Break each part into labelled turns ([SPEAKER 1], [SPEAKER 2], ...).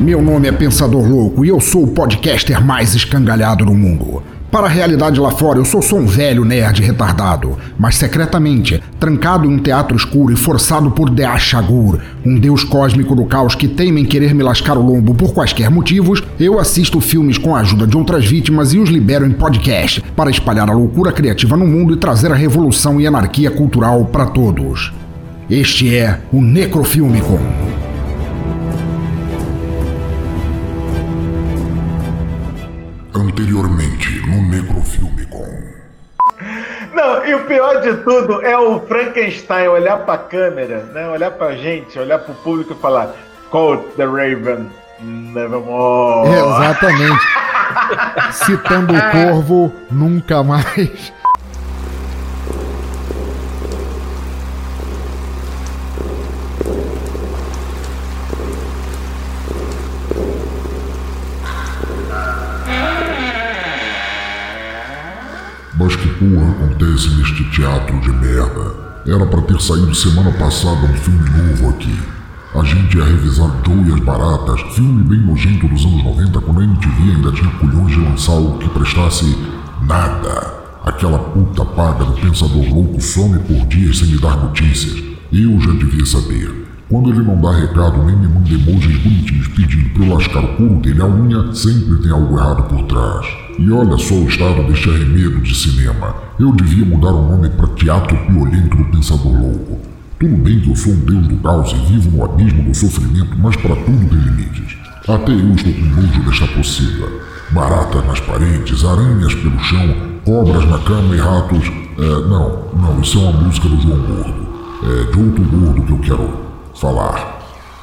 [SPEAKER 1] Meu nome é Pensador Louco e eu sou o podcaster mais escangalhado do mundo. Para a realidade lá fora, eu sou só um velho nerd retardado, mas secretamente, trancado em um teatro escuro e forçado por Deashagur, um deus cósmico do caos que teima em querer me lascar o lombo por quaisquer motivos, eu assisto filmes com a ajuda de outras vítimas e os libero em podcast para espalhar a loucura criativa no mundo e trazer a revolução e anarquia cultural para todos. Este é o Necrofilmicon.
[SPEAKER 2] Anteriormente no Necrofilmicon.
[SPEAKER 3] Não, e o pior de tudo é o Frankenstein olhar pra câmera, né? Olhar pra gente, olhar pro público e falar Quote the Raven, nevermore.
[SPEAKER 1] Exatamente. Citando o corvo, nunca mais.
[SPEAKER 2] Porra acontece neste teatro de merda? Era pra ter saído semana passada um filme novo aqui. A gente ia revisar Joe e as Baratas, filme bem nojento dos anos 90 quando a MTV ainda tinha culhões de lançar algo que prestasse nada. Aquela puta paga do pensador louco some por dias sem me dar notícias. Eu já devia saber. Quando ele não dá recado nem me manda emojis bonitinhos pedindo pra eu lascar o couro dele a unha, sempre tem algo errado por trás. E olha só o estado deste arremedo de cinema. Eu devia mudar o nome para Teatro Piolento do Pensador Louco. Tudo bem que eu sou um deus do caos e vivo no abismo do sofrimento, mas para tudo tem limites. Até eu estou com nojo desta pocilga. Baratas nas paredes, aranhas pelo chão, cobras na cama e ratos. É, não, não, isso é uma música do João Gordo. É de outro gordo que eu quero falar.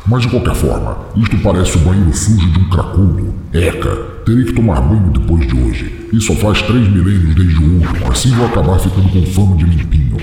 [SPEAKER 2] Mas de qualquer forma, isto parece o banheiro sujo de um cracudo. Eca, terei que tomar banho depois de hoje. Só faz três milênios desde o último, assim vou acabar ficando com fama de limpinho.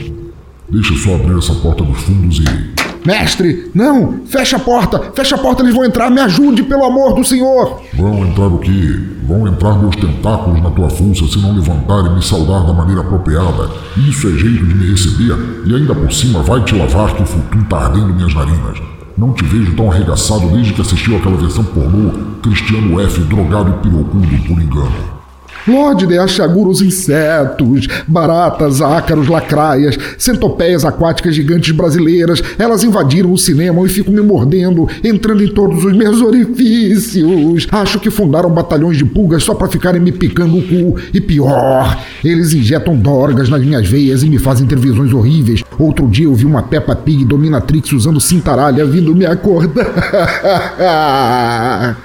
[SPEAKER 2] Deixa eu só abrir essa porta dos fundos e.
[SPEAKER 1] Mestre, não! Fecha a porta! Fecha a porta, eles vão entrar! Me ajude, pelo amor do senhor!
[SPEAKER 2] Vão entrar o quê? Vão entrar meus tentáculos na tua força se não levantar e me saudar da maneira apropriada. Isso é jeito de me receber? E ainda por cima vai te lavar que o futuro tá ardendo minhas narinas. Não te vejo tão arregaçado desde que assistiu aquela versão pornô Cristiano F drogado e pirocudo por engano.
[SPEAKER 1] Lorde de Achaguros insetos, baratas, ácaros, lacraias, centopeias aquáticas gigantes brasileiras, elas invadiram o cinema e ficam me mordendo, entrando em todos os meus orifícios. Acho que fundaram batalhões de pulgas só para ficarem me picando o cu. E pior, eles injetam dorgas nas minhas veias e me fazem ter visões horríveis. Outro dia eu vi uma Peppa Pig dominatrix usando cintaralha vindo me acordar.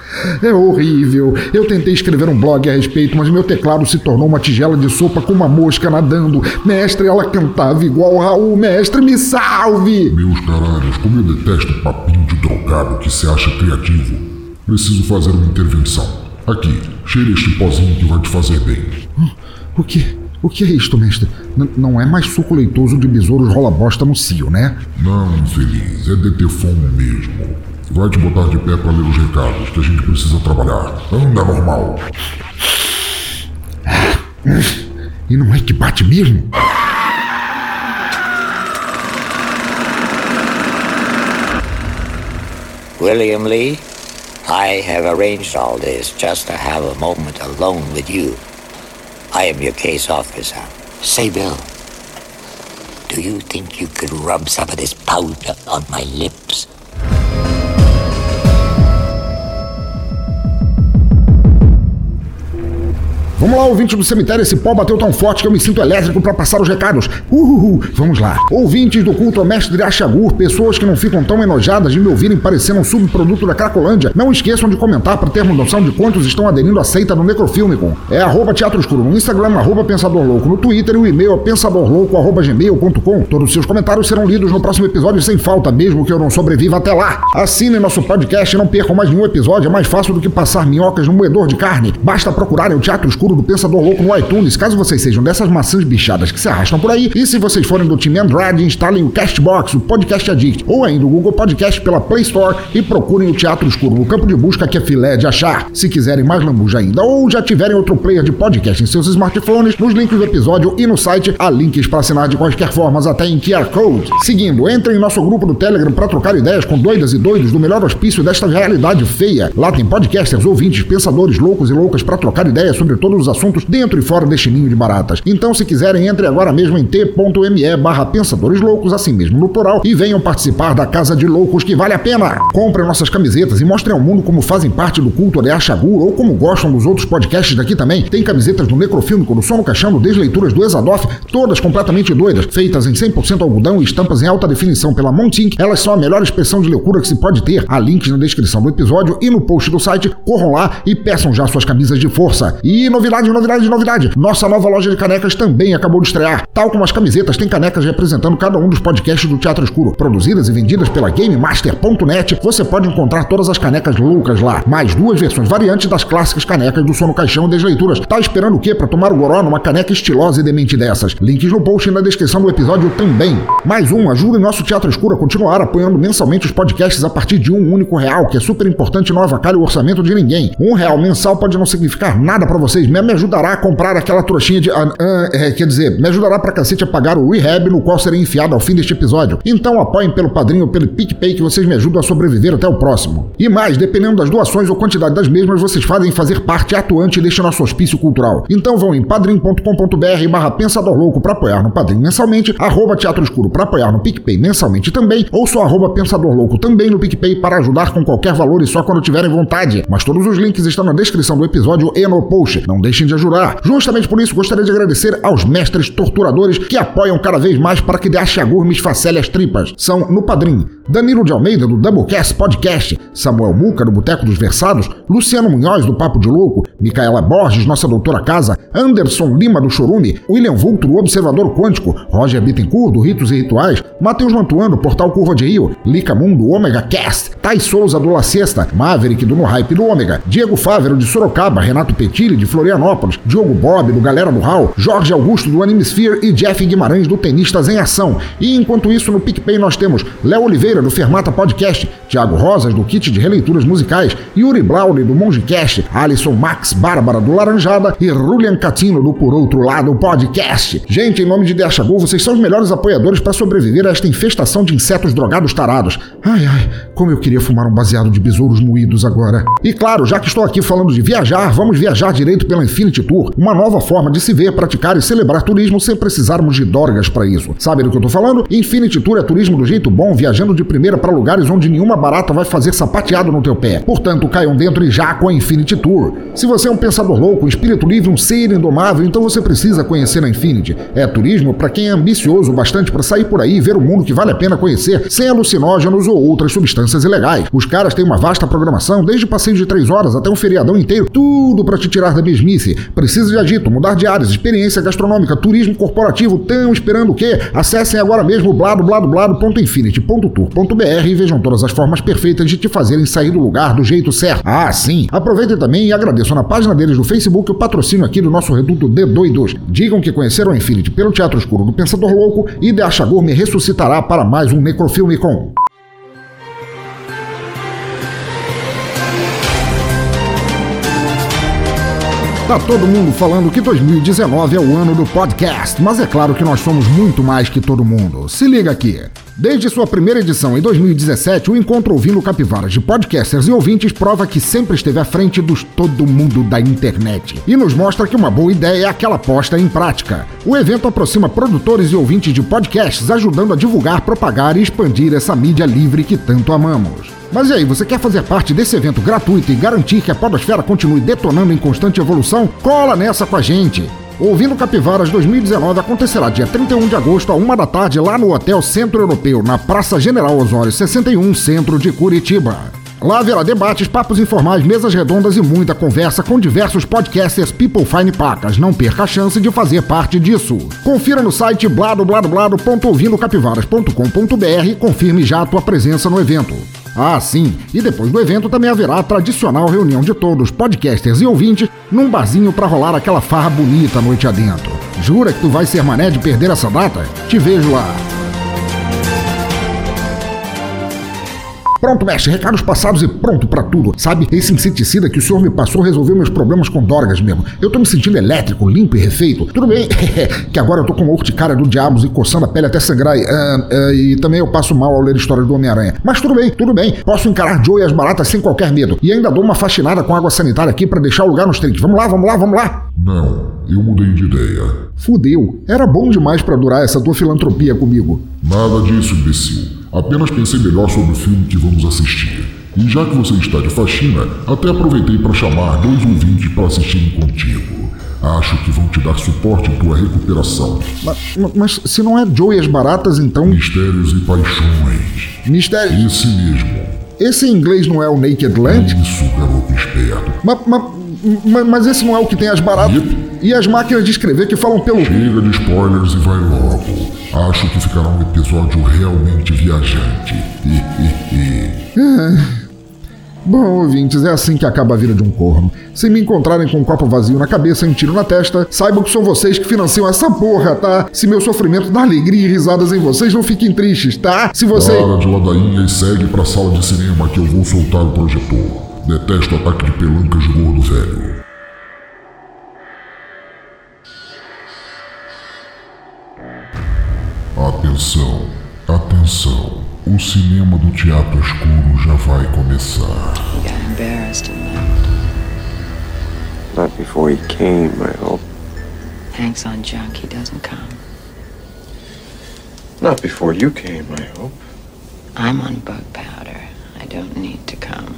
[SPEAKER 1] É horrível. Eu tentei escrever um blog a respeito, mas meu teclado se tornou uma tigela de sopa com uma mosca nadando. Mestre, ela cantava igual Raul. Mestre, me salve!
[SPEAKER 2] Meus caralhos, como eu detesto papinho de drogado que se acha criativo. Preciso fazer uma intervenção. Aqui, cheire este pozinho que vai te fazer bem.
[SPEAKER 1] O que? O que é isto, mestre? N não é mais suco leitoso de besouros rola bosta no cio, né?
[SPEAKER 2] Não, infeliz, é detefomo mesmo. Vai te botar de pé para ler os recados, que a gente precisa trabalhar. Anda normal.
[SPEAKER 1] E não é que bate mesmo?
[SPEAKER 4] William Lee, I have arranged all this just to have a moment alone with you. I am your case officer. Say, Bill, do you think you could rub some of this powder on my lips?
[SPEAKER 1] Vamos lá, ouvintes do cemitério, esse pó bateu tão forte que eu me sinto elétrico para passar os recados. Uhul, vamos lá. Ouvintes do culto ao mestre Achagur, pessoas que não ficam tão enojadas de me ouvirem parecendo um subproduto da Cracolândia, não esqueçam de comentar para termos noção de quantos estão aderindo à seita do Necrofilmicon. É arroba Teatro Escuro no Instagram, arroba Pensador Louco no Twitter e o e-mail é pensadorlouco.gmail.com. Todos os seus comentários serão lidos no próximo episódio sem falta, mesmo que eu não sobreviva até lá. Assinem nosso podcast e não percam mais nenhum episódio, é mais fácil do que passar minhocas no moedor de carne. Basta procurarem o Teatro Escuro Do Pensador Louco no iTunes, caso vocês sejam dessas maçãs bichadas que se arrastam por aí. E se vocês forem do time Android, instalem o Castbox, o Podcast Addict, ou ainda o Google Podcast pela Play Store e procurem o Teatro Escuro no campo de busca que é filé de achar. Se quiserem mais lambuja ainda, ou já tiverem outro player de podcast em seus smartphones, nos links do episódio e no site há links para assinar de quaisquer formas, até em QR Code. Seguindo, entrem em nosso grupo do Telegram para trocar ideias com doidas e doidos do melhor hospício desta realidade feia. Lá tem podcasters, ouvintes, pensadores loucos e loucas para trocar ideias sobre todos os assuntos dentro e fora deste ninho de baratas. Então, se quiserem, entre agora mesmo em t.me barra pensadores loucos, assim mesmo no plural, e venham participar da Casa de Loucos que vale a pena. Comprem nossas camisetas e mostrem ao mundo como fazem parte do culto de Achagur ou como gostam dos outros podcasts daqui também. Tem camisetas do Necrofílmico, do Sono Caixão, do Desleituras do Exadoff, todas completamente doidas, feitas em 100% algodão e estampas em alta definição pela Montink. Elas são a melhor expressão de loucura que se pode ter. Há links na descrição do episódio e no post do site. Corram lá e peçam já suas camisas de força. E novidade, novidade, novidade. Nossa nova loja de canecas também acabou de estrear. Tal como as camisetas, tem canecas representando cada um dos podcasts do Teatro Escuro. Produzidas e vendidas pela GameMaster.net, você pode encontrar todas as canecas loucas lá. Mais duas versões variantes das clássicas canecas do Sono Caixão e das leituras. Tá esperando o quê para tomar o goró numa caneca estilosa e demente dessas? Links no post e na descrição do episódio também. Mais um, ajude nosso Teatro Escuro a continuar apoiando mensalmente os podcasts a partir de um único real, que é super importante e não avacalha o orçamento de ninguém. Um real mensal pode não significar nada para vocês, mas me ajudará a comprar aquela trouxinha de. Ah, ah, é, quer dizer, me ajudará pra cacete a pagar o rehab no qual serei enfiado ao fim deste episódio. Então apoiem pelo padrinho ou pelo PicPay que vocês me ajudam a sobreviver até o próximo. E mais, dependendo das doações ou quantidade das mesmas, vocês fazem fazer parte atuante deste nosso hospício cultural. Então vão em padrim.com.br barra Pensador Louco pra apoiar no Padrim mensalmente, arroba Teatro Escuro pra apoiar no PicPay mensalmente também, ou só arroba Pensador Louco também no PicPay para ajudar com qualquer valor e só quando tiverem vontade. Mas todos os links estão na descrição do episódio e no post. Não deixem de ajudar. Justamente por isso, gostaria de agradecer aos mestres torturadores que apoiam cada vez mais para que de Achagur me esfacele as tripas. São no Padrim, Danilo de Almeida, do Doublecast Podcast, Samuel Muca, do Boteco dos Versados, Luciano Munhoz, do Papo de Louco, Micaela Borges, nossa doutora casa, Anderson Lima, do Chorume, William Vulto, do Observador Quântico, Roger Bittencourt, do Ritos e Rituais, Matheus Mantuano, Portal Curva de Rio, Lica Mundo, Omega Cast, Thais Souza, do La Sexta, Maverick, do No Hype do Ômega, Diego Fávero, de Sorocaba, Renato Petilli, de Florianópolis, Diogo Bob, do Galera do Hall, Jorge Augusto, do Animesphere e Jeff Guimarães, do Tenistas em Ação. E enquanto isso, no PicPay nós temos Léo Oliveira, do Fermata Podcast, Tiago Rosas, do Kit de Releituras Musicais, Yuri Blauli, do Mongecast, Alisson Max Bárbara, do Laranjada e Rulian Catino, do Por Outro Lado Podcast. Gente, em nome de Deachagu, vocês são os melhores apoiadores para sobreviver a esta infestação de insetos drogados tarados. Ai, ai, como eu queria fumar um baseado de besouros moídos agora. E claro, já que estou aqui falando de viajar, vamos viajar direito pela Infinity Tour, uma nova forma de se ver, praticar e celebrar turismo sem precisarmos de dorgas para isso. Sabe do que eu tô falando? Infinity Tour é turismo do jeito bom, viajando de primeira para lugares onde nenhuma barata vai fazer sapateado no teu pé. Portanto, caiam dentro e já com a Infinity Tour. Se você é um pensador louco, um espírito livre, um ser indomável, então você precisa conhecer a Infinity. É turismo para quem é ambicioso bastante para sair por aí e ver o mundo que vale a pena conhecer, sem alucinógenos ou outras substâncias ilegais. Os caras têm uma vasta programação, desde passeio de três horas até um feriadão inteiro, tudo para te tirar da mesmice. Precisa de agito, mudar de áreas, experiência gastronômica, turismo corporativo, tão esperando o quê? Acessem agora mesmo bladobladoblado.infinity.tour.br e vejam todas as formas perfeitas de te fazerem sair do lugar do jeito certo. Ah, sim! Aproveitem também e agradeço na página deles do Facebook o patrocínio aqui do nosso reduto D22. Digam que conheceram a Infinity pelo Teatro Escuro do Pensador Louco e De Achagor me ressuscitará para mais um Necrofilme com. Tá todo mundo falando que 2019 é o ano do podcast, mas é claro que nós somos muito mais que todo mundo. Se liga aqui. Desde sua primeira edição em 2017, o Encontro Ouvindo Capivaras de podcasters e ouvintes prova que sempre esteve à frente dos todo mundo da internet. E nos mostra que uma boa ideia é aquela posta em prática. O evento aproxima produtores e ouvintes de podcasts, ajudando a divulgar, propagar e expandir essa mídia livre que tanto amamos. Mas e aí, você quer fazer parte desse evento gratuito e garantir que a Podosfera continue detonando em constante evolução? Cola nessa com a gente! Ouvindo Capivaras 2019 acontecerá dia 31 de agosto, a uma da tarde, lá no Hotel Centro Europeu, na Praça General Osório 61, centro de Curitiba. Lá haverá debates, papos informais, mesas redondas e muita conversa com diversos podcasters People Fine Pacas. Não perca a chance de fazer parte disso. Confira no site bladobladoblado.ouvindocapivaras.com.br e confirme já a tua presença no evento. Ah, sim. E depois do evento também haverá a tradicional reunião de todos, podcasters e ouvintes, num barzinho pra rolar aquela farra bonita noite adentro. Jura que tu vai ser mané de perder essa data? Te vejo lá. Pronto, mestre, recados passados e pronto pra tudo. Sabe, esse inseticida que o senhor me passou resolveu meus problemas com dorgas mesmo. Eu tô me sentindo elétrico, limpo e refeito. Tudo bem, que agora eu tô com uma urticária do diabos e coçando a pele até sangrar. E, ah, ah, e também eu passo mal ao ler histórias do Homem-Aranha. Mas tudo bem, tudo bem. Posso encarar Joe e as baratas sem qualquer medo. E ainda dou uma faxinada com água sanitária aqui pra deixar o lugar nos trinques. Vamos lá, vamos lá, vamos lá.
[SPEAKER 2] Não, eu mudei de ideia.
[SPEAKER 1] Fudeu. Era bom demais pra durar essa tua filantropia comigo.
[SPEAKER 2] Nada disso, imbecil. Apenas pensei melhor sobre o filme que vamos assistir. E já que você está de faxina, até aproveitei para chamar dois ouvintes para assistirem contigo. Acho que vão te dar suporte em tua recuperação.
[SPEAKER 1] Mas, mas se não é Joe e as baratas, então.
[SPEAKER 2] Mistérios e paixões.
[SPEAKER 1] Mistério.
[SPEAKER 2] Esse mesmo.
[SPEAKER 1] Esse em inglês não é o Naked Land?
[SPEAKER 2] Isso, garoto esperto.
[SPEAKER 1] Mas, mas, mas, mas esse não é o que tem as baratas.
[SPEAKER 2] Yep.
[SPEAKER 1] E as máquinas de escrever que falam pelo.
[SPEAKER 2] Chega de spoilers e vai logo. Acho que ficará um episódio realmente viajante.
[SPEAKER 1] Bom, ouvintes, é assim que acaba a vida de um corno. Se me encontrarem com um copo vazio na cabeça e um tiro na testa, saibam que são vocês que financiam essa porra, tá? Se meu sofrimento dá alegria e risadas em vocês, não fiquem tristes, tá? Se você.
[SPEAKER 2] Para de ladainha e segue pra sala de cinema que eu vou soltar o projetor. Detesto ataque de pelancas de gordo velho. Atenção, atenção. O cinema do teatro escuro já vai começar.
[SPEAKER 5] He got embarrassed and left.
[SPEAKER 6] Not before he came, I hope.
[SPEAKER 5] Hanks on junk, he doesn't come.
[SPEAKER 6] Not before you came, I hope.
[SPEAKER 5] I'm on bug powder. I don't need to come.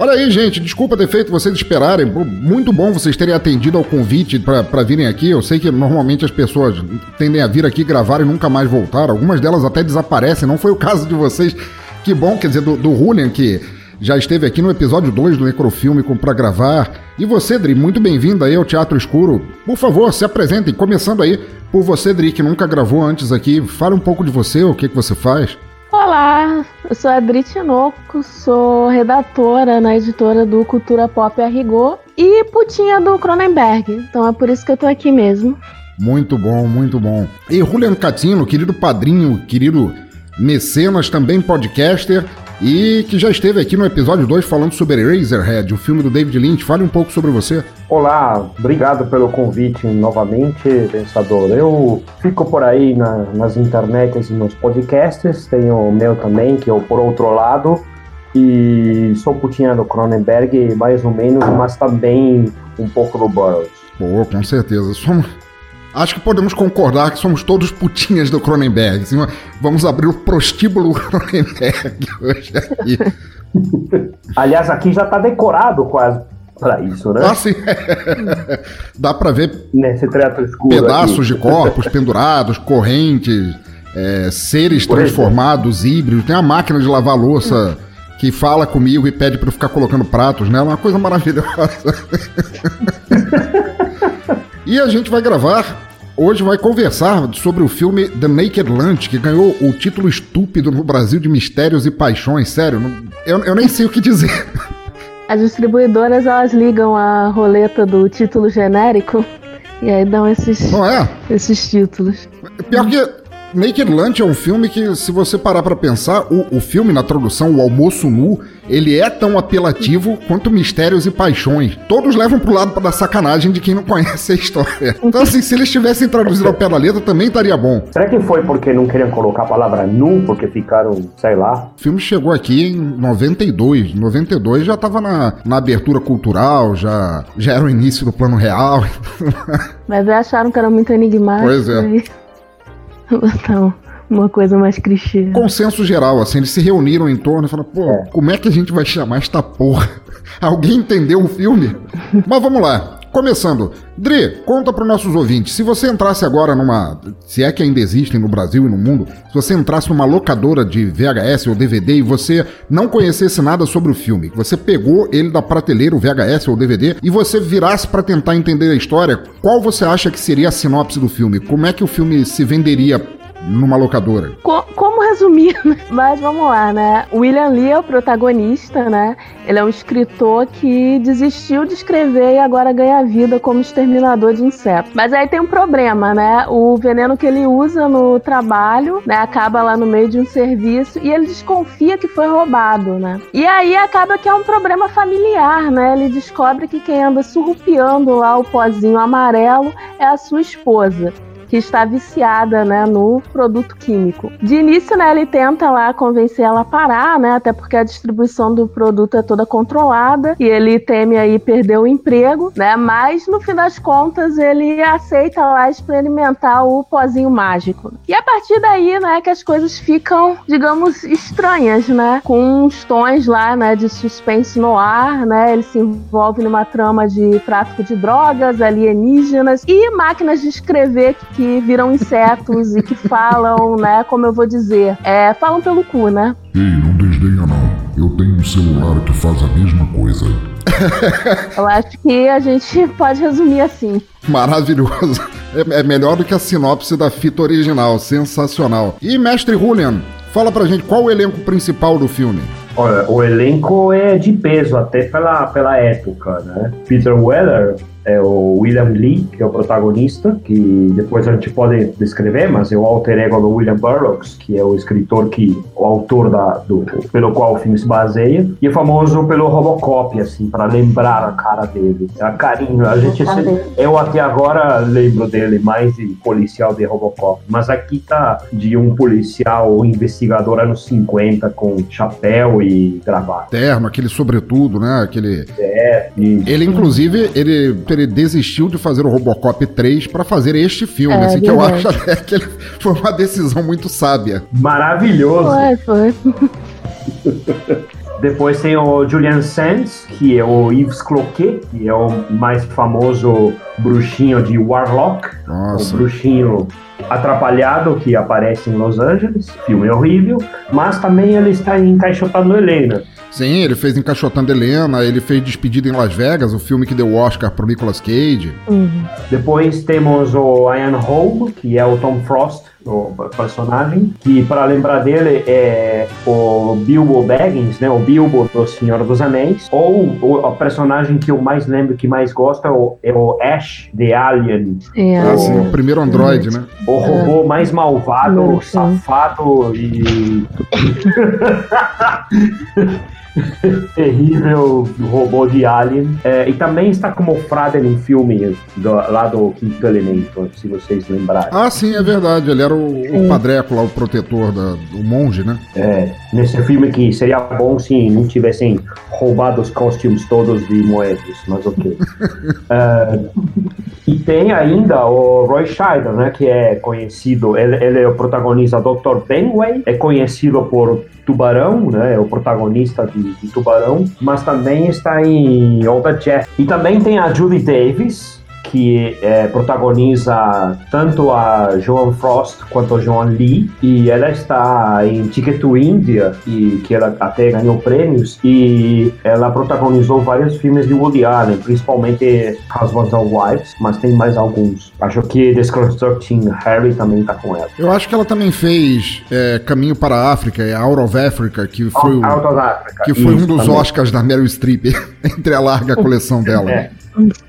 [SPEAKER 1] Olha aí, gente, desculpa ter feito vocês esperarem. Muito bom vocês terem atendido ao convite para virem aqui. Eu sei que normalmente as pessoas tendem a vir aqui gravar e nunca mais voltar. Algumas delas até desaparecem. Não foi o caso de vocês. Que bom, quer dizer, do, do Julian, que já esteve aqui no episódio 2 do Necrofilme para gravar. E você, Dri, muito bem-vindo aí ao Teatro Escuro. Por favor, se apresentem, começando aí por você, Dri, que nunca gravou antes aqui. Fale um pouco de você, o que, que você faz.
[SPEAKER 7] Olá, eu sou a Adri Tinoco, sou redatora na editora do Cultura Pop a Rigor e putinha do Cronenberg, então é por isso que eu tô aqui mesmo.
[SPEAKER 1] Muito bom, muito bom. E Julian Catino, querido padrinho, querido mecenas, também podcaster, e que já esteve aqui no episódio 2 falando sobre Eraserhead, o filme do David Lynch. Fale um pouco sobre você.
[SPEAKER 8] Olá, obrigado pelo convite novamente, pensador. Eu fico por aí na, nas internets e nos podcasts, tenho o meu também, que é o Por Outro Lado, e sou putinha do Cronenberg, mais ou menos, mas também um pouco do Burroughs.
[SPEAKER 1] Boa, com certeza. Somos... Acho que podemos concordar que somos todos putinhas do Cronenberg. Assim, vamos abrir o prostíbulo Cronenberg hoje aqui.
[SPEAKER 8] Aliás, aqui já tá decorado quase para isso, né?
[SPEAKER 1] Ah, sim. Dá para ver
[SPEAKER 8] Nesse teatro escuro
[SPEAKER 1] pedaços
[SPEAKER 8] aqui.
[SPEAKER 1] de corpos pendurados, correntes, é, seres
[SPEAKER 8] Por exemplo.
[SPEAKER 1] transformados, híbridos. Tem a máquina de lavar louça que fala comigo e pede para eu ficar colocando pratos, né? É uma coisa maravilhosa. e a gente vai gravar. Hoje vai conversar sobre o filme The Naked Lunch, que ganhou o título estúpido no Brasil de Mistérios e Paixões. Sério, não- eu, eu nem sei o que dizer.
[SPEAKER 7] As distribuidoras elas ligam a roleta do título genérico e aí dão esses,
[SPEAKER 1] Não é?
[SPEAKER 7] esses títulos.
[SPEAKER 1] Pior que Naked Lunch é um filme que, se você parar pra pensar, o, o filme, na tradução, o almoço nu, ele é tão apelativo quanto Mistérios e Paixões. Todos levam pro lado da sacanagem de quem não conhece a história. Então, assim, se eles tivessem traduzido ao pé da letra, também estaria bom.
[SPEAKER 8] Será que foi porque não queriam colocar a palavra nu, porque ficaram, sei lá?
[SPEAKER 1] O filme chegou aqui em 92. 92 já tava na, na abertura cultural, já, já era o início do plano real.
[SPEAKER 7] Mas acharam que era muito enigmático.
[SPEAKER 1] Pois é.
[SPEAKER 7] aí botaram uma coisa mais clichê.
[SPEAKER 1] consenso geral, assim, eles se reuniram em torno e falaram, pô, como é que a gente vai chamar esta porra? Alguém entendeu o filme? Mas vamos lá. Começando, Dri, conta para nossos ouvintes, se você entrasse agora numa, se é que ainda existem no Brasil e no mundo, se você entrasse numa locadora de VHS ou DVD e você não conhecesse nada sobre o filme, você pegou ele da prateleira, o VHS ou DVD, e você virasse para tentar entender a história, qual você acha que seria a sinopse do filme? Como é que o filme se venderia numa locadora.
[SPEAKER 7] Co como resumir, né? Mas vamos lá, né? William Lee é o protagonista, né? Ele é um escritor que desistiu de escrever e agora ganha vida como exterminador de insetos. Mas aí tem um problema, né? O veneno que ele usa no trabalho, né? Acaba lá no meio de um serviço e ele desconfia que foi roubado, né? E aí acaba que é um problema familiar, né? Ele descobre que quem anda surrupiando lá o pozinho amarelo é a sua esposa que está viciada, né, no produto químico. De início, né, ele tenta lá convencer ela a parar, né, até porque a distribuição do produto é toda controlada e ele teme aí perder o emprego, né, mas no fim das contas ele aceita lá experimentar o pozinho mágico. E a partir daí, né, que as coisas ficam, digamos, estranhas, né, com uns tons lá, né, de suspense no ar, né, ele se envolve numa trama de tráfico de drogas, alienígenas e máquinas de escrever que viram insetos e que falam, né? Como eu vou dizer, é, falam pelo cu, né?
[SPEAKER 2] Ei, não desdenha não. Eu tenho um celular que faz a mesma coisa.
[SPEAKER 7] eu acho que a gente pode resumir assim.
[SPEAKER 1] Maravilhoso. É, é melhor do que a sinopse da fita original. Sensacional. E mestre Julian, fala pra gente qual o elenco principal do filme.
[SPEAKER 8] Olha, o elenco é de peso, até pela, pela época, né? Peter Weller é o William Lee, que é o protagonista, que depois a gente pode descrever, mas é o alter ego do William Burroughs, que é o escritor que, o autor da, do, pelo qual o filme se baseia, e é famoso pelo Robocop, assim, para lembrar a cara dele, a carinho. A gente sempre, eu até agora lembro dele mais de policial de Robocop, mas aqui tá de um policial, um investigador anos 50 com chapéu e gravata.
[SPEAKER 1] Terno, aquele sobretudo, né? Aquele. É, ele inclusive ele ele desistiu de fazer o Robocop 3 para fazer este filme, é, assim, que eu acho até que ele foi uma decisão muito sábia.
[SPEAKER 8] Maravilhoso! Foi, foi. Depois tem o Julian Sands, que é o Yves Cloquet, que é o mais famoso bruxinho de Warlock. Nossa. O bruxinho atrapalhado que aparece em Los Angeles. Filme horrível. Mas também ele está encaixotado no Helena.
[SPEAKER 1] Sim, ele fez Encaixotando Helena, ele fez Despedida em Las Vegas, o filme que deu Oscar pro Nicolas Cage.
[SPEAKER 8] Uhum. Depois temos o Ian Holm, que é o Tom Frost, o personagem, que para lembrar dele é o Bilbo Baggins, né, o Bilbo do Senhor dos Anéis, ou o, personagem que eu mais lembro, que mais gosto é o, é o Ash, de Alien.
[SPEAKER 1] É. O, ah, sim, o primeiro androide, né?
[SPEAKER 8] O robô mais malvado, safado e... terrível robô de Alien. É, e também está como Fraden em filme do, lá do Quinto Elemento, se vocês lembrarem.
[SPEAKER 1] Ah, sim, é verdade. Ele era o, o Padreco lá, o protetor da, do monge, né?
[SPEAKER 8] É, nesse filme que seria bom se não tivessem roubado os costumes todos de Moedas, mas ok. é, e tem ainda o Roy Scheider, né, que é conhecido, ele, ele é o protagonista Dr. Benway, é conhecido por Tubarão, né? É o protagonista de, de Tubarão, mas também está em Over Jeff. E também tem a Julie Davis, que é, protagoniza tanto a Joan Frost quanto a Joan Lee e ela está em Ticket to India e que ela até ganhou prêmios e ela protagonizou vários filmes de Woody Allen, principalmente Husbands and Wives, mas tem mais alguns. Acho que Desconstructing Harry também está com ela.
[SPEAKER 1] Eu acho que ela também fez é, Caminho para a África, é Out of Africa, que foi, o, Africa. Que foi um dos também. Oscars da Meryl Streep entre a larga coleção dela. É.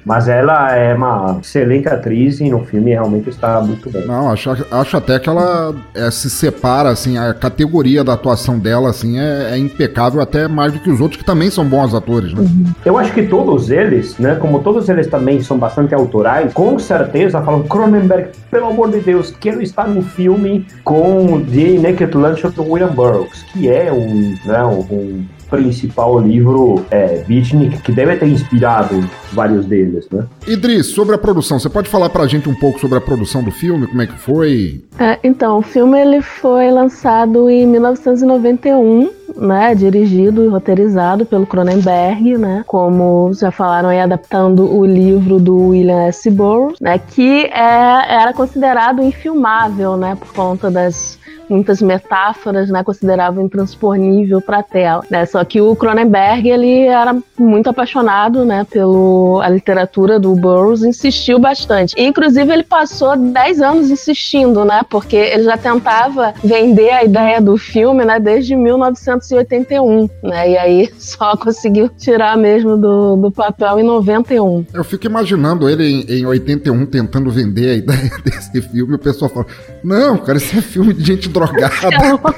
[SPEAKER 8] Mas ela é uma excelente atriz e no filme realmente está muito bem.
[SPEAKER 1] Não, acho, acho até que ela é, se separa, assim, a categoria da atuação dela, assim, é, é, impecável até mais do que os outros que também são bons atores, né? Uhum.
[SPEAKER 8] Eu acho que todos eles, né, como todos eles também são bastante autorais, com certeza falam, Cronenberg, pelo amor de Deus, quero estar no filme com The Naked Lunch do William Burroughs, que é um, né, um principal livro é, Beatnik, que deve ter inspirado vários deles, né?
[SPEAKER 1] Idris, sobre a produção, você pode falar pra gente um pouco sobre a produção do filme, como é que foi?
[SPEAKER 7] É, então, o filme ele foi lançado em 1991, né, dirigido e roteirizado pelo Cronenberg, né, como já falaram aí, adaptando o livro do William S. Burroughs, né, que é, era considerado infilmável, né, por conta das muitas metáforas, né, considerava intransponível para a tela, né? Só que o Cronenberg ele era muito apaixonado, né, pelo a literatura do Burroughs, insistiu bastante. E, inclusive ele passou 10 anos insistindo, né, porque ele já tentava vender a ideia do filme, né, desde 1981, né? E aí só conseguiu tirar mesmo do, do papel em 91.
[SPEAKER 1] Eu fico imaginando ele em, em 81 tentando vender a ideia desse filme, o pessoal fala: "Não, cara, esse é filme de gente drogada.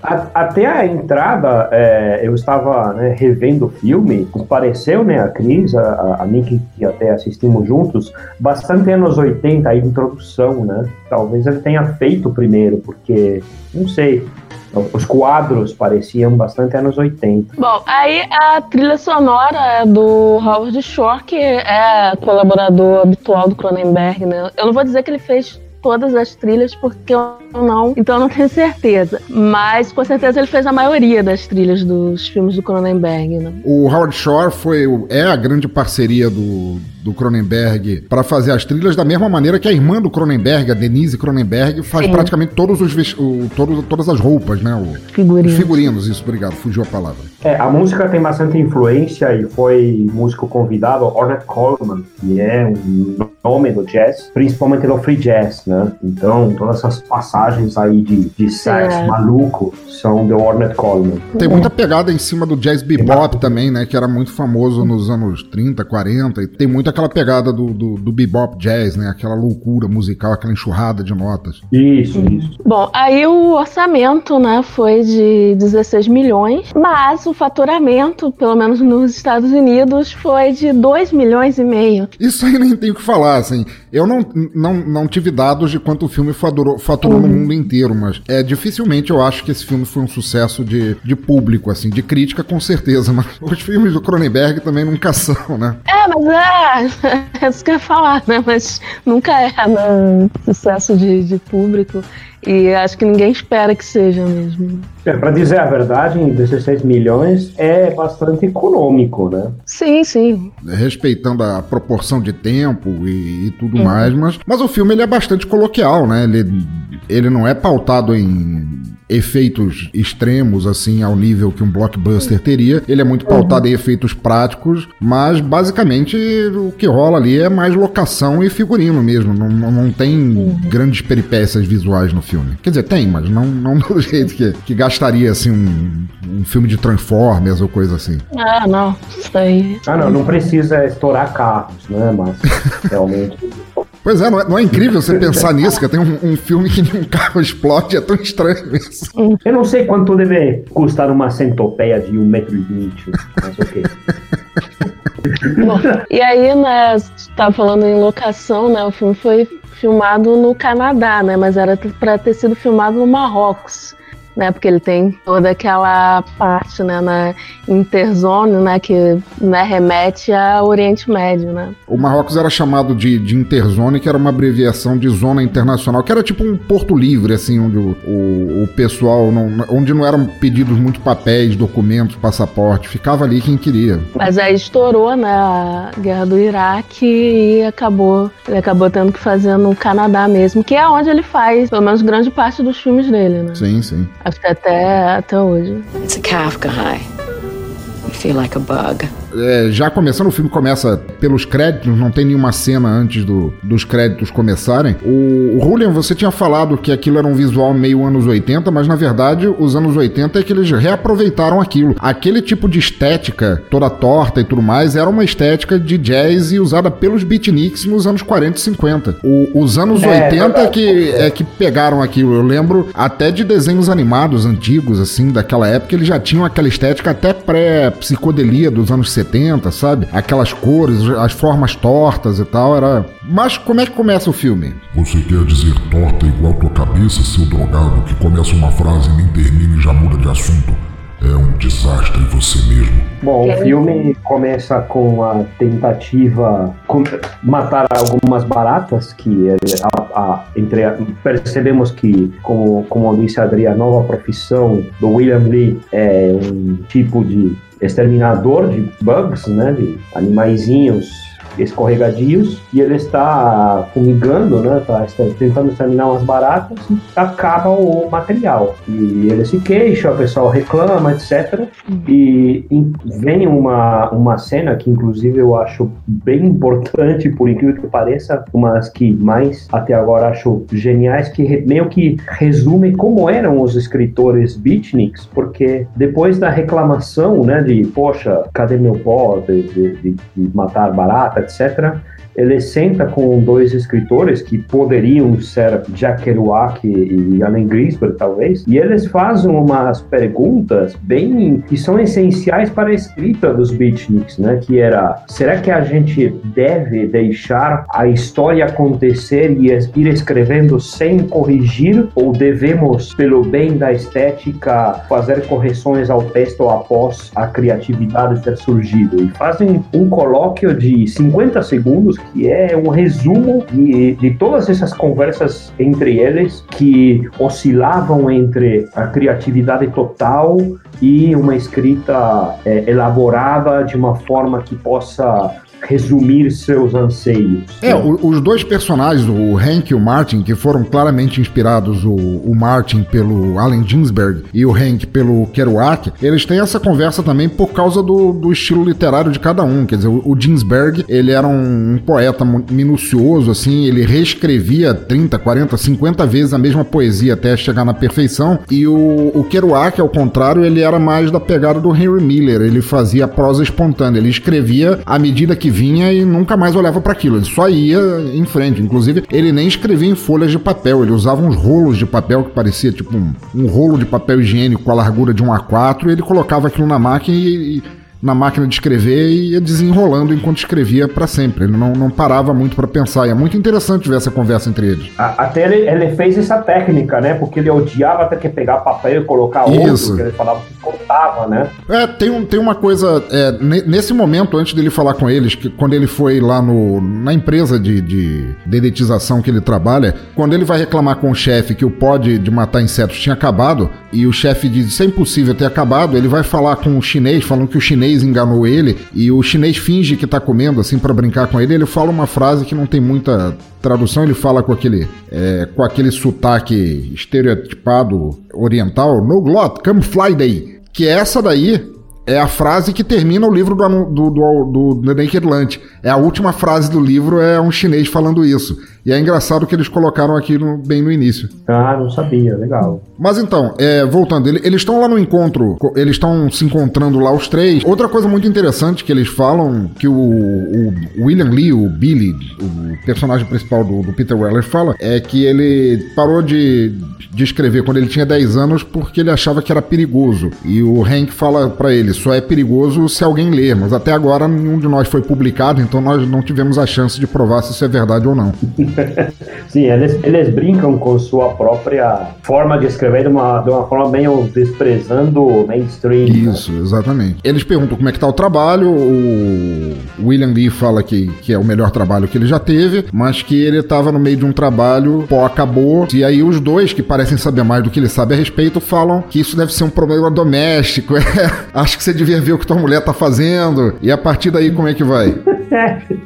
[SPEAKER 8] Até a entrada, é, eu estava né, revendo o filme, pareceu, né, a Cris, a, a mim que, que, até assistimos juntos, bastante anos 80, a introdução, né? Talvez ele tenha feito primeiro, porque, não sei, os quadros pareciam bastante anos 80.
[SPEAKER 7] Bom, aí a trilha sonora é do Howard Shore, que é colaborador habitual do Cronenberg, né? Eu não vou dizer que ele fez todas as trilhas porque eu não, então eu não tenho certeza. Mas com certeza ele fez a maioria das trilhas dos filmes do Cronenberg, né?
[SPEAKER 1] O Howard Shore foi é a grande parceria do, do Cronenberg para fazer as trilhas da mesma maneira que a irmã do Cronenberg, a Denise Cronenberg, faz Sim. praticamente todos os o, todos, todas as roupas, né? O,
[SPEAKER 7] figurinos.
[SPEAKER 1] Os figurinos, isso, obrigado, fugiu a palavra.
[SPEAKER 8] É, a música tem bastante influência e foi músico convidado, Ornette Coleman, que é um nome do jazz, principalmente do free jazz, né? Então, todas essas passagens aí de, de sax é. maluco são do Ornette Coleman.
[SPEAKER 1] Tem muita pegada em cima do jazz bebop também, né? Que era muito famoso nos anos 30, 40, e tem muita aquela pegada do, do, do bebop jazz, né? Aquela loucura musical, aquela enxurrada de notas.
[SPEAKER 8] Isso, isso.
[SPEAKER 7] Bom, aí o orçamento, né, foi de 16 milhões, mas o faturamento, pelo menos nos Estados Unidos, foi de 2 milhões e meio.
[SPEAKER 1] Isso aí nem tem o que falar, assim. Eu não, não, não tive dados de quanto o filme faturou, faturou uhum. no mundo inteiro, mas é dificilmente eu acho que esse filme foi um sucesso de, de público, assim, de crítica com certeza, mas os filmes do Cronenberg também nunca são, né?
[SPEAKER 7] É, mas é, é isso que eu ia falar, né? Mas nunca é, né? Sucesso de, de público. E acho que ninguém espera que seja mesmo.
[SPEAKER 8] É, para dizer a verdade, em 16 milhões é bastante econômico, né?
[SPEAKER 7] Sim, sim.
[SPEAKER 1] Respeitando a proporção de tempo e, e tudo uhum. mais, mas, mas o filme ele é bastante coloquial, né? Ele, ele não é pautado em efeitos extremos, assim, ao nível que um blockbuster teria. Ele é muito pautado uhum. em efeitos práticos, mas basicamente o que rola ali é mais locação e figurino mesmo. Não, não tem uhum. grandes peripécias visuais no filme. Quer dizer, tem, mas não, não do jeito que, que gastaria, assim, um, um filme de Transformers ou coisa assim.
[SPEAKER 7] Ah, não. Isso aí.
[SPEAKER 8] Ah, não, não precisa estourar carros, né? Mas realmente.
[SPEAKER 1] Pois é não, é, não é incrível você pensar nisso, que tem um, um, filme que um carro explode, é tão estranho isso.
[SPEAKER 8] Eu não sei quanto deve custar uma centopeia de 1,20m, mas ok.
[SPEAKER 7] Bom, e aí, né, tá falando em locação, né, o filme foi filmado no Canadá, né, mas era para ter sido filmado no Marrocos né? Porque ele tem toda aquela parte, né, na interzone, né, que né, remete ao Oriente Médio, né?
[SPEAKER 1] O Marrocos era chamado de, de interzone, que era uma abreviação de zona internacional, que era tipo um porto livre, assim, onde o, o, o pessoal, não, onde não eram pedidos muito papéis, documentos, passaporte, ficava ali quem queria.
[SPEAKER 7] Mas aí estourou, né, a guerra do Iraque e acabou, ele acabou tendo que fazer no Canadá mesmo, que é onde ele faz, pelo menos grande parte dos filmes dele, né?
[SPEAKER 1] Sim, sim.
[SPEAKER 7] Até, até hoje.
[SPEAKER 5] It's a Kafka high. You feel like a bug.
[SPEAKER 1] É, já começando, o filme começa pelos créditos, não tem nenhuma cena antes do, dos créditos começarem. O, o Julian, você tinha falado que aquilo era um visual meio anos 80, mas na verdade os anos 80 é que eles reaproveitaram aquilo. Aquele tipo de estética, toda torta e tudo mais, era uma estética de jazz e usada pelos beatniks nos anos 40 e 50. O, os anos é, 80 é que, é que pegaram aquilo. Eu lembro até de desenhos animados antigos, assim, daquela época, eles já tinham aquela estética até pré-psicodelia dos anos 70, sabe? Aquelas cores, as formas tortas e tal, era. Mas como é que começa o filme?
[SPEAKER 2] Você quer dizer torta igual tua cabeça, seu drogado, que começa uma frase e nem termina e já muda de assunto? É um desastre você mesmo.
[SPEAKER 8] Bom, o filme começa com a tentativa de matar algumas baratas que a, a, entre a, percebemos que, como, como disse a Adri, a nova profissão do William Lee é um tipo de exterminador de bugs, né, de animaizinhos escorregadios e ele está fumigando, né? Está tentando exterminar umas baratas e acaba o material. E ele se queixa, o pessoal reclama, etc. E, vem uma, uma cena que, inclusive, eu acho bem importante, por incrível que pareça, uma das que mais até agora acho geniais, que meio que resume como eram os escritores beatniks, porque depois da reclamação, né, de poxa, cadê meu pó de, de, de matar barata, etc ele senta com dois escritores que poderiam ser Jack Kerouac e Allen Ginsberg, talvez, e eles fazem umas perguntas bem que são essenciais para a escrita dos beatniks, né? Que era, será que a gente deve deixar a história acontecer e ir escrevendo sem corrigir ou devemos, pelo bem da estética, fazer correções ao texto após a criatividade ter surgido? E fazem um colóquio de 50 segundos que é um resumo de, de todas essas conversas entre eles que oscilavam entre a criatividade total e uma escrita é, elaborada de uma forma que possa resumir seus anseios.
[SPEAKER 1] É, os dois personagens, o Hank e o Martin, que foram claramente inspirados, o, o Martin pelo Allen Ginsberg e o Hank pelo Kerouac, eles têm essa conversa também por causa do, do estilo literário de cada um. Quer dizer, o, o Ginsberg, ele era um, um, poeta minucioso, assim, ele reescrevia 30, 40, 50 vezes a mesma poesia até chegar na perfeição, e o, o Kerouac, ao contrário, ele era mais da pegada do Henry Miller, ele fazia prosa espontânea, ele escrevia à medida que que vinha e nunca mais olhava para aquilo. Ele só ia em frente. Inclusive, ele nem escrevia em folhas de papel. Ele usava uns rolos de papel que parecia tipo um, um rolo de papel higiênico com a largura de um A4 e ele colocava aquilo na máquina e, e na máquina de escrever e ia desenrolando enquanto escrevia para sempre. Ele não, não parava muito para pensar. E é muito interessante ver essa conversa entre eles.
[SPEAKER 8] Até ele, ele, fez essa técnica, né? Porque ele odiava ter que pegar papel e colocar Isso. outro, que ele falava que cortava, né?
[SPEAKER 1] É, tem, um, tem uma coisa. É, nesse momento, antes dele falar com eles, que quando ele foi lá no, na empresa de, de dedetização que ele trabalha, quando ele vai reclamar com o chefe que o pó de, matar insetos tinha acabado, e o chefe diz isso é impossível ter acabado, ele vai falar com o chinês, falando que o chinês chinês enganou ele e o chinês finge que tá comendo, assim, para brincar com ele. Ele fala uma frase que não tem muita tradução, ele fala com aquele, é, com aquele sotaque estereotipado oriental: No glot, come fly day. Que essa daí é a frase que termina o livro do, do, do, do Naked Lunch. É a última frase do livro, é um chinês falando isso. E é engraçado que eles colocaram aqui no, bem no início.
[SPEAKER 8] Ah, não sabia, legal.
[SPEAKER 1] Mas então, é, voltando, ele, eles estão lá no encontro, eles estão se encontrando lá os três. Outra coisa muito interessante que eles falam, que o, o William Lee, o Billy, o personagem principal do, do Peter Weller, fala, é que ele parou de, de escrever quando ele tinha 10 anos porque ele achava que era perigoso. E o Hank fala para ele, só é perigoso se alguém ler, mas até agora nenhum de nós foi publicado, então nós não tivemos a chance de provar se isso é verdade ou não.
[SPEAKER 8] Sim, eles, eles brincam com sua própria forma de escrever de uma, de uma forma meio desprezando o mainstream.
[SPEAKER 1] Né? Isso, né? exatamente. Eles perguntam como é que tá o trabalho, o William Lee fala que, que é o melhor trabalho que ele já teve, mas que ele estava no meio de um trabalho, pô, acabou, e aí os dois, que parecem saber mais do que ele sabe a respeito, falam que isso deve ser um problema doméstico, é, acho que você devia ver o que tua mulher tá fazendo, e a partir daí como é que vai?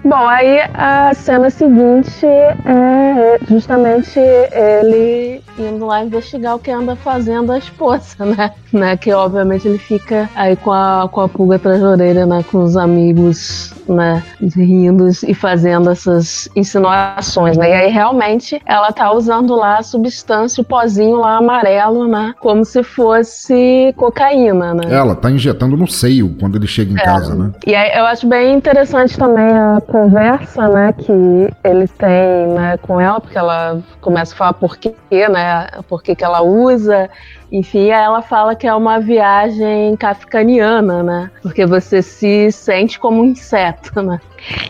[SPEAKER 7] Bom, aí a cena seguinte é justamente ele indo lá investigar o que anda fazendo a esposa, né? né? Que obviamente ele fica aí com a, com a pulga atrás da orelha, né? Com os amigos, né? Rindo e fazendo essas insinuações, né? E aí realmente ela tá usando lá a substância, o pozinho lá amarelo, né? Como se fosse cocaína, né?
[SPEAKER 1] Ela tá injetando no seio quando ele chega em é. casa, né?
[SPEAKER 7] E aí eu acho bem interessante também a conversa, né? Que ele tem, né? Com ela, porque ela começa a falar por quê, né? Por que, que ela usa Enfim, ela fala que é uma viagem kafkaniana, né? Porque você se sente como um inseto, né?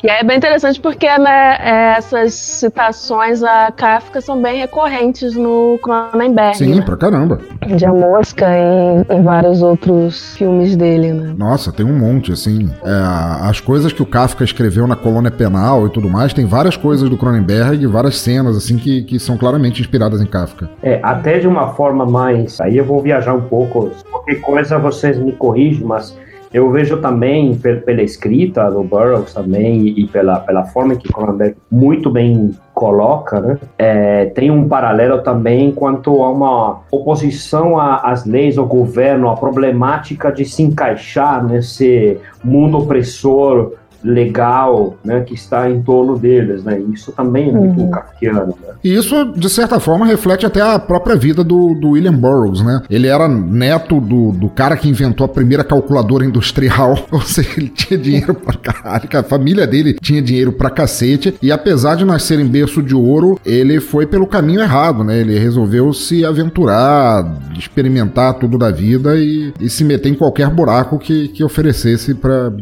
[SPEAKER 7] E aí é bem interessante porque né, é, essas citações a Kafka são bem recorrentes no Cronenberg.
[SPEAKER 1] Sim,
[SPEAKER 7] né?
[SPEAKER 1] pra caramba.
[SPEAKER 7] De A Mosca e em vários outros filmes dele, né?
[SPEAKER 1] Nossa, tem um monte, assim. É, as coisas que o Kafka escreveu na colônia penal e tudo mais, tem várias coisas do Cronenberg, várias cenas, assim, que, que são claramente inspiradas em Kafka.
[SPEAKER 8] É, até de uma forma mais. Aí eu vou viajar um pouco. Qualquer coisa vocês me corrigem, mas eu vejo também pela escrita do Burroughs também e pela, pela forma que Cronenberg muito bem coloca, né? É, tem um paralelo também quanto a uma oposição às leis, ao governo, a problemática de se encaixar nesse mundo opressor legal né, que está em torno deles. Né? Isso também é muito uhum. kafkiano. Né?
[SPEAKER 1] E isso, de certa forma, reflete até a própria vida do, do William Burroughs. Né? Ele era neto do, do cara que inventou a primeira calculadora industrial, ou seja, ele tinha dinheiro pra caralho, a família dele tinha dinheiro pra cacete, e apesar de nascer em berço de ouro, ele foi pelo caminho errado, né? Ele resolveu se aventurar, experimentar tudo da vida e, e se meter em qualquer buraco que, que oferecesse para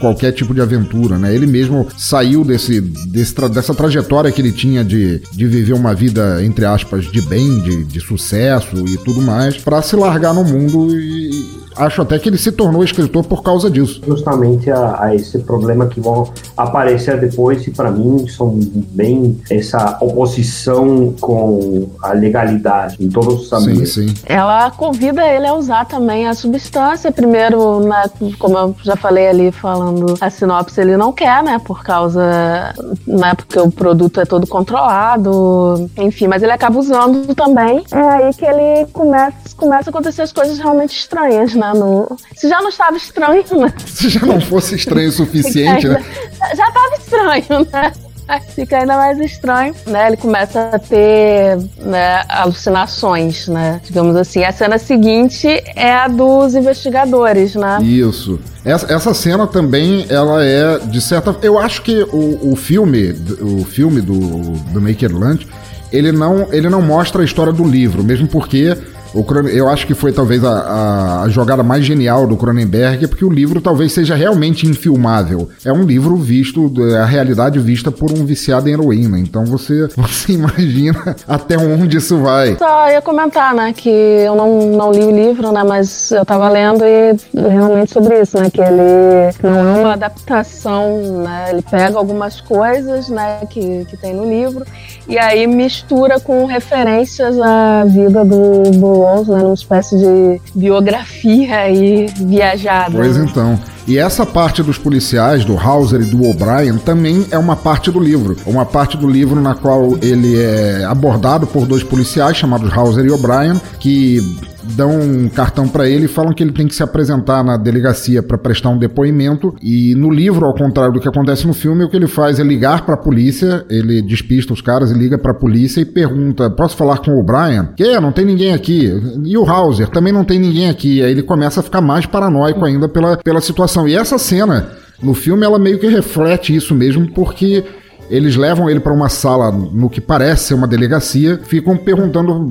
[SPEAKER 1] qualquer tipo de aventura, né? Ele mesmo saiu desse, desse dessa trajetória que ele tinha de, de viver uma vida, entre aspas, de bem, de, de sucesso e tudo mais, para se largar no mundo e, acho até que ele se tornou escritor por causa disso.
[SPEAKER 8] Justamente a, a esse problema que vão aparecer depois, e para mim são bem essa oposição com a legalidade em todos os ambientes.
[SPEAKER 1] Sim, sim.
[SPEAKER 7] Ela convida ele a usar também a substância. Primeiro, né, como eu já falei ali, falando a sinopse, ele não quer, né? Por causa. Né, porque o produto é todo controlado, enfim, mas ele acaba usando também. É aí que ele começa, começa a acontecer as coisas realmente estranhas, né? No... Se já não estava estranho, né?
[SPEAKER 1] Se já não fosse estranho o suficiente, né?
[SPEAKER 7] Já estava estranho, né? Fica ainda mais estranho, né? Ele começa a ter né, alucinações, né? Digamos assim. A cena seguinte é a dos investigadores, né?
[SPEAKER 1] Isso. Essa, essa cena também, ela é, de certa... Eu acho que o, o filme, o filme do, do Lunch, ele não, ele não mostra a história do livro, mesmo porque o eu acho que foi talvez a, a, jogada mais genial do Cronenberg, porque o livro talvez seja realmente infilmável. É um livro visto, é a realidade vista por um viciado em heroína. Então você, você imagina até onde isso vai.
[SPEAKER 7] Só ia comentar, né, que eu não, não li o livro, né, mas eu tava lendo e realmente sobre isso, né, que ele não é uma adaptação, né, ele pega algumas coisas, né, que, que tem no livro e aí mistura com referências à vida do, do Rose, né, numa espécie de biografia aí viajada.
[SPEAKER 1] Pois então. E essa parte dos policiais, do Hauser e do O'Brien, também é uma parte do livro. Uma parte do livro na qual ele é abordado por dois policiais chamados Hauser e O'Brien, que dão um cartão para ele e falam que ele tem que se apresentar na delegacia para prestar um depoimento. E no livro, ao contrário do que acontece no filme, o que ele faz é ligar para a polícia, ele despista os caras e liga para a polícia e pergunta: "Posso falar com o Brian?" "Que, não tem ninguém aqui." "E o Hauser? Também não tem ninguém aqui." Aí ele começa a ficar mais paranoico ainda pela, pela situação. E essa cena no filme ela meio que reflete isso mesmo, porque eles levam ele para uma sala no que parece ser uma delegacia, ficam perguntando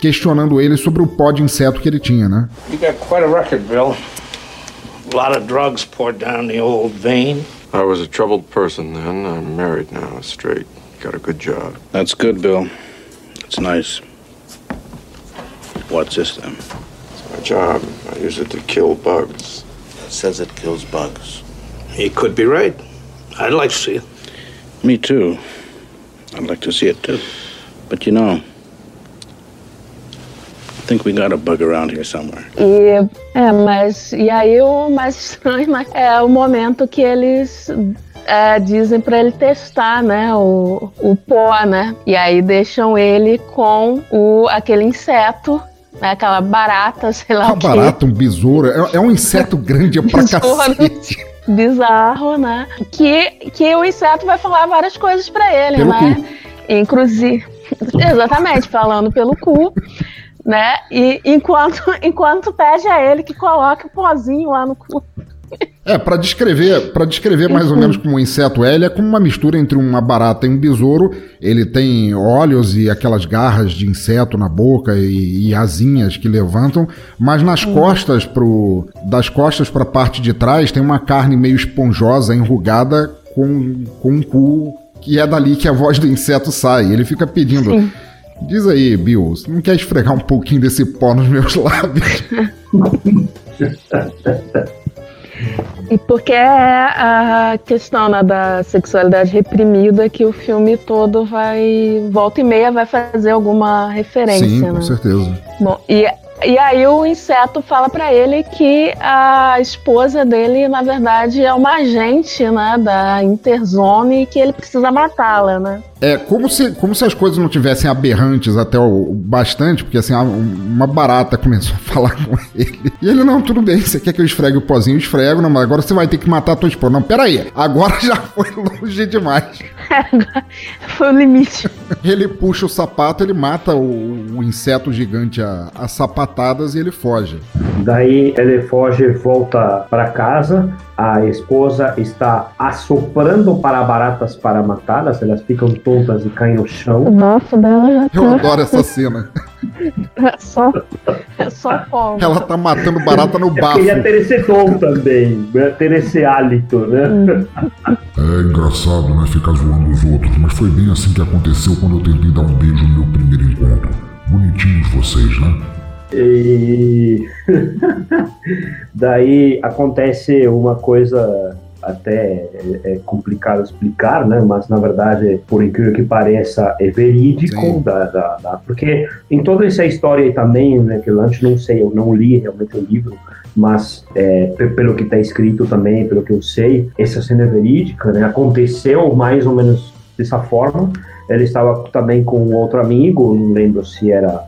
[SPEAKER 1] questionando ele sobre o pó de inseto que ele tinha, né?
[SPEAKER 9] You got quite a record, Bill. A lot of drugs poured down the old vein.
[SPEAKER 6] I was a troubled person then. I'm married now, straight. Got a good job.
[SPEAKER 9] That's good, Bill. It's nice. What's this then?
[SPEAKER 6] It's my job. I use it to kill bugs.
[SPEAKER 9] It says it kills bugs. He could be right. I'd like to see it. Me too. I'd like to see it too. But you know, think we got a bug around here somewhere.
[SPEAKER 7] E, é, mas, e aí o mais estranho é o momento que eles é, dizem para ele testar, né, o, o pó, né? E aí deixam ele com o, aquele inseto né, aquela barata, sei lá
[SPEAKER 1] Uma barata, um besouro, é, é um inseto grande pra cacete.
[SPEAKER 7] Bizarro, né? Que, que o inseto vai falar várias coisas para ele, pelo né? Cu. Inclusive, exatamente, falando pelo cu né? E enquanto, enquanto pede a ele que coloque o pozinho lá no cu.
[SPEAKER 1] É, para descrever, para descrever mais ou menos como um inseto é, ele é como uma mistura entre uma barata e um besouro. Ele tem olhos e aquelas garras de inseto na boca e, e asinhas que levantam, mas nas
[SPEAKER 7] Uhum.
[SPEAKER 1] costas pro das costas para a parte de trás tem uma carne meio esponjosa, enrugada com com um cu que é dali que a voz do inseto sai. Ele fica pedindo
[SPEAKER 7] Sim.
[SPEAKER 1] Diz aí, Bill, você não quer esfregar um pouquinho desse pó nos meus lábios?
[SPEAKER 7] E porque é a questão né, da sexualidade reprimida que o filme todo vai. Volta e meia vai fazer alguma referência,
[SPEAKER 1] Sim,
[SPEAKER 7] né?
[SPEAKER 1] com certeza.
[SPEAKER 7] Bom, e, e aí o inseto fala pra ele que a esposa dele, na verdade, é uma agente, né, da Interzone e que ele precisa matá-la, né?
[SPEAKER 1] É como se, como se as coisas não tivessem aberrantes até o, o bastante, porque assim, a- uma barata começou a falar com ele. E ele, não, tudo bem, você quer que eu esfregue o pozinho? Eu esfrego, não, mas agora você vai ter que matar a tua esposa. Não, peraí, agora já foi longe demais.
[SPEAKER 7] Foi o limite.
[SPEAKER 1] Ele puxa o sapato, ele mata o, o inseto gigante a, a sapatadas e ele foge.
[SPEAKER 8] Daí ele foge, volta para casa. A esposa está assoprando para baratas para matá-las. Elas ficam e caem no chão.
[SPEAKER 7] Nossa, dela já
[SPEAKER 1] Eu adoro essa cena.
[SPEAKER 7] É só, é só fogo.
[SPEAKER 1] Ela tá matando barata no
[SPEAKER 8] Eu
[SPEAKER 1] bafo.
[SPEAKER 8] queria ter esse dom também, né? ter esse hálito, né?
[SPEAKER 2] É engraçado, né? Ficar zoando os outros, mas foi bem assim que aconteceu quando eu tentei dar um beijo no meu primeiro encontro. Bonitinhos vocês, né?
[SPEAKER 8] E daí acontece uma coisa até é, é complicado explicar, né? Mas na verdade, por incrível que pareça, é verídico, da, da, da- porque em toda essa história aí também, né? Que eu antes não sei, eu não li realmente o livro, mas é, pe- pelo que está escrito também, pelo que eu sei, essa cena é verídica, né? Aconteceu mais ou menos dessa forma. Ele estava também com outro amigo, não lembro se era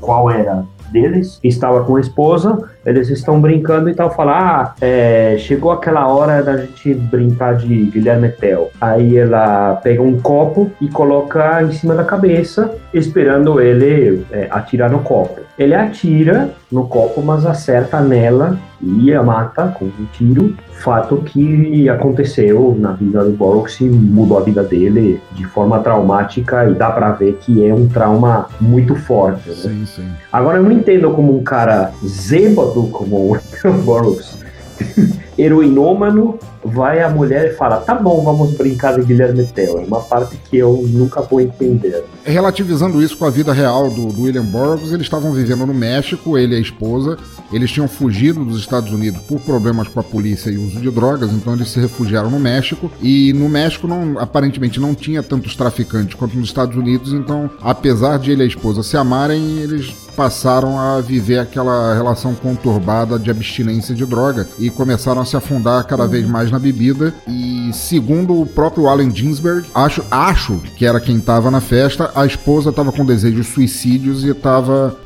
[SPEAKER 8] qual era deles, estava com a esposa, eles estão brincando e tal, falar, ah, é, chegou aquela hora da gente brincar de Guilherme Tell. Aí ela pega um copo e coloca em cima da cabeça, esperando ele é, atirar no copo. Ele atira no copo, mas acerta nela e a mata com um tiro. Fato que aconteceu na vida do Boros e mudou a vida dele de forma traumática e dá pra ver que é um trauma muito forte. Né?
[SPEAKER 1] Sim, sim.
[SPEAKER 8] Agora eu não entendo como um cara zêbado como o Boros, heroinômano, vai a mulher e fala: tá bom, vamos brincar de Guilherme Tell. É uma parte que eu nunca vou entender.
[SPEAKER 1] Relativizando isso com a vida real do, do William Burroughs, eles estavam vivendo no México, ele e a esposa. Eles tinham fugido dos Estados Unidos por problemas com a polícia e uso de drogas, então eles se refugiaram no México. E no México, não, aparentemente, não tinha tantos traficantes quanto nos Estados Unidos, então, apesar de ele e a esposa se amarem, eles passaram a viver aquela relação conturbada de abstinência de droga e começaram a se afundar cada vez mais na bebida. E segundo o próprio Allen Ginsberg, acho, acho que era quem estava na festa, a esposa estava com desejos suicídios e estava.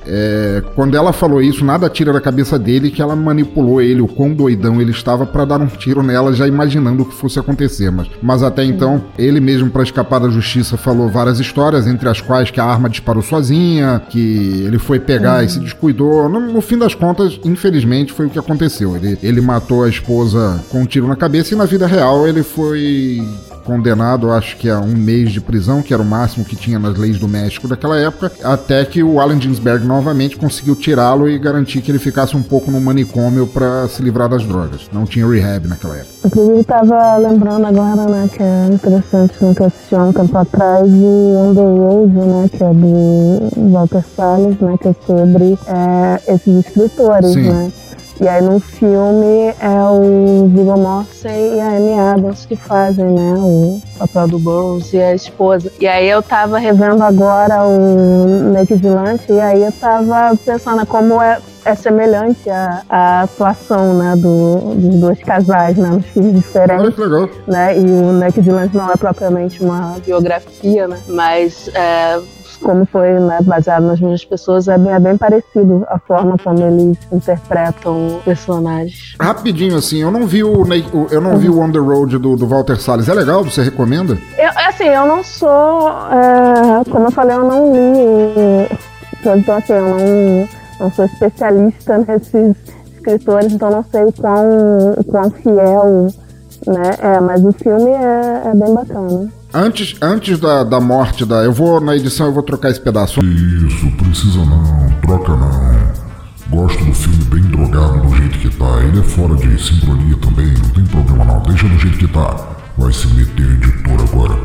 [SPEAKER 1] quando ela falou isso, nada tira da cabeça dele que ela manipulou ele, o quão doidão ele estava para dar um tiro nela, já imaginando o que fosse acontecer. Mas, mas até então, ele mesmo, para escapar da justiça, falou várias histórias, entre as quais que a arma disparou sozinha, que ele foi pegar e se descuidou. No, no fim das contas, infelizmente, foi o que aconteceu. Ele, ele matou a esposa com um tiro na cabeça e na vida real ele foi condenado, acho que a um mês de prisão, que era o máximo que tinha nas leis do México daquela época, até que o Allen Ginsberg novamente conseguiu tirá-lo e garantir que ele ficasse um pouco no manicômio para se livrar das drogas. Não tinha rehab naquela época.
[SPEAKER 7] Inclusive, tava lembrando agora, né, que é interessante, né, que eu assisti há um tempo atrás, de On the Road, né, que é do Walter Salles, né, que é sobre é, esses escritores,
[SPEAKER 1] Sim.
[SPEAKER 7] né. E aí no filme é o Viggo Mortensen e a Amy Adams que fazem, né, o papel do Burroughs e a esposa. E aí eu tava revendo agora o Naked Vigilante e aí eu tava pensando como é, é semelhante a, atuação, né, do, dos dois casais, né, nos filmes
[SPEAKER 1] Olha
[SPEAKER 7] diferentes
[SPEAKER 1] que legal.
[SPEAKER 7] né? E o Naked Lunch não é propriamente uma biografia, né? Mas é, como foi né, baseado nas mesmas pessoas, é bem, é bem parecido a forma como eles interpretam personagens.
[SPEAKER 1] Rapidinho, assim, eu não vi o, eu não vi o On the Road do, do Walter Salles. É legal? Você recomenda?
[SPEAKER 7] Eu, assim, eu não sou, é, como eu falei, eu não li, então assim, eu não, não sou especialista nesses escritores, então não sei o quão, o quão fiel né? É, mas o filme é, é bem bacana.
[SPEAKER 1] Antes, antes da, da morte da. Eu vou na edição, eu vou trocar esse pedaço.
[SPEAKER 2] Isso, precisa não, troca não. Gosto do filme bem drogado do jeito que tá. Ele é fora de sincronia também, não tem problema não. Deixa do jeito que tá. Vai se meter editor agora.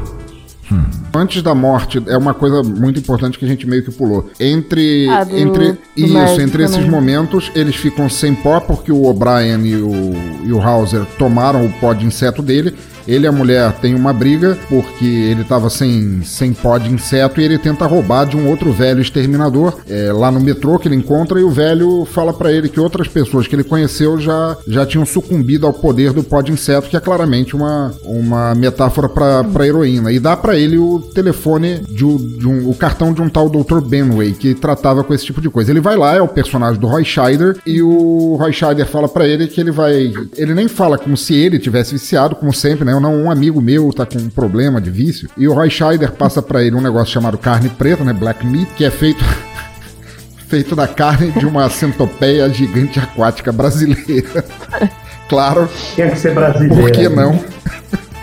[SPEAKER 1] Hum. Antes da morte, é uma coisa muito importante que a gente meio que pulou. Entre. Ah, do, entre do isso, entre esses também. momentos, eles ficam sem pó porque o O'Brien e o, e o Hauser tomaram o pó de inseto dele. Ele e a mulher têm uma briga porque ele estava sem, sem pó de inseto e ele tenta roubar de um outro velho exterminador é, lá no metrô que ele encontra e o velho fala para ele que outras pessoas que ele conheceu já, já tinham sucumbido ao poder do pó de inseto, que é claramente uma, uma metáfora para heroína. E dá para ele o telefone de, de um, o cartão de um tal Dr. Benway que tratava com esse tipo de coisa. Ele vai lá, é o personagem do Roy Scheider e o Roy Scheider fala para ele que ele vai, ele nem fala como se ele tivesse viciado, como sempre, né? Não, um amigo meu tá com um problema de vício, e o Roy Scheider passa para ele um negócio chamado carne preta, né, black meat, que é feito feito da carne de uma centopeia gigante aquática brasileira. claro.
[SPEAKER 8] Tinha que ser brasileiro.
[SPEAKER 1] Por que não?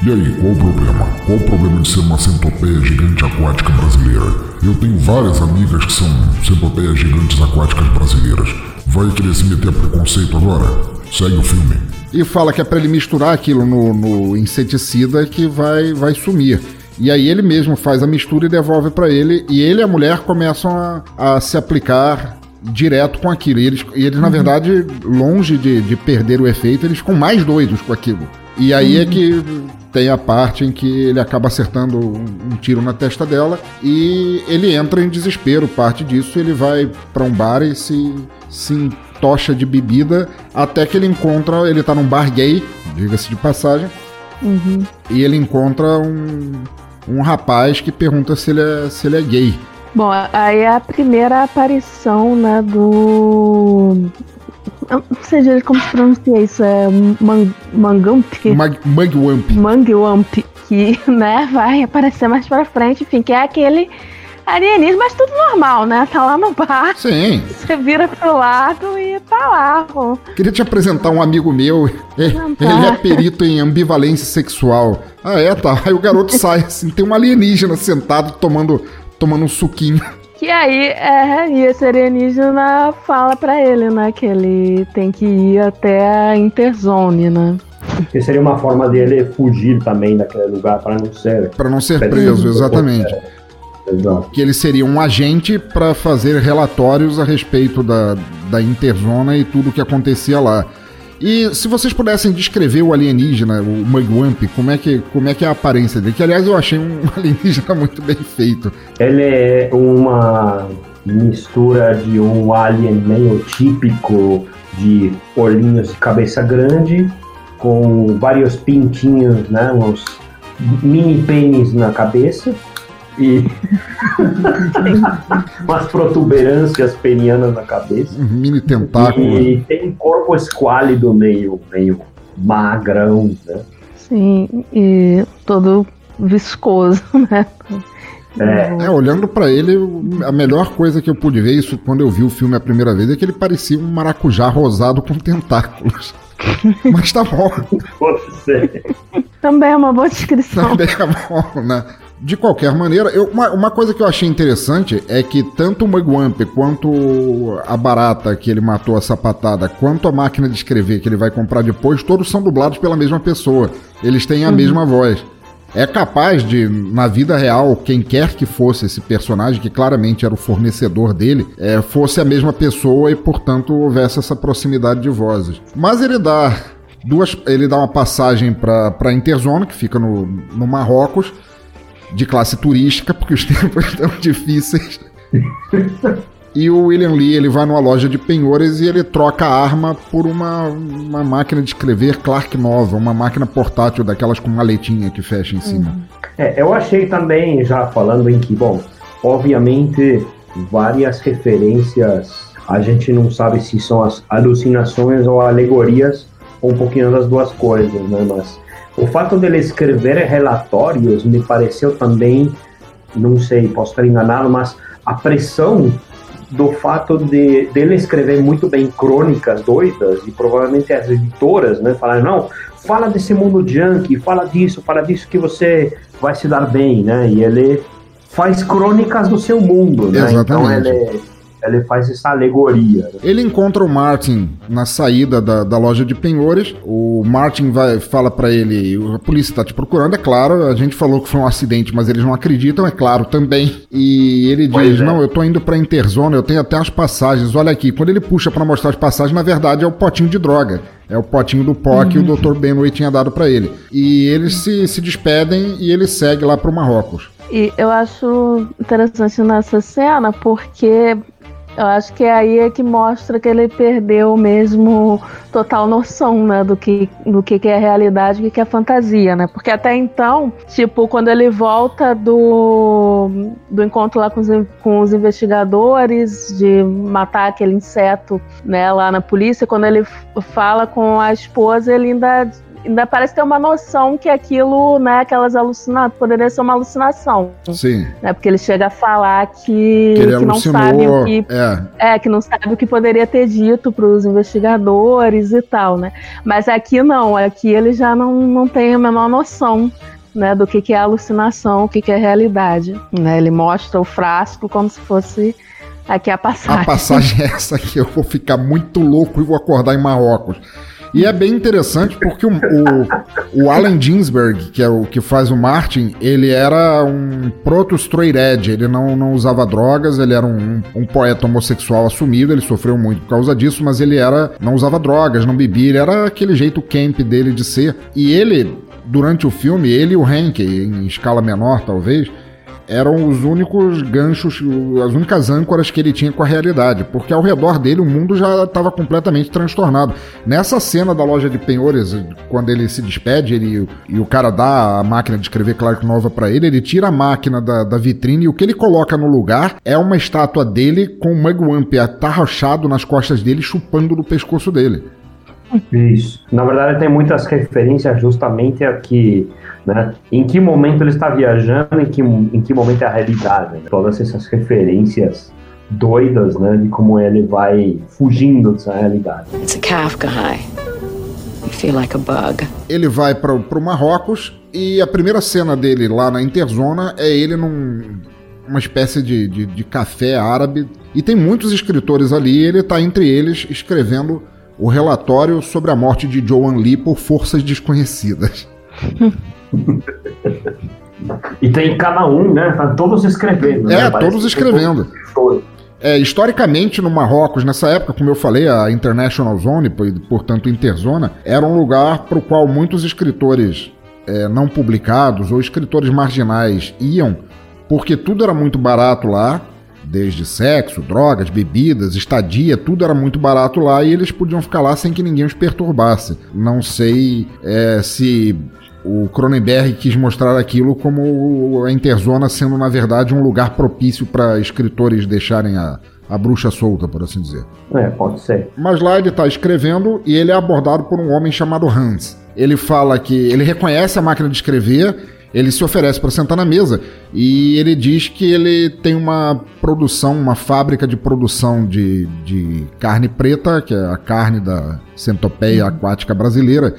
[SPEAKER 2] E aí, qual o problema? Qual o problema de ser uma centopeia gigante aquática brasileira? Eu tenho várias amigas que são centopeias gigantes aquáticas brasileiras. Vai querer se meter a preconceito agora? Segue o filme
[SPEAKER 1] e fala que é para ele misturar aquilo no, no, inseticida que vai, vai sumir. E aí ele mesmo faz a mistura e devolve para ele, e ele e a mulher começam a, a se aplicar direto com aquilo. E eles, e eles na uhum. verdade, longe de, de perder o efeito, eles ficam mais doidos com aquilo. E aí é uhum. é que tem a parte em que ele acaba acertando um, tiro na testa dela e ele entra em desespero. Parte disso, ele vai para um bar e se, se tocha de bebida até que ele encontra. Ele tá num bar gay, diga-se de passagem. Uhum. E ele encontra um, um rapaz que pergunta se ele é, se ele é gay.
[SPEAKER 7] Bom, aí é a primeira aparição, né, do. Não sei como se pronuncia isso, é man, Mangamp?
[SPEAKER 1] Mag,
[SPEAKER 7] que, né, vai aparecer mais pra frente, enfim, que é aquele alienígena, mas tudo normal, né? Tá lá no bar.
[SPEAKER 1] Sim.
[SPEAKER 7] Você vira pro lado e tá lá. Pô.
[SPEAKER 1] Queria te apresentar um amigo meu. Ele, tá. ele é perito em ambivalência sexual. Ah, é, tá. Aí o garoto sai assim, tem um alienígena sentado tomando, tomando um suquinho.
[SPEAKER 7] Que aí, é, e esse alienígena fala pra ele, né, que ele tem que ir até a Interzone, né?
[SPEAKER 8] Que seria uma forma dele fugir também daquele lugar para não ser.
[SPEAKER 1] Para não ser preso, exatamente.
[SPEAKER 8] Exato.
[SPEAKER 1] Que ele seria um agente para fazer relatórios a respeito da, da Interzona e tudo o que acontecia lá. E se vocês pudessem descrever o alienígena, o Mugwump, como é que como é que é a aparência dele? Que aliás eu achei um alienígena muito bem feito.
[SPEAKER 8] Ele é uma mistura de um alien meio típico de olhinhos de cabeça grande, com vários pintinhos, né, uns mini pênis na cabeça e umas protuberâncias penianas na cabeça.
[SPEAKER 1] Um mini tentáculo.
[SPEAKER 8] E tem um corpo esquálido meio, meio magrão, né?
[SPEAKER 7] Sim, e todo viscoso, né?
[SPEAKER 1] É. é. olhando para ele, a melhor coisa que eu pude ver, isso quando eu vi o filme a primeira vez, é que ele parecia um maracujá rosado com tentáculos. Mas tá bom.
[SPEAKER 8] Pode ser.
[SPEAKER 7] Também é uma boa descrição.
[SPEAKER 1] Também é bom, né? De qualquer maneira, eu, uma, uma, coisa que eu achei interessante é que tanto o Mugwump quanto a barata que ele matou a sapatada, quanto a máquina de escrever que ele vai comprar depois, todos são dublados pela mesma pessoa. Eles têm a uhum. mesma voz. É capaz de, na vida real, quem quer que fosse esse personagem, que claramente era o fornecedor dele, é, fosse a mesma pessoa e, portanto, houvesse essa proximidade de vozes. Mas ele dá duas. Ele dá uma passagem para Interzona, que fica no, no Marrocos de classe turística, porque os tempos estão difíceis. E o William Lee ele vai numa loja de penhores e ele troca a arma por uma, uma máquina de escrever Clark Nova, uma máquina portátil daquelas com maletinha que fecha em cima.
[SPEAKER 8] É, eu achei também, já falando em que, bom, obviamente várias referências, a gente não sabe se são as alucinações ou alegorias, ou um pouquinho das duas coisas, né? Mas o fato dele escrever relatórios me pareceu também, não sei, posso estar enganado, mas a pressão do fato de dele escrever muito bem crônicas doidas e provavelmente as editoras, né, falaram não, fala desse mundo junk, fala disso, fala disso que você vai se dar bem, né? E ele faz crônicas do seu mundo, né?
[SPEAKER 1] Exatamente.
[SPEAKER 8] Então ele ele faz essa alegoria. né?
[SPEAKER 1] Ele encontra o Martin na saída da, da loja de penhores. O Martin vai fala pra ele: a polícia tá te procurando, é claro. A gente falou que foi um acidente, mas eles não acreditam, é claro também. E ele
[SPEAKER 8] Pois
[SPEAKER 1] diz:
[SPEAKER 8] é.
[SPEAKER 1] Não, eu tô indo pra Interzona, eu tenho até as passagens. Olha aqui. Quando ele puxa pra mostrar as passagens, na verdade é o potinho de droga. É o potinho do pó que o Dr. Benway tinha dado pra ele. E eles se, se despedem e ele segue lá pro Marrocos.
[SPEAKER 7] E eu acho interessante nessa cena porque eu acho que aí é que mostra que ele perdeu mesmo total noção, né, do que, do que, que é realidade e o que, que é fantasia, né? Porque até então, tipo, quando ele volta do, do encontro lá com os, com os investigadores, de matar aquele inseto, né, lá na polícia, quando ele fala com a esposa, ele ainda ainda parece ter uma noção que aquilo, né, aquelas alucinações, poderia ser uma alucinação,
[SPEAKER 1] Sim.
[SPEAKER 7] né? Porque ele chega a falar que,
[SPEAKER 1] Que ele
[SPEAKER 7] que não sabe o que
[SPEAKER 1] É.
[SPEAKER 7] é, que não sabe o que poderia ter dito para os investigadores e tal, né? Mas aqui não, aqui ele já não, não tem a menor noção. Né, do que, que é alucinação, o que, que é realidade. Né? Ele mostra o frasco como se fosse aqui a passagem.
[SPEAKER 1] A passagem é essa que eu vou ficar muito louco e vou acordar em Marrocos. E é bem interessante porque o, o, o Allen Ginsberg, que é o que faz o Martin, ele era um proto straight edge, ele não, não usava drogas, ele era um, um poeta homossexual assumido, ele sofreu muito por causa disso, mas ele era não usava drogas, não bebia, ele era aquele jeito camp dele de ser. E ele, durante o filme, ele e o Hank, em escala menor talvez, eram os únicos ganchos, as únicas âncoras que ele tinha com a realidade, porque ao redor dele o mundo já estava completamente transtornado. Nessa cena da loja de penhores, quando ele se despede ele, e o cara dá a máquina de escrever Clark Nova para ele, ele tira a máquina da, da vitrine e o que ele coloca no lugar é uma estátua dele com o Mugwump atarrachado nas costas dele, chupando no pescoço dele.
[SPEAKER 8] Isso. Na verdade, tem muitas referências justamente aqui, né? Em que momento ele está viajando, em que, em que momento é a realidade. né? Todas essas referências doidas, né? De como ele vai fugindo dessa realidade.
[SPEAKER 5] It's a Kafka high. You feel like a bug.
[SPEAKER 1] Ele vai para o Marrocos e a primeira cena dele lá na Interzona é ele num uma espécie de, de, de café árabe e tem muitos escritores ali e ele está entre eles escrevendo o relatório sobre a morte de Joan Lee por forças desconhecidas.
[SPEAKER 8] E tem cada um, né? Tá todos escrevendo.
[SPEAKER 1] É,
[SPEAKER 8] né?
[SPEAKER 1] Todos escrevendo.
[SPEAKER 8] todos-
[SPEAKER 1] É, historicamente, no Marrocos, nessa época, como eu falei, a International Zone, por- portanto Interzona, era um lugar para o qual muitos escritores é, não publicados ou escritores marginais iam, porque tudo era muito barato lá, desde sexo, drogas, bebidas, estadia, tudo era muito barato lá e eles podiam ficar lá sem que ninguém os perturbasse. Não sei é, se o Cronenberg quis mostrar aquilo como a Interzona sendo, na verdade, um lugar propício para escritores deixarem a, a bruxa solta, por assim dizer.
[SPEAKER 8] É, pode ser.
[SPEAKER 1] Mas lá ele está escrevendo e ele é abordado por um homem chamado Hans. Ele fala que ele reconhece a máquina de escrever, ele se oferece para sentar na mesa e ele diz que ele tem uma produção, uma fábrica de produção de, de carne preta, que é a carne da centopeia aquática brasileira,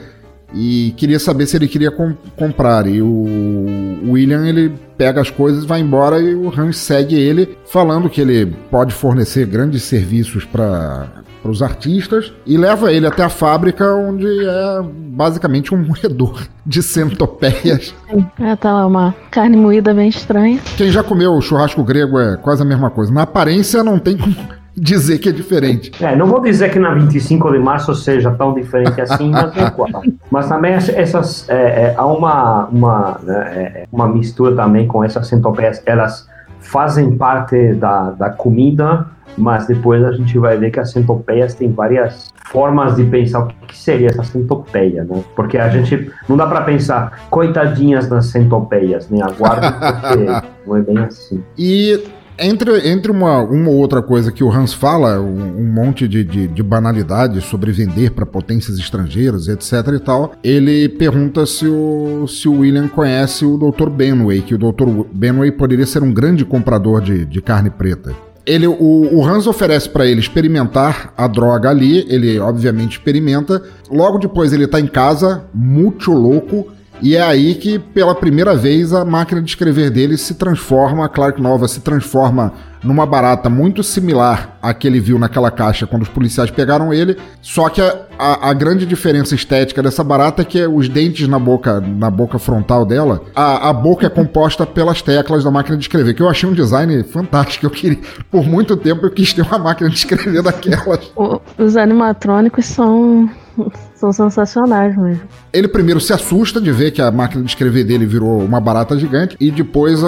[SPEAKER 1] e queria saber se ele queria com- comprar. E o William ele pega as coisas, vai embora e o Hans segue ele, falando que ele pode fornecer grandes serviços para os artistas e leva ele até a fábrica, onde é basicamente um moedor de centopeias.
[SPEAKER 7] É, tá lá uma carne moída bem estranha.
[SPEAKER 1] Quem já comeu churrasco grego é quase a mesma coisa. Na aparência não tem como dizer que é diferente.
[SPEAKER 8] É, não vou dizer que na 25 de março seja tão diferente assim, mas é igual. Mas também ess- essas, é, é, há uma, uma, né, é, é, uma mistura também com essas centopeias. Elas fazem parte da, da comida, mas depois a gente vai ver que as centopeias têm várias formas de pensar o que, seria essa centopeia, né? Porque a gente não dá para pensar coitadinhas das centopeias, né? Aguardem porque não é bem assim.
[SPEAKER 1] E entre, entre uma, uma ou outra coisa que o Hans fala, um, um monte de, de, de banalidades sobre vender para potências estrangeiras, etc e tal, ele pergunta se o, se o William conhece o Dr. Benway, que o Dr. Benway poderia ser um grande comprador de, de carne preta. Ele, o, o Hans oferece para ele experimentar a droga ali, ele obviamente experimenta. Logo depois ele tá em casa, muito louco, e é aí que, pela primeira vez, a máquina de escrever dele se transforma, a Clark Nova se transforma numa barata muito similar à que ele viu naquela caixa quando os policiais pegaram ele. Só que a, a, a grande diferença estética dessa barata é que os dentes na boca, na boca frontal dela, a, a boca é composta pelas teclas da máquina de escrever, que eu achei um design fantástico. Eu queria, por muito tempo, eu quis ter uma máquina de escrever daquelas.
[SPEAKER 7] Os animatrônicos são são sensacionais mesmo.
[SPEAKER 1] Ele primeiro se assusta de ver que a máquina de escrever dele virou uma barata gigante e depois,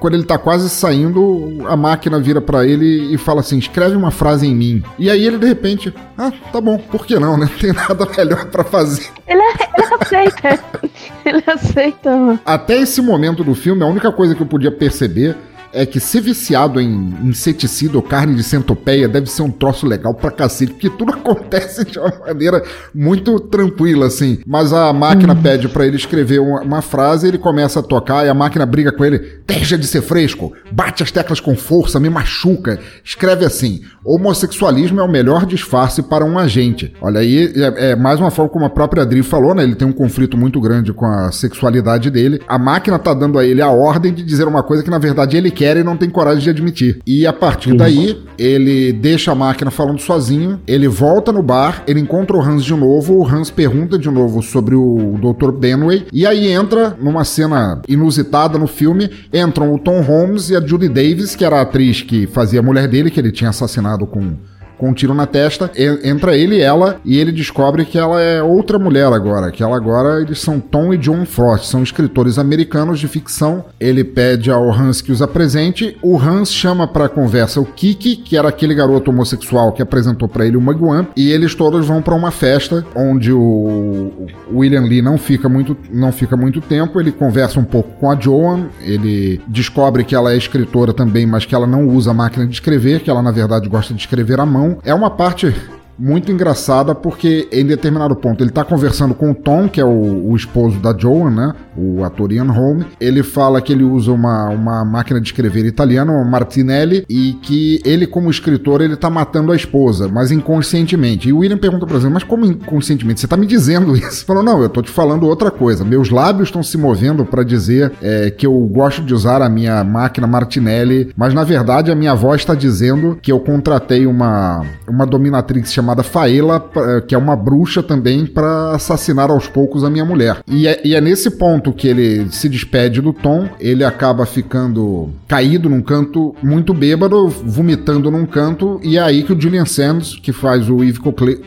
[SPEAKER 1] quando ele tá quase saindo, a máquina vira para ele e fala assim: escreve uma frase em mim. E aí ele de repente, ah, tá bom, por que não, né? Não tem nada melhor para fazer.
[SPEAKER 7] Ele, ele aceita. ele aceita.
[SPEAKER 1] Até esse momento do filme, a única coisa que eu podia perceber é que ser viciado em inseticida ou carne de centopeia deve ser um troço legal pra cacete, porque tudo acontece de uma maneira muito tranquila, assim. Mas a máquina hum. pede para ele escrever uma, uma, frase, ele começa a tocar e a máquina briga com ele. Deixa de ser fresco, bate as teclas com força, me machuca. Escreve assim: homossexualismo é o melhor disfarce para um agente. Olha aí, é, é mais uma forma como a própria Adri falou, né? Ele tem um conflito muito grande com a sexualidade dele. A máquina tá dando a ele a ordem de dizer uma coisa que na verdade ele quer quer e não tem coragem de admitir. E a partir daí, ele deixa a máquina falando sozinho, ele volta no bar, ele encontra o Hans de novo, o Hans pergunta de novo sobre o Dr. Benway, e aí entra numa cena inusitada no filme, entram o Tom Holmes e a Judy Davis, que era a atriz que fazia a mulher dele, que ele tinha assassinado com com um tiro na testa. Entra ele e ela, e ele descobre que ela é outra mulher agora. Que ela agora, eles são Tom e John Frost, são escritores americanos de ficção. Ele pede ao Hans que os apresente. O Hans chama para conversa o Kiki, que era aquele garoto homossexual que apresentou para ele o Maguan, e eles todos vão para uma festa onde o William Lee não fica muito não fica muito tempo. Ele conversa um pouco com a Joan, ele descobre que ela é escritora também, mas que ela não usa máquina de escrever, que ela na verdade gosta de escrever à mão é uma parte muito engraçada porque em determinado ponto ele tá conversando com o Tom, que é o, o esposo da Joan, né? O ator Ian Holm. Ele fala que ele usa uma, uma máquina de escrever italiana, uma Martinelli, e que ele, como escritor, ele tá matando a esposa, mas inconscientemente. E o William pergunta pra ele, mas como inconscientemente? Você tá me dizendo isso? Falou, não, eu tô te falando outra coisa. Meus lábios estão se movendo para dizer é, que eu gosto de usar a minha máquina Martinelli, mas na verdade a minha voz está dizendo que eu contratei uma, uma dominatrix chamada Faela, que é uma bruxa também, para assassinar aos poucos a minha mulher. E é, e é, nesse ponto que ele se despede do Tom, ele acaba ficando caído num canto, muito bêbado, vomitando num canto, e é aí que o Julian Sands, que faz o Yves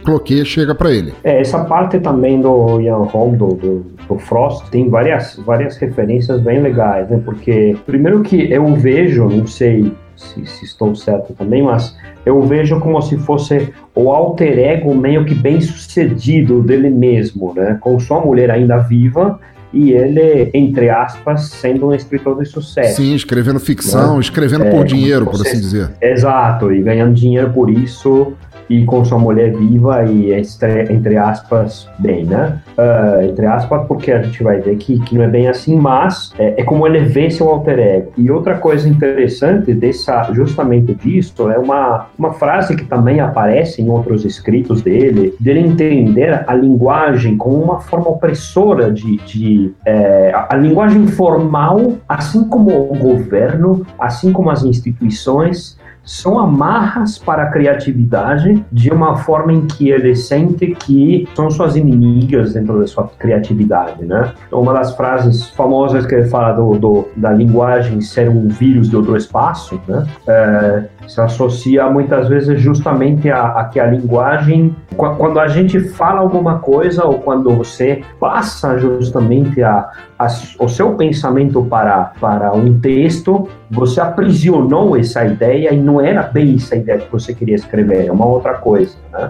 [SPEAKER 1] Cloquet, chega para ele.
[SPEAKER 8] É, essa parte também do Ian Holm, do, do, do, Frost, tem várias, várias referências bem legais, né? Porque, primeiro que eu vejo, não sei se, se, estou certo também, mas eu vejo como se fosse o alter ego meio que bem sucedido dele mesmo, né? Com sua mulher ainda viva e ele, entre aspas, sendo um escritor de sucesso.
[SPEAKER 1] Sim, escrevendo ficção, né? escrevendo é, por dinheiro, por assim dizer.
[SPEAKER 8] Exato, e ganhando dinheiro por isso e com sua mulher viva e entre aspas bem, né? Uh, entre aspas porque a gente vai ver que, que não é bem assim, mas é, é, como ele vê seu alter ego. E outra coisa interessante dessa justamente disso é uma uma frase que também aparece em outros escritos dele, dele entender a linguagem como uma forma opressora de, de é, a linguagem formal, assim como o governo, assim como as instituições são amarras para a criatividade de uma forma em que ele sente que são suas inimigas dentro da sua criatividade, né? Uma das frases famosas que ele fala do, do da linguagem ser um vírus de outro espaço, né? É, se associa muitas vezes justamente a, a, que a linguagem, quando a gente fala alguma coisa ou quando você passa justamente a, a, o seu pensamento para, para um texto, você aprisionou essa ideia e não era bem essa ideia que você queria escrever, é uma outra coisa, né?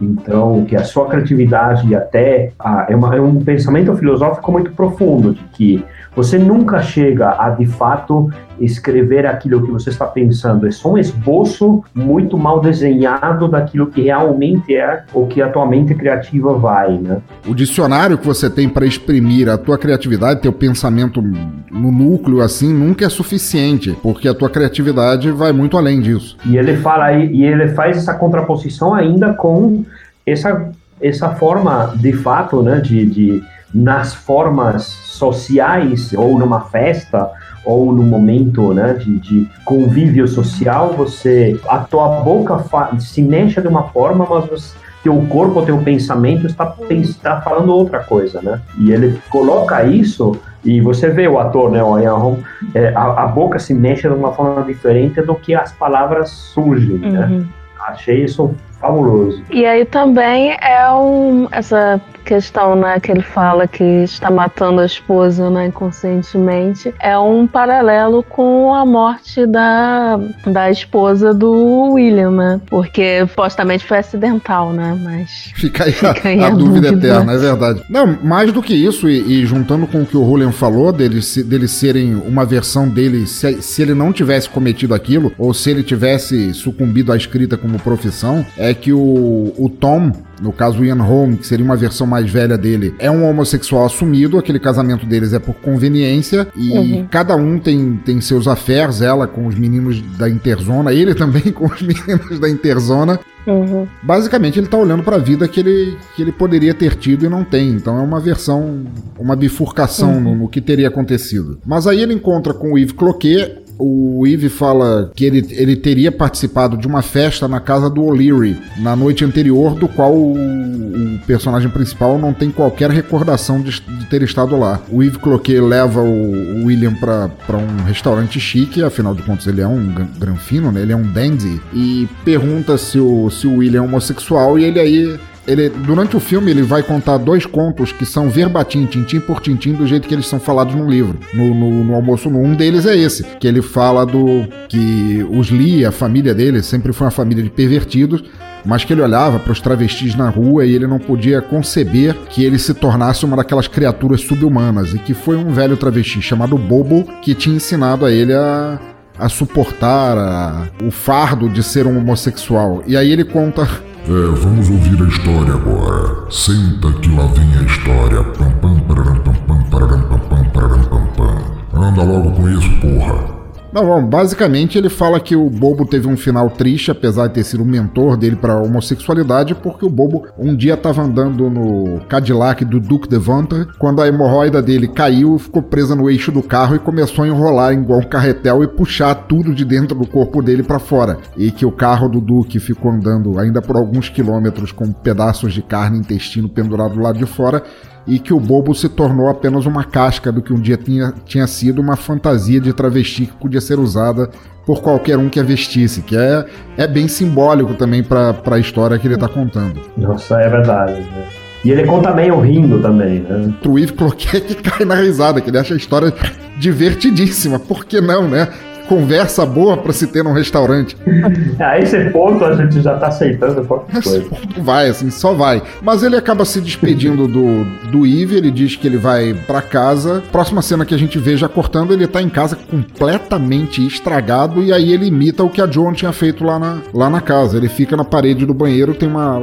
[SPEAKER 8] Então, que a sua criatividade até é, uma, é um pensamento filosófico muito profundo de que você nunca chega a de fato escrever aquilo que você está pensando, é só um esboço muito mal desenhado daquilo que realmente é o que a tua mente criativa vai, né?
[SPEAKER 1] O dicionário que você tem para exprimir a tua criatividade, teu pensamento no núcleo assim, nunca é suficiente, porque a tua criatividade vai muito além disso.
[SPEAKER 8] E ele fala e ele faz essa contraposição ainda com essa essa forma de fato, né, de, de nas formas sociais ou numa festa ou no momento né, de, de, convívio social, você a tua boca se mexe de uma forma, mas você, teu corpo, teu pensamento está, está falando outra coisa, né? E ele coloca isso e você vê o ator, né, o Ian Holm, é, a, a, boca se mexe de uma forma diferente do que as palavras surgem, né? uhum. né? Achei isso fabuloso.
[SPEAKER 7] E aí também é um essa questão, né, que ele fala que está matando a esposa, né, inconscientemente, é um paralelo com a morte da, da esposa do William, né? Porque supostamente foi acidental, né? Mas.
[SPEAKER 1] Fica aí, fica aí a, a, dúvida, dúvida, eterna, é verdade. Não, mais do que isso, e, e juntando com o que o Julian falou, deles, deles serem uma versão dele, se, se ele não tivesse cometido aquilo, ou se ele tivesse sucumbido à escrita como profissão, é que o, o Tom no caso, Ian Holm, que seria uma versão mais velha dele, é um homossexual assumido. Aquele casamento deles é por conveniência. E uhum. cada um tem, tem seus affairs, ela com os meninos da Interzona, ele também com os meninos da Interzona. Uhum. Basicamente, ele tá olhando para a vida que ele, que ele poderia ter tido e não tem. Então é uma versão, uma bifurcação uhum. no, no, que teria acontecido. Mas aí ele encontra com o Yves Cloquet, o Eve fala que ele, ele teria participado de uma festa na casa do O'Leary na noite anterior, do qual o, o personagem principal não tem qualquer recordação de, de ter estado lá. O Eve Cloquet leva o, o William para um restaurante chique, afinal de contas ele é um granfino, né? ele é um dandy, e pergunta se o, se o William é homossexual e ele aí ele, durante o filme ele vai contar dois contos que são verbatim, tintim por tintim, do jeito que eles são falados no livro, no, no, no almoço. Um deles é esse, que ele fala do que os Lee, a família dele, sempre foi uma família de pervertidos, mas que ele olhava para os travestis na rua e ele não podia conceber que ele se tornasse uma daquelas criaturas subhumanas e que foi um velho travesti chamado Bobo que tinha ensinado a ele a, a suportar a, o fardo de ser um homossexual. E aí ele conta
[SPEAKER 2] é, vamos ouvir a história agora. Senta que lá vem a história. Pam pam pararam pam pam pararam pam pam pararam pam pam. Anda logo com isso, porra.
[SPEAKER 1] Não, bom, basicamente ele fala que o Bobo teve um final triste, apesar de ter sido o mentor dele para homossexualidade, porque o Bobo um dia estava andando no Cadillac do Duke Devonter, quando a hemorroida dele caiu, ficou presa no eixo do carro e começou a enrolar igual um carretel e puxar tudo de dentro do corpo dele para fora. E que o carro do Duke ficou andando ainda por alguns quilômetros com pedaços de carne e intestino pendurado do lado de fora e que o bobo se tornou apenas uma casca do que um dia tinha, tinha sido uma fantasia de travesti que podia ser usada por qualquer um que a vestisse, que é, é bem simbólico também para a história que ele está contando.
[SPEAKER 8] Nossa, é verdade. Né? E ele conta meio rindo também, né?
[SPEAKER 1] Yves Cloquet que cai na risada, que ele acha a história divertidíssima. Por que não, né? Conversa boa para se ter num restaurante.
[SPEAKER 8] A esse ponto a gente já tá aceitando qualquer coisa.
[SPEAKER 1] Vai, assim, só vai. Mas ele acaba se despedindo do, do Eve, ele diz que ele vai para casa. Próxima cena que a gente vê já cortando, ele tá em casa completamente estragado e aí ele imita o que a Joan tinha feito lá na, lá na casa. Ele fica na parede do banheiro, tem uma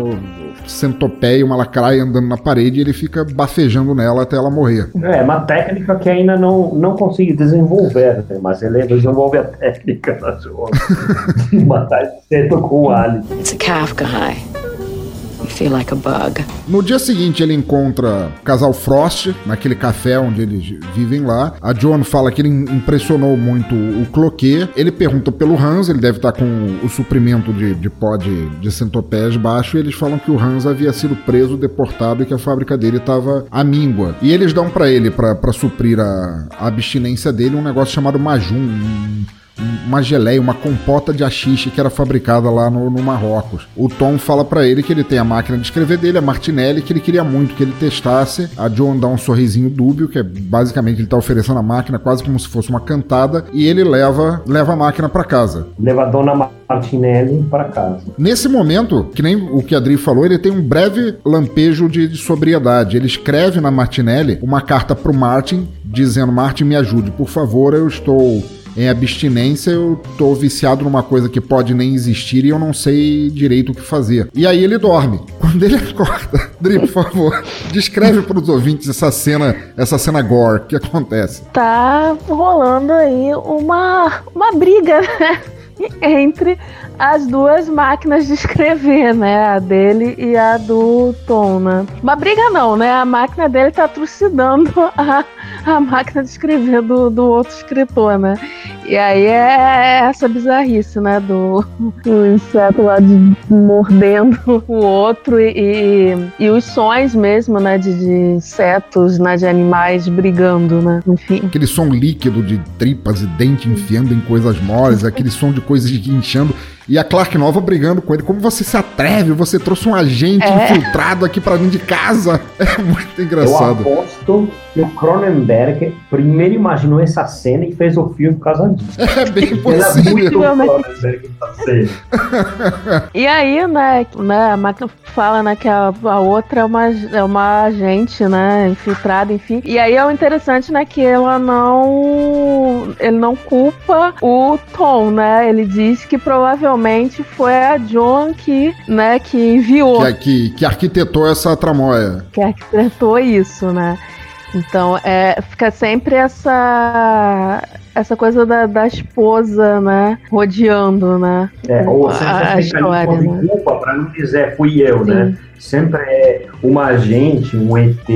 [SPEAKER 1] centopeia, uma lacraia andando na parede e ele fica bafejando nela até ela morrer.
[SPEAKER 8] É, uma técnica que ainda não, não consegui desenvolver, mas ele desenvolve a técnica de matar cedo com o alho. It's a Kafka high.
[SPEAKER 1] No dia seguinte, ele encontra o casal Frost, naquele café onde eles vivem lá. A Joan fala que ele impressionou muito o Cloquet. Ele pergunta pelo Hans, ele deve estar com o suprimento de, de pó de, de centopés baixo. E eles falam que o Hans havia sido preso, deportado e que a fábrica dele estava à míngua. E eles dão para ele, para suprir a, a abstinência dele, um negócio chamado Majum. Um, uma geleia, uma compota de achixe que era fabricada lá no, no Marrocos. O Tom fala para ele que ele tem a máquina de escrever dele, a Martinelli, que ele queria muito que ele testasse. A John dá um sorrisinho dúbio, que é basicamente ele tá oferecendo a máquina quase como se fosse uma cantada, e ele leva, leva a máquina para casa.
[SPEAKER 8] Leva a dona Martinelli para casa.
[SPEAKER 1] Nesse momento, que nem o que a Adri falou, ele tem um breve lampejo de, de sobriedade. Ele escreve na Martinelli uma carta pro Martin dizendo: Martin, me ajude, por favor, eu estou em abstinência, eu tô viciado numa coisa que pode nem existir e eu não sei direito o que fazer. E aí ele dorme. Quando ele acorda, Dri, por favor, descreve para os ouvintes essa cena, essa cena gore que acontece.
[SPEAKER 7] Tá rolando aí uma, uma briga, né? entre as duas máquinas de escrever, né? A dele e a do Tom, né? Uma briga não, né? A máquina dele tá trucidando a, a máquina de escrever do, do outro escritor, né? E aí é essa bizarrice, né? Do, inseto lá de, mordendo o outro e, e, os sons mesmo, né? De, de insetos, né? De animais brigando, né? Enfim.
[SPEAKER 1] Aquele som líquido de tripas e dente enfiando em coisas moles, aquele som de coisas guinchando. E a Clark Nova brigando com ele. Como você se atreve? Você trouxe um agente é. infiltrado aqui para mim de casa. É muito engraçado.
[SPEAKER 8] Eu aposto que o Cronenberg primeiro imaginou essa cena e fez o filme por causa disso.
[SPEAKER 1] É bem possível. é muito
[SPEAKER 7] e aí, né, né, a máquina fala, né, que a, a outra é uma, é uma agente, né, infiltrada, enfim. E aí é o interessante, né, que ela não... ele não culpa o Tom, né, ele diz que provavelmente provavelmente foi a John que, né, que enviou.
[SPEAKER 1] Que, que, que arquitetou essa tramóia.
[SPEAKER 7] Que arquitetou isso, né? Então, é, fica sempre essa essa coisa da, da esposa, né? Rodeando, né?
[SPEAKER 8] É, ou sempre a, a história, né? culpa para não dizer fui eu, né? Sim. né? Sempre é uma agente, um ET,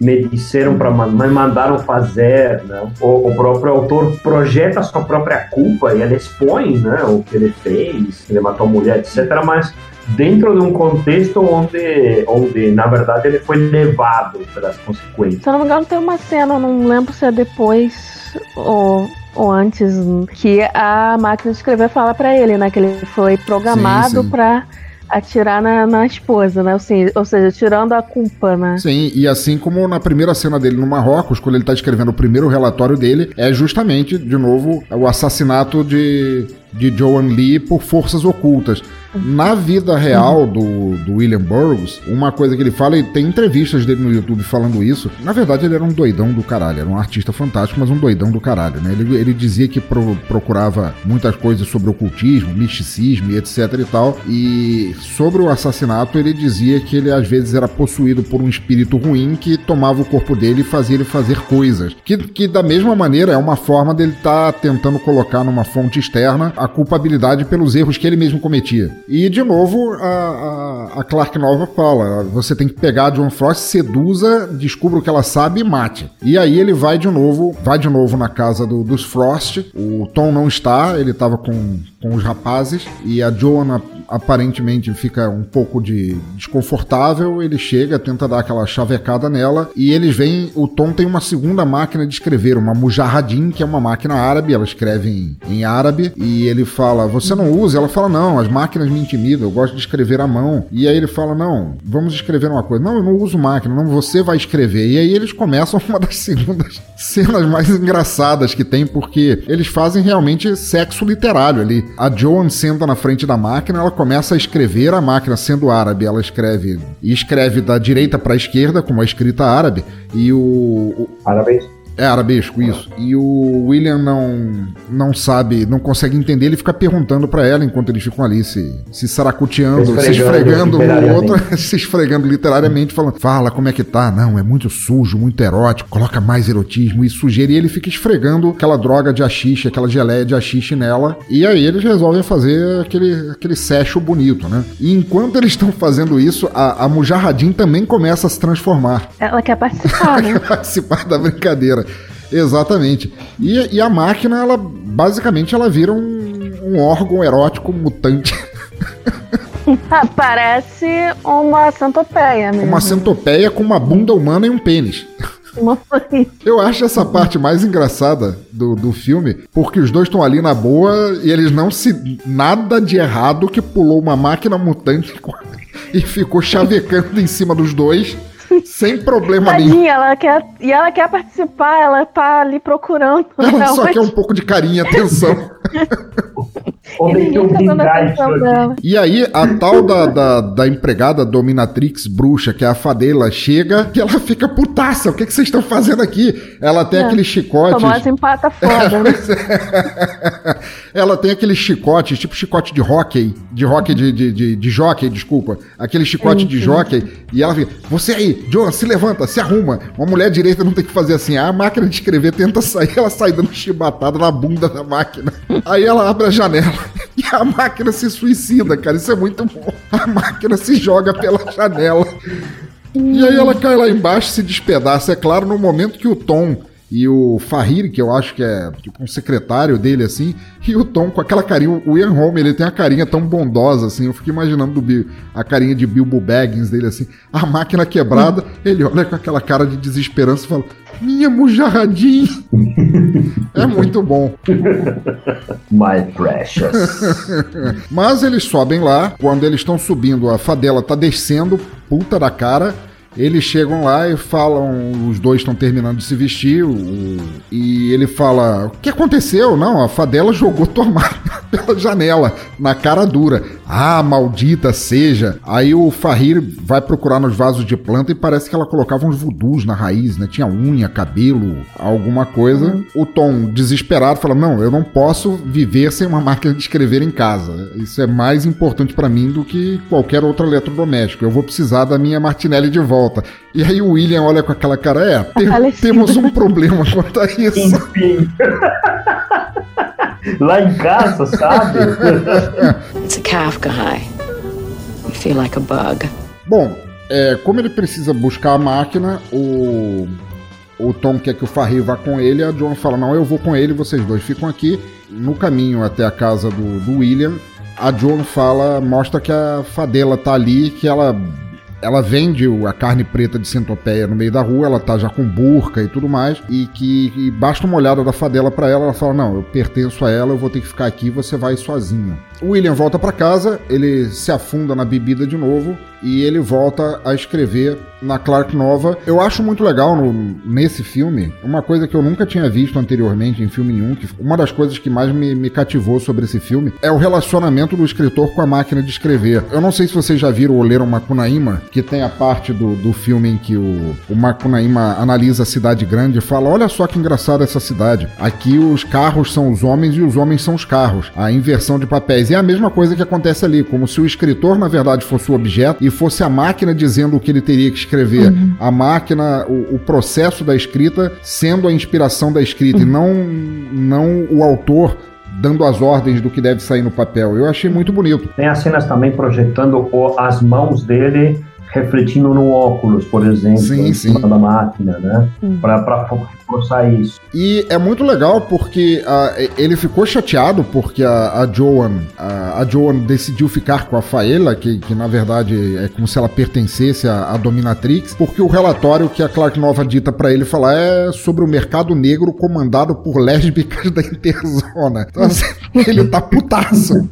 [SPEAKER 8] me disseram para me mandaram fazer, né? O, o, próprio autor projeta a sua própria culpa e ele expõe, né, o que ele fez, ele matou a mulher, etc. Mas dentro de um contexto onde, onde na verdade ele foi levado pelas consequências.
[SPEAKER 7] Se eu não me engano tem uma cena, não lembro se é depois ou ou antes que a máquina de escrever fala para ele, né, que ele foi programado para atirar na, na esposa, né? Assim, ou seja, tirando a culpa, né?
[SPEAKER 1] Sim, e assim como na primeira cena dele no Marrocos, quando ele tá escrevendo o primeiro relatório dele, é justamente, de novo, o assassinato de, de Joan Lee por forças ocultas. Na vida real do, do William Burroughs, uma coisa que ele fala, e tem entrevistas dele no YouTube falando isso. Na verdade, ele era um doidão do caralho, era um artista fantástico, mas um doidão do caralho, né? Ele, ele dizia que pro, procurava muitas coisas sobre ocultismo, misticismo e etc e tal. E sobre o assassinato, ele dizia que ele às vezes era possuído por um espírito ruim que tomava o corpo dele e fazia ele fazer coisas. Que, que da mesma maneira é uma forma dele estar tá tentando colocar numa fonte externa a culpabilidade pelos erros que ele mesmo cometia. E, de novo, a, a, a, Clark Nova fala: você tem que pegar a John Frost, seduza, descubra o que ela sabe e mate. E aí ele vai de novo, vai de novo na casa do, dos Frost. O Tom não está, ele estava com, com os rapazes. E a Joanna aparentemente fica um pouco de desconfortável. Ele chega, tenta dar aquela chavecada nela. E eles veem: o Tom tem uma segunda máquina de escrever, uma Mujahadin, que é uma máquina árabe. Ela escreve em, em árabe. E ele fala: Você não usa? Ela fala: Não, as máquinas me intimida, eu gosto de escrever à mão. E aí ele fala: Não, vamos escrever uma coisa. Não, eu não uso máquina, não, você vai escrever. E aí eles começam uma das segundas cenas mais engraçadas que tem, porque eles fazem realmente sexo literário ali. A Joan senta na frente da máquina, ela começa a escrever, a máquina sendo árabe, ela escreve e escreve da direita para a esquerda, com a escrita árabe, e o. o...
[SPEAKER 8] Parabéns.
[SPEAKER 1] É arabesco, isso. E o William não não sabe, não consegue entender, ele fica perguntando para ela enquanto eles ficam ali se, se saracuteando, se esfregando no outro, se esfregando literariamente, falando: fala como é que tá. Não, é muito sujo, muito erótico, coloca mais erotismo e sujeira. E ele fica esfregando aquela droga de axixe, aquela geleia de axixe nela. E aí eles resolvem fazer aquele, aquele secho bonito, né? E enquanto eles estão fazendo isso, a, a Mujahadin também começa a se transformar.
[SPEAKER 7] Ela quer participar, né?
[SPEAKER 1] quer participar da brincadeira. Exatamente. E, e, a máquina, ela basicamente ela vira um, um órgão erótico mutante.
[SPEAKER 7] Ah, parece uma centopeia mesmo.
[SPEAKER 1] Uma centopeia com uma bunda humana e um pênis. Eu acho essa parte mais engraçada do, do filme, porque os dois estão ali na boa e eles não se. Nada de errado que pulou uma máquina mutante e ficou chavecando em cima dos dois. Sem problema Tadinha, nenhum.
[SPEAKER 7] Ela quer, e ela quer participar, ela tá ali procurando.
[SPEAKER 1] Ela só quer um pouco de carinho e atenção. E aí, a tal da, da, da empregada dominatrix bruxa, que é a Fadela, chega e ela fica putaça. O que, que vocês estão fazendo aqui? Ela tem
[SPEAKER 7] É.
[SPEAKER 1] aqueles chicotes.
[SPEAKER 7] Famosa empata foda, né?
[SPEAKER 1] Ela tem aqueles chicotes, tipo chicote de hóquei, de hóquei de, de, de, de jockey, desculpa. Aquele chicote de jockey. E ela fica, você aí, John, se levanta, se arruma. Uma mulher direita não tem que fazer assim. A máquina de escrever tenta sair, ela sai dando chibatada na bunda da máquina. Aí ela abre a janela e a máquina se suicida, cara. Isso é muito bom. A máquina se joga pela janela. E aí ela cai lá embaixo, se despedaça. É claro, no momento que o Tom e o Fahir, que eu acho que é tipo um secretário dele, assim, e o Tom com aquela carinha, o Ian Holm, ele tem a carinha tão bondosa, assim, eu fico imaginando do a carinha de Bilbo Baggins dele, assim, a máquina quebrada, ele olha com aquela cara de desesperança e fala, minha mujarradinha. é muito bom.
[SPEAKER 8] My precious.
[SPEAKER 1] Mas eles sobem lá, quando eles estão subindo, a Fadela tá descendo, puta da cara. Eles chegam lá e falam, os dois estão terminando de se vestir, o- e ele fala: O que aconteceu? Não, a Fadela jogou máquina pela janela, na cara dura. Ah, maldita seja. Aí o Fahir vai procurar nos vasos de planta e parece que ela colocava uns vudus na raiz, né? Tinha unha, cabelo, alguma coisa. O Tom, desesperado, fala: Não, eu não posso viver sem uma máquina de escrever em casa. Isso é mais importante pra mim do que qualquer outro eletrodoméstico. Eu vou precisar da minha Martinelli de volta. E aí o William olha com aquela cara: É, tem-
[SPEAKER 7] falecida.
[SPEAKER 1] temos um problema quanto a isso.
[SPEAKER 8] Enfim. Lá em casa, sabe?
[SPEAKER 5] It's a Kafka high. You feel like a bug.
[SPEAKER 1] Bom, é, como ele precisa buscar a máquina, o, o Tom quer que o Farri vá com ele, a John fala, não, eu vou com ele, vocês dois ficam aqui. No caminho até a casa do, do William, a John fala, mostra que a Fadela tá ali, que ela, ela vende a carne preta de centopeia no meio da rua, ela tá já com burca e tudo mais, e que e basta uma olhada da Fadela pra ela, ela fala, não, eu pertenço a ela, eu vou ter que ficar aqui, você vai sozinho. O William volta pra casa, ele se afunda na bebida de novo e ele volta a escrever na Clark Nova. Eu acho muito legal no- nesse filme uma coisa que eu nunca tinha visto anteriormente em filme nenhum. Que uma das coisas que mais me, me cativou sobre esse filme é o relacionamento do escritor com a máquina de escrever. Eu não sei se vocês já viram ou leram Macunaíma, que tem a parte do, do filme em que o, o Macunaíma analisa a cidade grande e fala: Olha só que engraçada essa cidade. Aqui os carros são os homens e os homens são os carros. A inversão de papéis. E é a mesma coisa que acontece ali, como se o escritor, na verdade, fosse o objeto e fosse a máquina dizendo o que ele teria que escrever. A máquina, o, o processo da escrita sendo a inspiração da escrita e não, não o autor dando as ordens do que deve sair no papel. Eu achei muito bonito.
[SPEAKER 8] Tem as cenas também projetando o- as mãos dele refletindo no óculos, por exemplo,
[SPEAKER 1] Sim,
[SPEAKER 8] em cima
[SPEAKER 1] sim.
[SPEAKER 8] da máquina, né? Pra, pra forçar isso.
[SPEAKER 1] E é muito legal porque ah, ele ficou chateado porque a, a Joan a, a Joan decidiu ficar com a Faela, que, que na verdade é como se ela pertencesse à, à Dominatrix, porque o relatório que a Clark Nova dita pra ele falar é sobre o mercado negro comandado por lésbicas da Interzona. Então assim, ele tá putaço.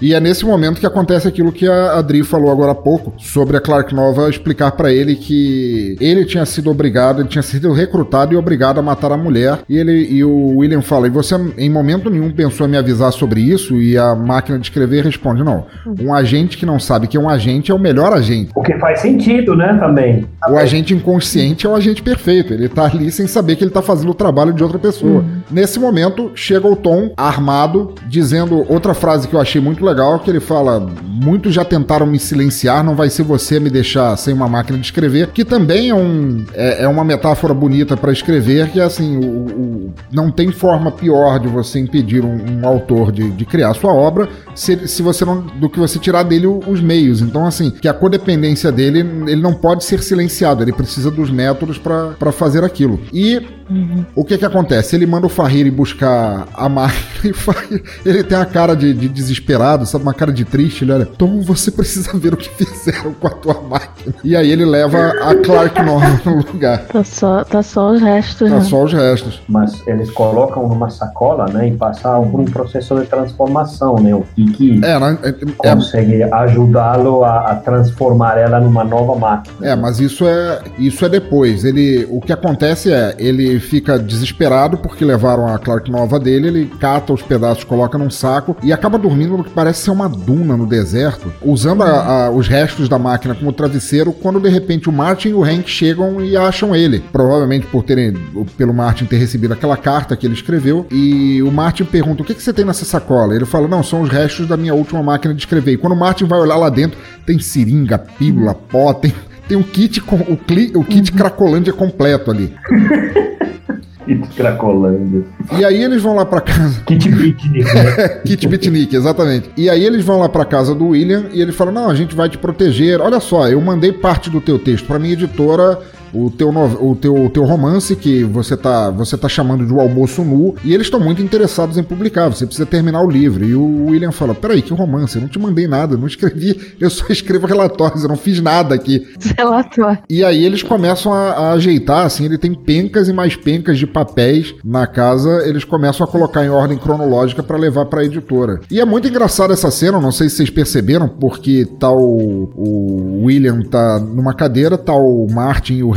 [SPEAKER 1] E é nesse momento que acontece aquilo que a Adri falou agora há pouco, sobre a Clark Nova explicar pra ele que ele tinha sido obrigado, ele tinha sido recrutado e obrigado a matar a mulher. E ele e o William fala: "E você em momento nenhum pensou em me avisar sobre isso?" E a máquina de escrever responde: "Não. Um agente que não sabe que é um agente é o melhor agente.
[SPEAKER 8] O que faz sentido, né, também.
[SPEAKER 1] O agente inconsciente é o agente perfeito. Ele tá ali sem saber que ele tá fazendo o trabalho de outra pessoa. Nesse momento, chega o Tom armado, dizendo outra frase que eu achei muito legal, que ele fala: Muitos já tentaram me silenciar, não vai ser você me deixar sem uma máquina de escrever, que também é, um, é, é uma metáfora bonita para escrever, que é assim, o, o- não tem forma pior de você impedir um, um autor de, de criar sua obra se, se você não, do que você tirar dele os meios. Então, assim, que a codependência dele, ele não pode ser silenciado, ele precisa dos métodos para fazer aquilo. E o que que acontece? Ele manda o Farrir ir buscar a máquina e ele tem a cara de, de desesperado, sabe? Uma cara de triste. Ele olha, Tom, você precisa ver o que fizeram com a tua máquina. E aí ele leva a Clark Nova no lugar.
[SPEAKER 7] Tá só, tá só os restos.
[SPEAKER 1] Tá
[SPEAKER 7] né?
[SPEAKER 1] só os restos.
[SPEAKER 8] Mas eles colocam numa sacola, né, e passam por um processo de transformação, né? O que
[SPEAKER 1] É, né? é, é,
[SPEAKER 8] consegue ajudá-lo a, a transformar ela numa nova máquina.
[SPEAKER 1] É, mas isso é isso é depois. Ele, o que acontece é ele fica desesperado porque levaram a Clark nova dele, ele cata os pedaços, coloca num saco e acaba dormindo no que parece ser uma duna no deserto, usando a, a, os restos da máquina como travesseiro, quando de repente o Martin e o Hank chegam e acham ele. Provavelmente por terem, pelo Martin ter recebido aquela carta que ele escreveu, e o Martin pergunta: o que, que você tem nessa sacola? Ele fala: não, são os restos da minha última máquina de escrever. E quando o Martin vai olhar lá dentro, tem seringa, pílula, pó, tem, tem um kit com o, cli, o kit Cracolândia completo ali.
[SPEAKER 8] Kit Cracolândia.
[SPEAKER 1] E aí eles vão lá pra casa.
[SPEAKER 8] Kit Beatnik. Né?
[SPEAKER 1] Kit Beatnik, exatamente. E aí eles vão lá pra casa do William e ele fala: Não, a gente vai te proteger. Olha só, eu mandei parte do teu texto pra minha editora o teu, o teu, o teu romance que você tá, você tá chamando de O Almoço Nu, e eles estão muito interessados em publicar, você precisa terminar o livro. E o William fala: Peraí, que romance? Eu não te mandei nada, eu não escrevi, eu só escrevo relatórios, eu não fiz nada aqui.
[SPEAKER 7] Relatório.
[SPEAKER 1] E aí eles começam a, a ajeitar, assim, ele tem pencas e mais pencas de papéis na casa, eles começam a colocar em ordem cronológica para levar para a editora. E é muito engraçada essa cena, não sei se vocês perceberam, porque tá o, o William tá numa cadeira, tá o Martin e o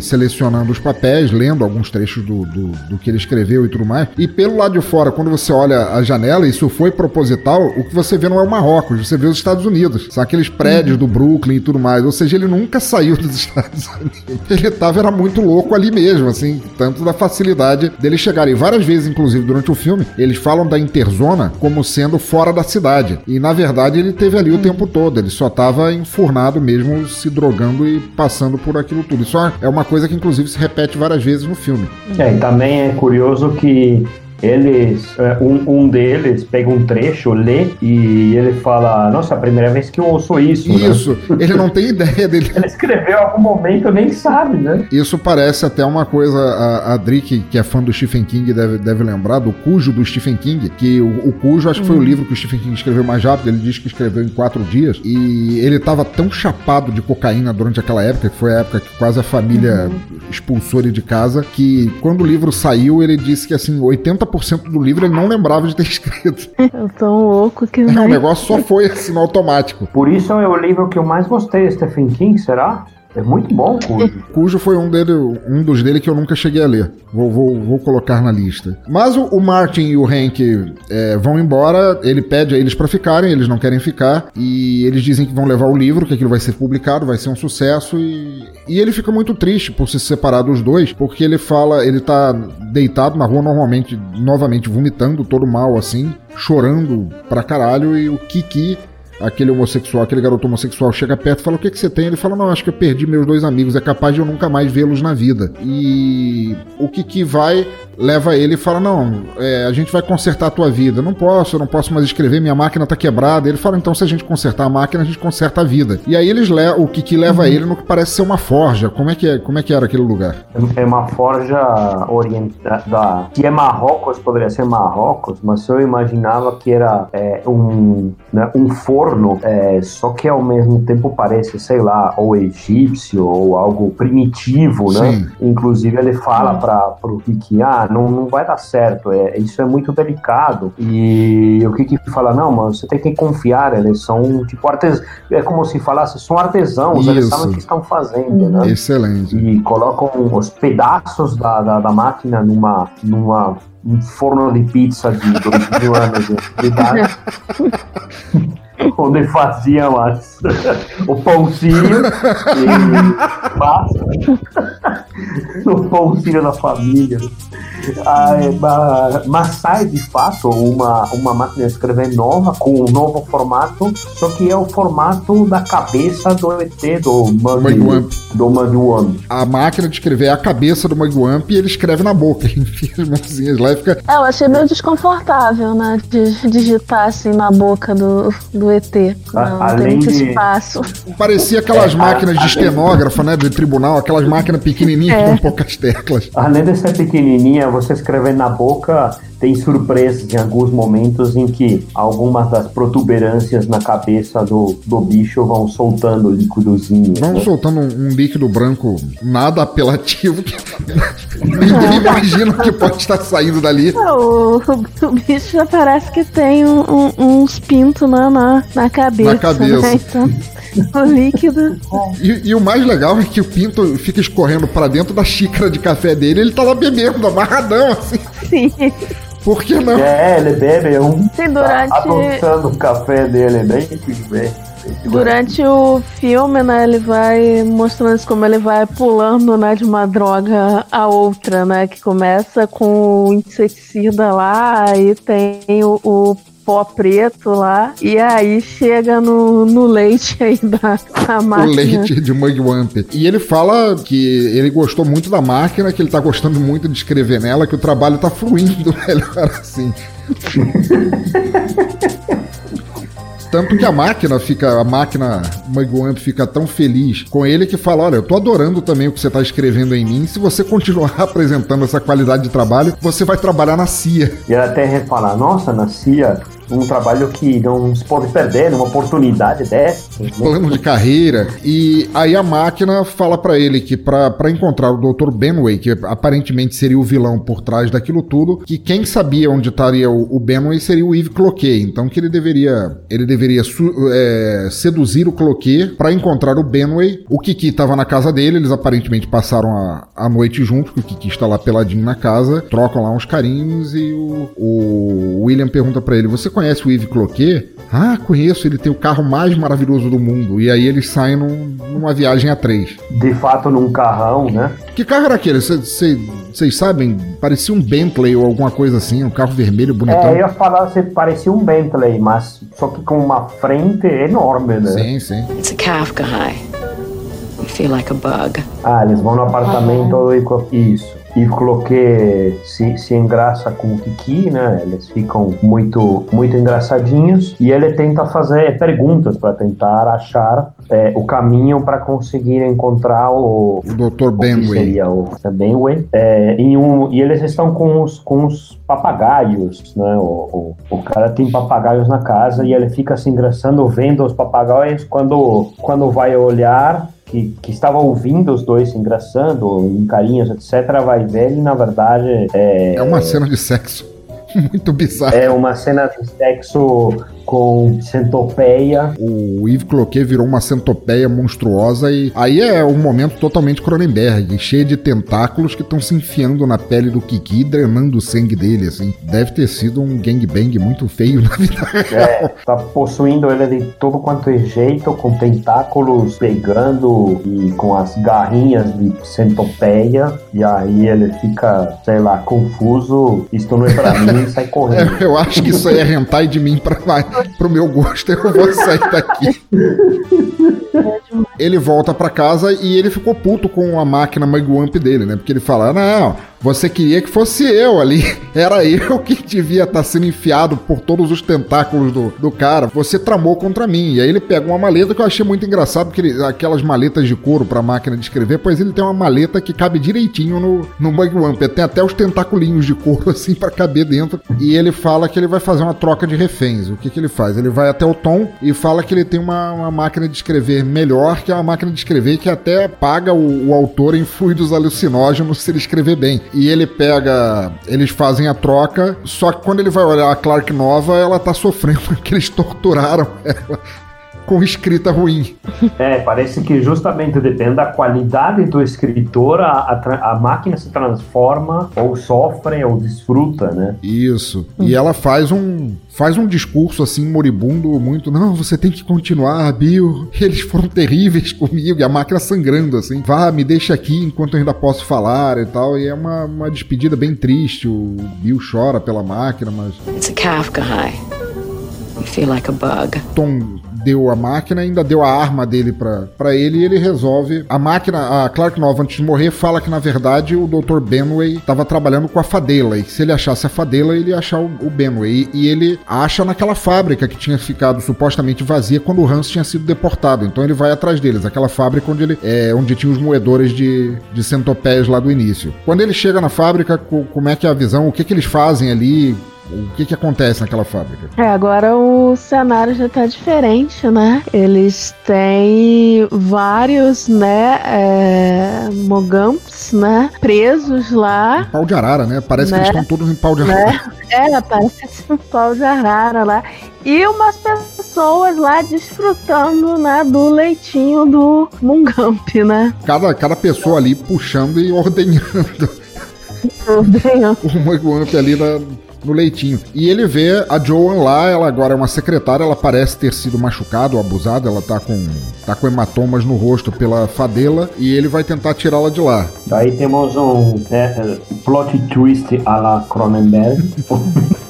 [SPEAKER 1] Selecionando os papéis, lendo alguns trechos do, do, do, que ele escreveu e tudo mais. E pelo lado de fora, quando você olha a janela, isso foi proposital, o que você vê não é o Marrocos, você vê os Estados Unidos. São aqueles prédios do Brooklyn e tudo mais. Ou seja, ele nunca saiu dos Estados Unidos. Ele tava, era muito louco ali mesmo, assim, tanto da facilidade dele chegar. E várias vezes, inclusive, durante o filme, eles falam da interzona como sendo fora da cidade. E na verdade ele teve ali o tempo todo, ele só tava enfurnado mesmo, se drogando e passando por aquilo tudo. Isso é uma coisa que inclusive se repete várias vezes no filme.
[SPEAKER 8] É, e também é curioso que eles, é, um, um deles pega um trecho, lê e ele fala: Nossa, é a primeira vez que eu ouço isso.
[SPEAKER 1] Né? Isso, né? ele não tem ideia dele.
[SPEAKER 8] Ele escreveu em algum momento, nem sabe, né?
[SPEAKER 1] Isso parece até uma coisa. A, a Drick, que é fã do Stephen King, deve, deve lembrar do Cujo do Stephen King, que o, o Cujo acho que foi o uhum. livro que o Stephen King escreveu mais rápido. Ele diz que escreveu em quatro dias e ele estava tão chapado de cocaína durante aquela época, que foi a época que quase a família uhum. expulsou ele de casa, que quando o livro saiu, ele disse que assim, 80 90% do livro ele não lembrava de ter escrito.
[SPEAKER 7] Eu tô louco que
[SPEAKER 1] não. É, o negócio só foi assim no automático.
[SPEAKER 8] Por isso é o livro que eu mais gostei, Stephen King, será? É muito bom, Cujo.
[SPEAKER 1] Cujo foi um, dele, um dos dele que eu nunca cheguei a ler. Vou, vou, vou colocar na lista. Mas o, o Martin e o Hank é, vão embora. Ele pede a eles para ficarem, eles não querem ficar. E eles dizem que vão levar o livro, que aquilo vai ser publicado, vai ser um sucesso. E, e ele fica muito triste por se separar dos dois, porque ele fala, ele tá deitado na rua normalmente, novamente vomitando, todo mal assim, chorando pra caralho. E o Kiki aquele homossexual, aquele garoto homossexual chega perto e fala: O que, que você tem? Ele fala: Não, acho que eu perdi meus dois amigos, é capaz de eu nunca mais vê-los na vida. E o Kiki vai, leva ele e fala: Não, é, a gente vai consertar a tua vida. Não posso, eu não posso mais escrever, minha máquina tá quebrada. Ele fala: Então, se a gente consertar a máquina, a gente conserta a vida. E aí eles le o Kiki leva uhum. ele no que parece ser uma forja. Como é que, é, como é que era aquele lugar?
[SPEAKER 8] É uma forja orientada. Que é Marrocos, poderia ser Marrocos, mas eu imaginava que era é, um, né, um forno forno, é, só que ao mesmo tempo parece, sei lá, ou egípcio ou algo primitivo, né? Sim. Inclusive ele fala para pro Kiki, ah, não, não vai dar certo, é, isso é muito delicado. E o Kiki fala, não, mas você tem que confiar, eles são tipo artesãos, é como se falasse, são artesãos, isso. eles sabem o que estão fazendo, né?
[SPEAKER 1] Excelente.
[SPEAKER 8] E colocam os pedaços da, da, da máquina numa, numa um forno de pizza de dois mil anos de idade. onde fazia mas, o pãozinho e massa. o pãozinho da família. Ah, é, mas sai de fato uma, uma máquina de escrever nova, com um novo formato, só que é o formato da cabeça do ET, do Mugwump. Do Mugwump.
[SPEAKER 1] A máquina de escrever é a cabeça do Mugwump e ele escreve na boca, ele enfia as mãozinhas lá e fica.
[SPEAKER 7] É, eu achei meio desconfortável, né? De digitar assim na boca do, do ET. Não, Além tem de... espaço.
[SPEAKER 1] Parecia aquelas é, máquinas de estenógrafo, né? De tribunal, aquelas máquinas pequenininhas é. com poucas teclas.
[SPEAKER 8] Além de ser pequenininha, você escrever na boca tem surpresas em alguns momentos em que algumas das protuberâncias na cabeça do, do bicho vão soltando líquidozinho.
[SPEAKER 1] Vão
[SPEAKER 8] né?
[SPEAKER 1] soltando um, um líquido branco nada apelativo que ninguém imagina o que pode estar saindo dali.
[SPEAKER 7] Ah, O, o bicho já parece que tem um- um- uns pintos na, na, na cabeça.
[SPEAKER 1] Na cabeça.
[SPEAKER 7] Né? Então, o líquido.
[SPEAKER 1] E, e o mais legal é que o pinto fica escorrendo pra dentro da xícara de café dele ele tá lá bebendo, amarradão, assim.
[SPEAKER 7] Sim.
[SPEAKER 1] Por que não?
[SPEAKER 8] É, ele bebe um.
[SPEAKER 7] Sim, durante-
[SPEAKER 8] Tá adotando o café dele, bem, bem.
[SPEAKER 7] Durante o filme, né, ele vai mostrando isso, como ele vai pulando, né, de uma droga a outra, né, que começa com o inseticida lá, aí tem o, o pó preto lá, e aí chega no, no leite aí da, da
[SPEAKER 1] O
[SPEAKER 7] máquina.
[SPEAKER 1] leite de Mugwump. E ele fala que ele gostou muito da máquina, que ele tá gostando muito de escrever nela, que o trabalho tá fluindo melhor assim. Tanto que a máquina fica, a máquina Mugwump fica tão feliz com ele que fala: Olha, eu tô adorando também o que você tá escrevendo em mim. Se você continuar apresentando essa qualidade de trabalho, você vai trabalhar na CIA.
[SPEAKER 8] E ela até fala, nossa, na CIA, um trabalho que não se pode perder, numa oportunidade dessa. né?
[SPEAKER 1] plano de carreira. E aí a máquina fala pra ele que pra encontrar o Dr. Benway, que aparentemente seria o vilão por trás daquilo tudo, que quem sabia onde estaria o, o Benway seria o Yves Cloquet. Então que ele deveria ele deveria é, seduzir o Cloquet pra encontrar o Benway. O Kiki tava na casa dele, eles aparentemente passaram a, a noite juntos, que o Kiki está lá peladinho na casa, trocam lá uns carinhos e o, o William pergunta pra ele: Você conhece o Yves Cloquet? Ah, conheço, ele tem o carro mais maravilhoso do mundo. E aí eles saem num- numa viagem a três.
[SPEAKER 8] De fato, num carrão, né?
[SPEAKER 1] Que carro era aquele? Vocês sabem? Parecia um Bentley ou alguma coisa assim, um carro vermelho bonitão.
[SPEAKER 8] É, eu ia falar, você parecia um Bentley, mas só que com uma frente enorme, né?
[SPEAKER 1] Sim, sim.
[SPEAKER 5] It's a Kafka high. You feel like a bug.
[SPEAKER 8] Ah, eles vão no apartamento e co- isso. E Cloquet se, se engraça com o Kiki, né? Eles ficam muito, muito engraçadinhos e ele tenta fazer perguntas para tentar achar é, o caminho para conseguir encontrar o,
[SPEAKER 1] O Dr.
[SPEAKER 8] o
[SPEAKER 1] Benway.
[SPEAKER 8] seria o Benway. É, em um, e eles estão com os, com os papagaios, né? O, o, o cara tem papagaios na casa e ele fica se engraçando vendo os papagaios quando, quando vai olhar. Que, que estava ouvindo os dois se engraçando, em carinhos, etc., vai ver e na verdade é,
[SPEAKER 1] É uma cena de sexo muito bizarra.
[SPEAKER 8] é uma cena de sexo com centopeia.
[SPEAKER 1] O Yves Cloquet virou uma centopeia monstruosa e aí é um momento totalmente Cronenberg, cheio de tentáculos que estão se enfiando na pele do Kiki, drenando o sangue dele, assim. Deve ter sido um gangbang muito feio na vida real.
[SPEAKER 8] É, tá possuindo ele de todo quanto é jeito, com tentáculos pegando e com as garrinhas de centopeia. E aí ele fica, sei lá, confuso. Isto não é pra mim e sai correndo.
[SPEAKER 1] É, eu acho que isso aí é hentai de mim pra, pro meu gosto, eu vou sair daqui. Ele volta pra casa e ele ficou puto com a máquina Mugwump dele, né? Porque ele fala: Não, você queria que fosse eu ali. Era eu que devia estar sendo enfiado por todos os tentáculos do, do cara. Você tramou contra mim. E aí ele pega uma maleta que eu achei muito engraçado, porque ele- aquelas maletas de couro pra máquina de escrever, pois ele tem uma maleta que cabe direitinho no, no Mugwump. Tem até os tentaculinhos de couro assim pra caber dentro. E ele fala que ele vai fazer uma troca de reféns. O que, que ele faz? Ele vai até o Tom e fala que ele tem uma, uma máquina de escrever melhor, que é uma máquina de escrever que até paga o, o autor em fluidos alucinógenos se ele escrever bem. E ele pega. Eles fazem a troca, só que quando ele vai olhar a Clark nova, ela tá sofrendo porque eles torturaram ela com escrita ruim.
[SPEAKER 8] É, parece que justamente depende da qualidade do escritor, a, a, a máquina se transforma, ou sofre, ou desfruta, né?
[SPEAKER 1] Isso. E ela faz um faz um discurso assim moribundo muito, não, você tem que continuar, Bill. Eles foram terríveis comigo, e a máquina sangrando assim. Vá, me deixa aqui enquanto eu ainda posso falar e tal. E é uma, uma despedida bem triste. O Bill chora pela máquina, mas
[SPEAKER 5] It's a Kafka high. You feel like a bug.
[SPEAKER 1] tom deu a máquina, ainda deu a arma dele para ele e ele resolve. A máquina, a Clark Nova, antes de morrer, fala que na verdade o Dr. Benway estava trabalhando com a Fadela e se ele achasse a Fadela, ele ia achar o, o Benway. E, e, ele acha naquela fábrica que tinha ficado supostamente vazia quando o Hans tinha sido deportado. Então ele vai atrás deles, aquela fábrica onde ele é, onde tinha os moedores de, de centopeias lá do início. Quando ele chega na fábrica, como é que é a visão? O que, que eles fazem ali? O que que acontece naquela fábrica?
[SPEAKER 7] É, agora o cenário já tá diferente, né? Eles têm vários, né, é, Mogamps, né, presos lá.
[SPEAKER 1] Em pau de arara, né? Parece né? que eles estão todos em pau de
[SPEAKER 7] arara. Né? É, parece um pau de arara lá. E umas pessoas lá desfrutando, né, do leitinho do Mungamp, né?
[SPEAKER 1] Cada, cada pessoa ali puxando e ordenhando. Ordenhando. o Mungamp ali na no leitinho. E ele vê a Joan lá, ela agora é uma secretária, ela parece ter sido machucada ou abusada, ela tá com, tá com hematomas no rosto pela fadela e ele vai tentar tirá-la de lá.
[SPEAKER 8] Daí temos um é, plot twist à la Cronenberg,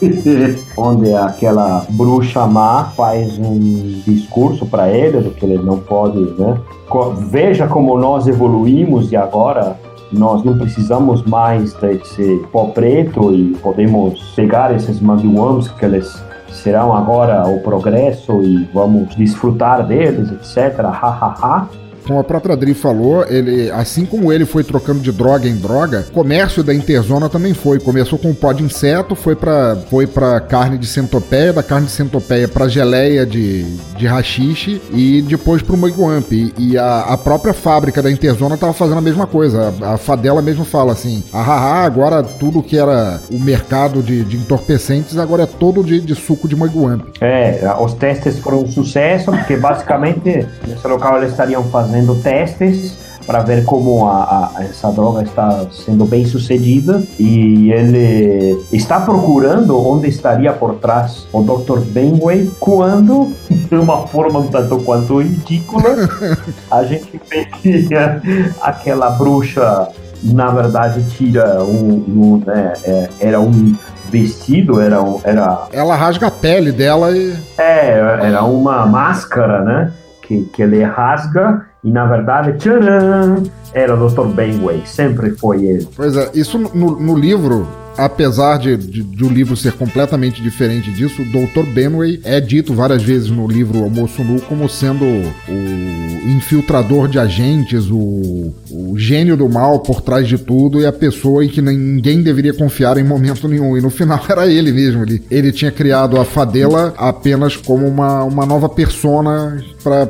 [SPEAKER 8] onde aquela bruxa má faz um discurso para ele do que ele não pode, né? Veja como nós evoluímos e agora nós não precisamos mais desse pó preto e podemos pegar esses mandiwams que eles serão agora o progresso e vamos desfrutar deles, etc. Ha, ha, ha
[SPEAKER 1] como a própria Adri falou, ele, assim como ele foi trocando de droga em droga, comércio da Interzona também foi. Começou com pó de inseto, foi para foi carne de centopeia, da carne de centopeia para geleia de, de rachixe e depois pro Moiguamp. E, e a, a, própria fábrica da Interzona tava fazendo a mesma coisa. A, a Fadela mesmo fala assim: ah, agora tudo que era o mercado de, de entorpecentes agora é todo de, de suco de Moiguamp.
[SPEAKER 8] É, os testes foram um sucesso, porque basicamente nesse local eles estariam fazendo fazendo testes para ver como a, a, essa droga está sendo bem sucedida e ele está procurando onde estaria por trás o Dr. Benway quando, de uma forma um tanto quanto ridícula, a gente vê que aquela bruxa na verdade tira um, um né, é, era um vestido, era, era...
[SPEAKER 1] Ela rasga a pele dela e...
[SPEAKER 8] É, era uma máscara, né? Que, que ele rasga e na verdade, tcharam, era o Dr. Benway, sempre foi ele.
[SPEAKER 1] Pois é, isso no, no livro apesar de, de, de, o livro ser completamente diferente disso, o Dr. Benway é dito várias vezes no livro Almoço Nu como sendo o infiltrador de agentes, o, o gênio do mal por trás de tudo e a pessoa em que ninguém deveria confiar em momento nenhum. E no final era ele mesmo. Ele, ele tinha criado a Fadela apenas como uma, uma nova persona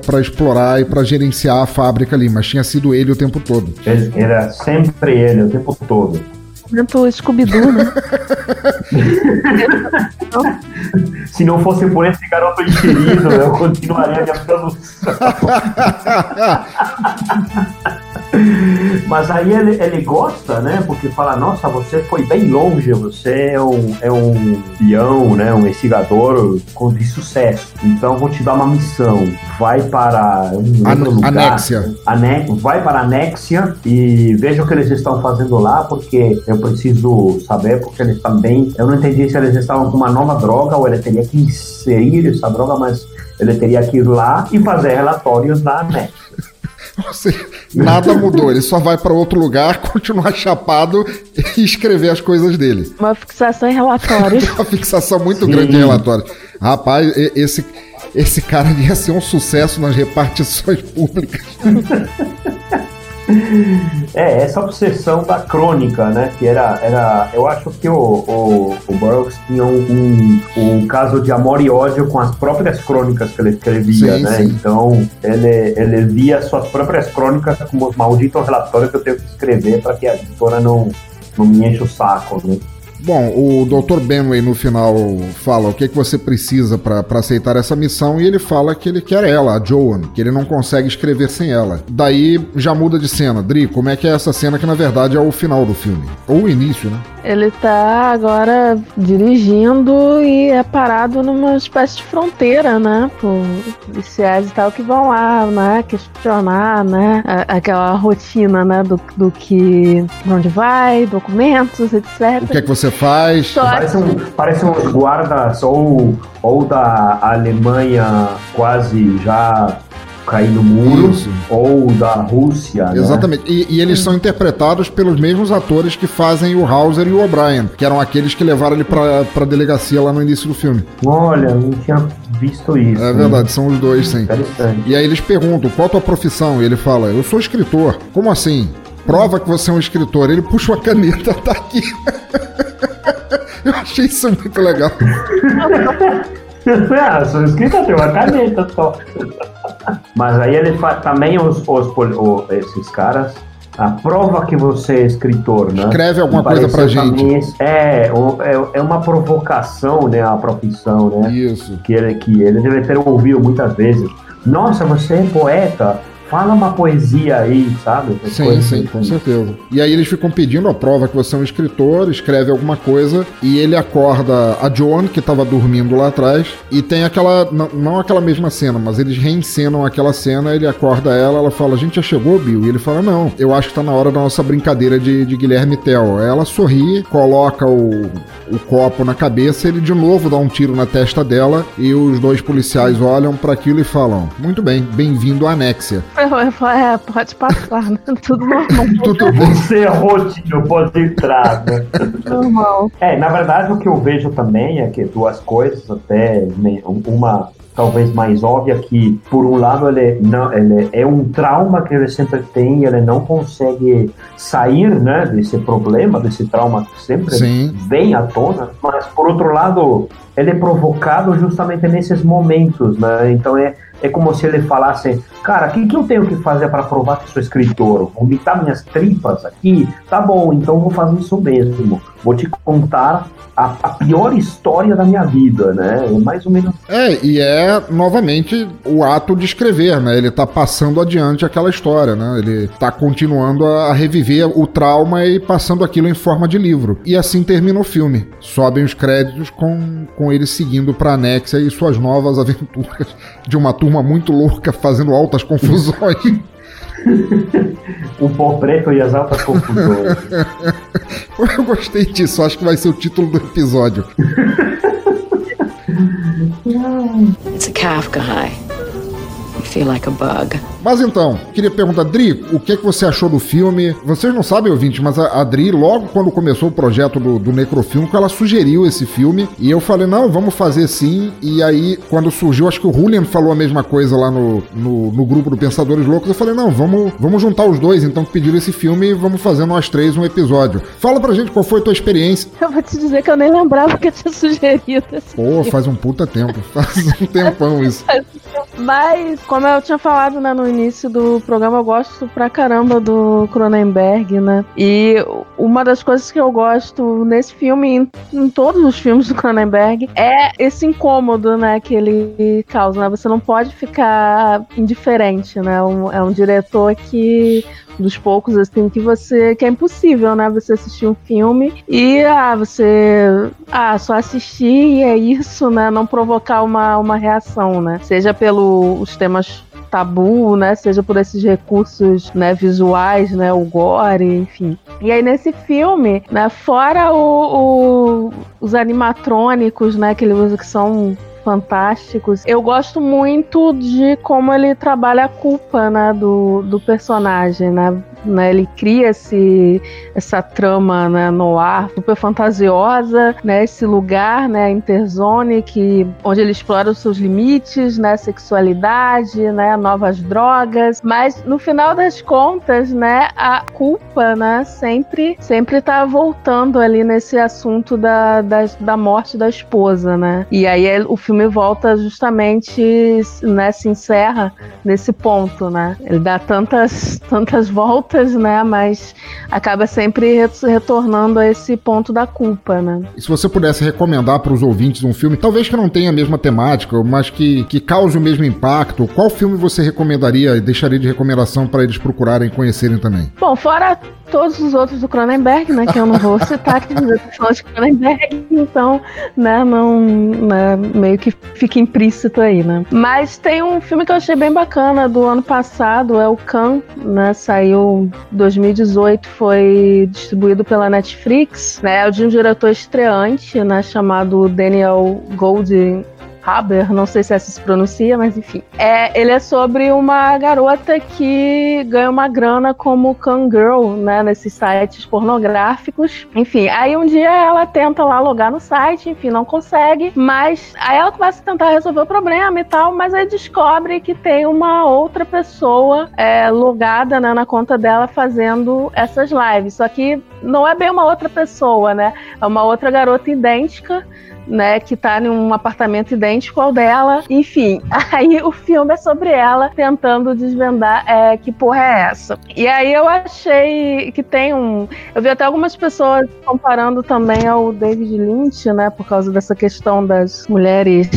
[SPEAKER 1] para explorar e para gerenciar a fábrica ali, mas tinha sido ele o tempo todo.
[SPEAKER 8] Era sempre ele o tempo todo
[SPEAKER 7] momento Scooby-Doo, né?
[SPEAKER 8] Se não fosse por esse garoto enxerido, eu continuaria minha produção. Mas aí ele, ele gosta, né? Porque fala, nossa, você foi bem longe, você é um, é um peão, né? Um investigador de sucesso. Então vou te dar uma missão. Vai para um
[SPEAKER 1] An lugar. Anexia.
[SPEAKER 8] Ane vai para Anexia e veja o que eles estão fazendo lá, porque eu preciso saber, porque eles também. Eu não entendi se eles estavam com uma nova droga ou ele teria que inserir essa droga, mas ele teria que ir lá e fazer relatórios da Anexia.
[SPEAKER 1] nada mudou. Ele só vai para outro lugar, continuar chapado e escrever as coisas dele.
[SPEAKER 7] Uma fixação em relatórios.
[SPEAKER 1] Uma fixação muito Sim. grande em relatórios. Rapaz, esse, esse cara ia ser um sucesso nas repartições públicas.
[SPEAKER 8] É, essa obsessão da crônica, né? Que era. era eu acho que o, o, o Burroughs tinha um, um, caso de amor e ódio com as próprias crônicas que ele escrevia, sim, né? Sim. Então, ele, ele via suas próprias crônicas como os malditos relatórios que eu tenho que escrever para que a editora não, não me enche o saco, né?
[SPEAKER 1] Bom, o Dr. Benway no final fala o que, que você precisa para aceitar essa missão e ele fala que ele quer ela, a Joan, que ele não consegue escrever sem ela. Daí já muda de cena. Dri, como é que é essa cena que na verdade é o final do filme? Ou o início, né?
[SPEAKER 7] Ele tá agora dirigindo e é parado numa espécie de fronteira, né? Por policiais e tal que vão lá, né? Questionar, né? Aquela rotina, né? Do, do que. onde vai, documentos, etc.
[SPEAKER 1] O que é que você faz.
[SPEAKER 8] Parece, um, parece uns guardas ou, ou da Alemanha quase já cair no muro Isso. ou da Rússia. Né?
[SPEAKER 1] Exatamente. Né? E, e, eles são interpretados pelos mesmos atores que fazem o Hauser e o O'Brien, que eram aqueles que levaram ele pra, pra delegacia lá no início do filme.
[SPEAKER 8] Olha, não tinha visto isso.
[SPEAKER 1] É verdade, são os dois, sim. E aí eles perguntam, qual a tua profissão? E ele fala, eu sou escritor. Como assim? Prova que você é um escritor. Ele puxa uma caneta, tá aqui. eu achei isso muito legal.
[SPEAKER 8] ah, sou escritor, tem uma caneta só. Mas aí ele faz também os, os, os, esses caras a prova que você é escritor, né?
[SPEAKER 1] Escreve alguma coisa pra gente.
[SPEAKER 8] É, é, é uma provocação, né? A profissão, né?
[SPEAKER 1] Isso.
[SPEAKER 8] Que ele, que ele deve ter ouvido muitas vezes. Nossa, você é poeta fala uma poesia aí, sabe?
[SPEAKER 1] sim, sim, assim. com certeza. E aí eles ficam pedindo a prova que você é um escritor, escreve alguma coisa, e ele acorda a Joan, que estava dormindo lá atrás, e tem aquela, não, não, aquela mesma cena, mas eles reencenam aquela cena, ele acorda ela, ela fala, a gente já chegou, Bill? E ele fala, não, eu acho que tá na hora da nossa brincadeira de, de Guilherme Tell. Ela sorri, coloca o, o copo na cabeça, ele de novo dá um tiro na testa dela, e os dois policiais olham para aquilo e falam, muito bem, bem-vindo à Anexia.
[SPEAKER 7] É, pode passar, né? Tudo normal.
[SPEAKER 8] Tudo bem. Você é rotinho, pode entrar, né?
[SPEAKER 7] Normal.
[SPEAKER 8] É, na verdade, o que eu vejo também é que duas coisas, até né, uma talvez mais óbvia que por um lado ele não ele é um trauma que ele sempre tem ele não consegue sair né desse problema desse trauma que sempre Sim. vem à tona mas por outro lado ele é provocado justamente nesses momentos né então é é como se ele falasse, cara, o que, que eu tenho que fazer para provar que sou escritor? Vomitar minhas tripas aqui? Tá bom, então vou fazer isso mesmo. Vou te contar a, a, pior história da minha vida, né? É mais ou menos.
[SPEAKER 1] É, e é novamente o ato de escrever, né? Ele tá passando adiante aquela história, né? Ele tá continuando a reviver o trauma e passando aquilo em forma de livro. E assim termina o filme. Sobem os créditos com, com ele seguindo pra Anexia e suas novas aventuras de uma turma muito louca fazendo altas confusões.
[SPEAKER 8] o pó preto e as altas confusões.
[SPEAKER 1] Eu gostei disso, acho que vai ser o título do episódio.
[SPEAKER 5] It's a Kafka high. You feel like a bug.
[SPEAKER 1] Mas então, queria perguntar, Dri, o que, é que você achou do filme? Vocês não sabem, ouvinte, mas a, a Dri, logo quando começou o projeto do, do Necrofilme, ela sugeriu esse filme e eu falei, não, vamos fazer sim. E aí, quando surgiu, acho que o Julian falou a mesma coisa lá no, no, no grupo do Pensadores Loucos. Eu falei, não, vamos, vamos juntar os dois, então, que pediram esse filme e vamos fazer nós três um episódio. Fala pra gente qual foi a tua experiência.
[SPEAKER 7] Eu vou te dizer que eu nem lembrava que eu tinha sugerido esse
[SPEAKER 1] Pô, filme. faz um puta tempo. Faz um tempão isso.
[SPEAKER 7] Mas, como eu tinha falado né, no início do programa, eu gosto pra caramba do Cronenberg, né? E uma das coisas que eu gosto nesse filme, em, em todos os filmes do Cronenberg, é esse incômodo, né, que ele causa, né? Você não pode ficar indiferente, né? Um, é um diretor que dos poucos assim que você que é impossível, né? Você assistir um filme e ah, você ah, só assistir e é isso, né? Não provocar uma, uma reação, né? Seja pelos temas tabu, né? Seja por esses recursos, né, visuais, né, o gore, enfim. E aí nesse filme, né, fora o, o, os animatrônicos, né, que ele usa que são fantásticos. Eu gosto muito de como ele trabalha a culpa, né, do, do personagem, né? né, ele cria esse, essa trama né, no ar super fantasiosa, né, esse lugar, né, interzone, que, onde ele explora os seus limites, né, sexualidade, né, novas drogas, mas no final das contas, né, a culpa, né, sempre, sempre tá voltando ali nesse assunto da, da, da morte da esposa, né, e aí o filme volta justamente, né, se encerra nesse ponto, né, ele dá tantas, tantas voltas né? Mas acaba sempre retornando a esse ponto da culpa, né?
[SPEAKER 1] E se você pudesse recomendar para os ouvintes um filme, talvez que não tenha a mesma temática, mas que, que cause o mesmo impacto, qual filme você recomendaria e deixaria de recomendação para eles procurarem e conhecerem também?
[SPEAKER 7] Bom, fora todos os outros do Cronenberg, né? Que eu não vou citar, que falando de Cronenberg, então, né, não. Né, meio que fica implícito aí, né? Mas tem um filme que eu achei bem bacana do ano passado, é o Khan, né? Saiu 2018, foi distribuído pela Netflix, né? É de um diretor estreante, né? Chamado Daniel Golding Haber, não sei se essa se pronuncia, mas enfim. É, ele é sobre uma garota que ganha uma grana como Girl, né, nesses sites pornográficos. Enfim, aí um dia ela tenta lá logar no site, enfim, não consegue, mas aí ela começa a tentar resolver o problema e tal, mas aí descobre que tem uma outra pessoa é, logada né, na conta dela fazendo essas lives. Só que não é bem uma outra pessoa, né? É uma outra garota idêntica né, que tá em um apartamento idêntico ao dela. Enfim, aí o filme é sobre ela tentando desvendar é, que porra é essa. E aí eu achei que tem um. Eu vi até algumas pessoas comparando também ao David Lynch, né, por causa dessa questão das mulheres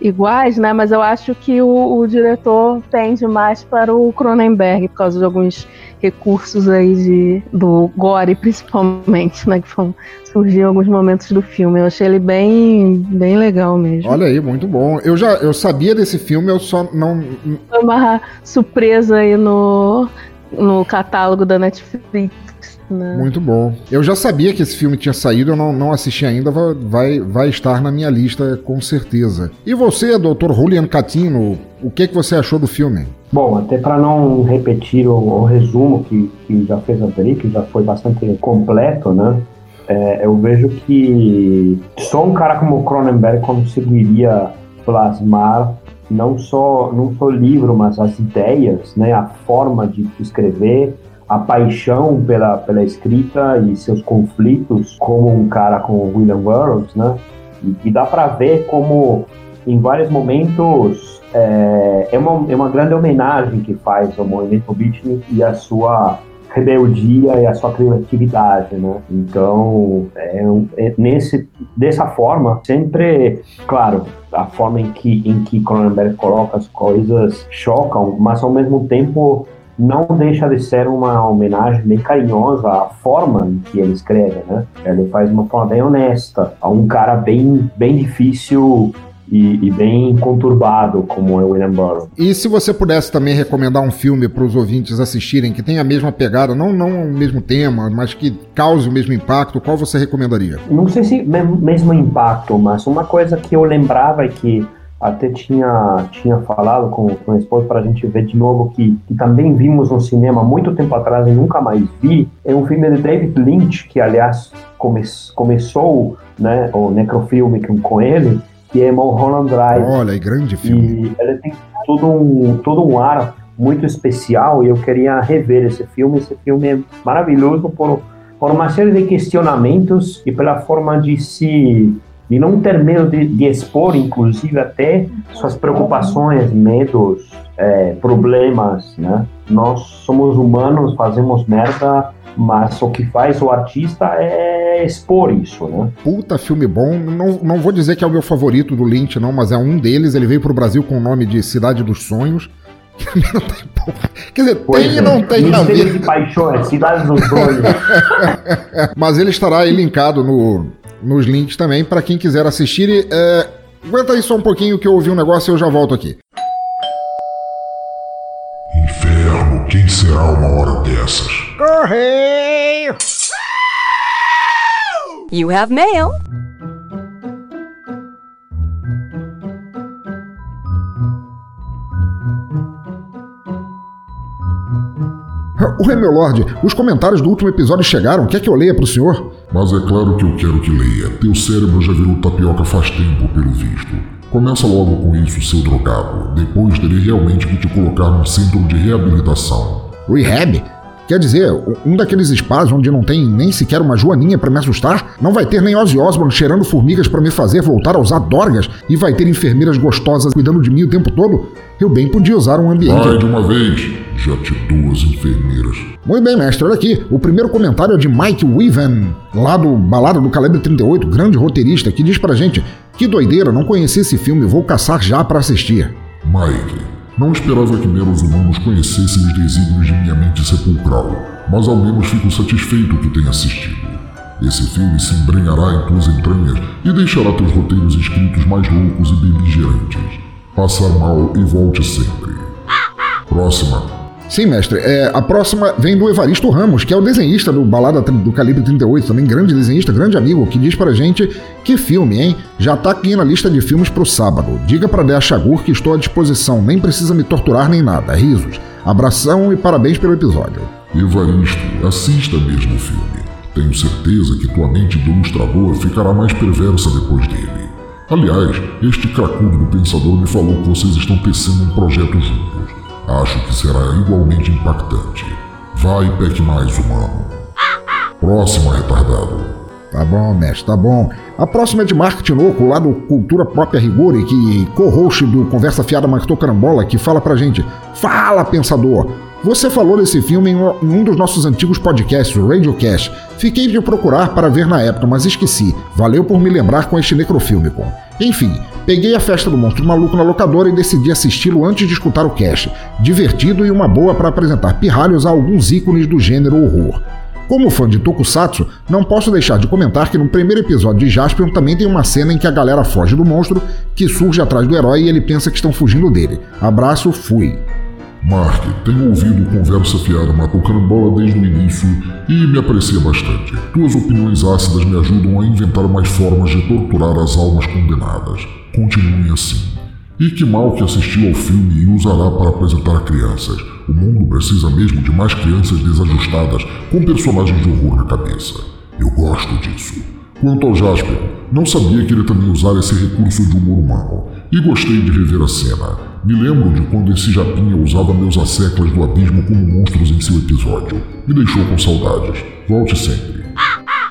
[SPEAKER 7] iguais, né? Mas eu acho que o, o, diretor tende mais para o Cronenberg, por causa de alguns recursos aí de, do gore, principalmente, né? Que vão surgir em alguns momentos do filme. Eu achei ele bem, bem legal mesmo.
[SPEAKER 1] Olha aí, muito bom. Eu já eu sabia desse filme, eu só não.
[SPEAKER 7] Foi uma surpresa aí no, no catálogo da Netflix. Né?
[SPEAKER 1] Muito bom. Eu já sabia que esse filme tinha saído, eu não, não assisti ainda, vai, vai estar na minha lista com certeza. E você, doutor Julian Catino, o que, que você achou do filme?
[SPEAKER 8] Bom, até para não repetir o, o, resumo que, que já fez a André, que já foi bastante completo, né? É, eu vejo que só um cara como Cronenberg conseguiria plasmar não só não só o livro, mas as ideias, né, a forma de escrever, a paixão pela, pela escrita e seus conflitos como um cara como William Burroughs, né? E, e dá para ver como em vários momentos é, é, uma, é uma grande homenagem que faz ao movimento beatnik e a sua rebeldia e a sua criatividade, né? Então, é, é, nesse, dessa forma, sempre, claro, a forma em que, em que Cronenberg coloca as coisas chocam, mas ao mesmo tempo não deixa de ser uma homenagem bem carinhosa à forma em que ele escreve, né? Ele faz uma forma bem honesta, a um cara bem, bem difícil e, e, bem conturbado como é o William Burroughs.
[SPEAKER 1] E se você pudesse também recomendar um filme para os ouvintes assistirem que tenha a mesma pegada, não, não o mesmo tema, mas que cause o mesmo impacto, qual você recomendaria?
[SPEAKER 8] Não sei se mesmo impacto, mas uma coisa que eu lembrava é que até tinha, tinha falado com, com a esposa para a gente ver de novo que, que também vimos no cinema muito tempo atrás e nunca mais vi. É um filme de David Lynch, que aliás come, começou né, o necrofilme com ele, que é Mulholland Drive.
[SPEAKER 1] Olha, é grande filme.
[SPEAKER 8] E ele tem todo um, todo um ar muito especial e eu queria rever esse filme. Esse filme é maravilhoso por, por uma série de questionamentos e pela forma de se de não ter medo de, de expor, inclusive, até suas preocupações, medos, é, problemas, né? Nós somos humanos, fazemos merda, mas o que faz o artista é expor isso, né?
[SPEAKER 1] Puta filme bom. Não, não vou dizer que é o meu favorito do Lynch, não, mas é um deles. Ele veio pro Brasil com o nome de Cidade dos Sonhos. não tem Quer dizer, pois tem e é. não tem
[SPEAKER 8] a ver. de paixões, Cidade dos Sonhos.
[SPEAKER 1] mas ele estará aí linkado no, nos links também para quem quiser assistir. E, é, aguenta aí só um pouquinho que eu ouvi um negócio e eu já volto aqui.
[SPEAKER 2] Inferno, quem será uma hora dessas?
[SPEAKER 10] Correio! You have mail.
[SPEAKER 1] Ué, meu Lorde, os comentários do último episódio chegaram. Quer que eu leia para o senhor?
[SPEAKER 2] Mas é claro que eu quero que leia. Teu cérebro já virou tapioca faz tempo, pelo visto. Começa logo com isso, seu drogado. Depois terei realmente que te colocar num centro de reabilitação.
[SPEAKER 1] Rehab? Quer dizer, um daqueles espaços onde não tem nem sequer uma joaninha para me assustar? Não vai ter nem Ozzy Osbourne cheirando formigas para me fazer voltar a usar dorgas? E vai ter enfermeiras gostosas cuidando de mim o tempo todo? Eu bem podia usar um ambiente...
[SPEAKER 2] Vai de uma vez! Já te duas enfermeiras.
[SPEAKER 1] Muito bem, mestre, olha aqui. O primeiro comentário é de Mike Weaven, lá do Balada do Calibre 38, grande roteirista, que diz pra gente: Que doideira, não conheci esse filme, vou caçar já para assistir.
[SPEAKER 2] Mike, Não esperava que meros humanos conhecessem os desígnios de minha mente sepulcral, mas ao menos fico satisfeito que tenha assistido. Esse filme se embrenhará em tuas entranhas e deixará teus roteiros escritos mais loucos e beligerantes. Passar mal e volte sempre. Próxima.
[SPEAKER 1] Sim, mestre. É, a próxima vem do Evaristo Ramos, que é o desenhista do Balada do Calibre 38, também grande desenhista, grande amigo, que diz pra gente que filme, hein? Já tá aqui na lista de filmes pro sábado. Diga pra Dea Chagur que estou à disposição, nem precisa me torturar nem nada. Risos. Abração e parabéns pelo episódio.
[SPEAKER 2] Evaristo, assista mesmo o filme. Tenho certeza que tua mente do ilustrador ficará mais perversa depois dele. Aliás, este cracudo do pensador me falou que vocês estão tecendo um projeto juntos. Acho que será igualmente impactante. Vai, peque mais, humano. Próxima, retardado.
[SPEAKER 1] Tá bom, mestre, tá bom. A próxima é de Mark Tinoco, lá do Cultura Pop a Rigor, que co-host do Conversa Fiada Marcou Carambola, que fala pra gente: Fala, pensador! Você falou desse filme em um dos nossos antigos podcasts, o Radiocast. Fiquei de procurar para ver na época, mas esqueci. Valeu por me lembrar com este necrofilme. Enfim, peguei a festa do Monstro Maluco na locadora e decidi assisti-lo antes de escutar o cast. Divertido e uma boa para apresentar pirralhos a alguns ícones do gênero horror. Como fã de Tokusatsu, não posso deixar de comentar que no primeiro episódio de Jaspion também tem uma cena em que a galera foge do monstro, que surge atrás do herói e ele pensa que estão fugindo dele. Abraço, fui.
[SPEAKER 2] Mark, tenho ouvido Conversa Fiada Matou Carambola desde o início e me aprecia bastante. Tuas opiniões ácidas me ajudam a inventar mais formas de torturar as almas condenadas. Continue assim. E que mal que assistiu ao filme e usará para apresentar crianças. O mundo precisa mesmo de mais crianças desajustadas com personagens de horror na cabeça. Eu gosto disso. Quanto ao Jasper, não sabia que ele também usara esse recurso de humor humano, e gostei de rever a cena. Me lembro de quando esse japinha usava meus asseclas do abismo como monstros em seu episódio. Me deixou com saudades. Volte sempre.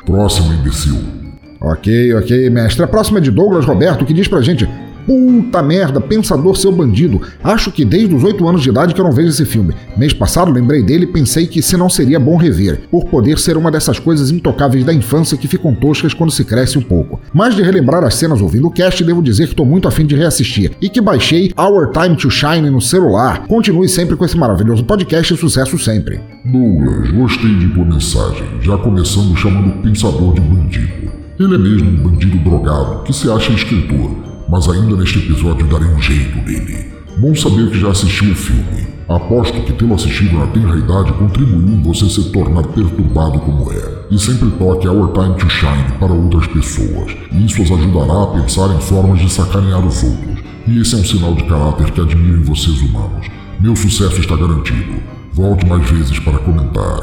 [SPEAKER 2] Próximo imbecil.
[SPEAKER 1] Ok, ok, mestre. A próxima é de Douglas Roberto, que diz pra gente: Puta merda, Pensador Seu Bandido. Acho que desde os 8 anos de idade que eu não vejo esse filme. Mês passado lembrei dele e pensei que se não seria bom rever, por poder ser uma dessas coisas intocáveis da infância que ficam toscas quando se cresce um pouco. Mas de relembrar as cenas ouvindo o cast, devo dizer que estou muito afim de reassistir e que baixei Our Time to Shine no celular. Continue sempre com esse maravilhoso podcast e sucesso sempre.
[SPEAKER 2] Douglas, gostei de tua mensagem, já começando chamando o Pensador de bandido. Ele é mesmo um bandido drogado que se acha escritor mas ainda neste episódio darei um jeito nele. Bom saber que já assistiu o filme. Aposto que tê-lo assistido na tenra idade contribuiu em você se tornar perturbado como é. E sempre toque Our Time to Shine para outras pessoas. E isso as ajudará a pensar em formas de sacanear os outros. E esse é um sinal de caráter que admiro em vocês humanos. Meu sucesso está garantido. Volte mais vezes para comentar.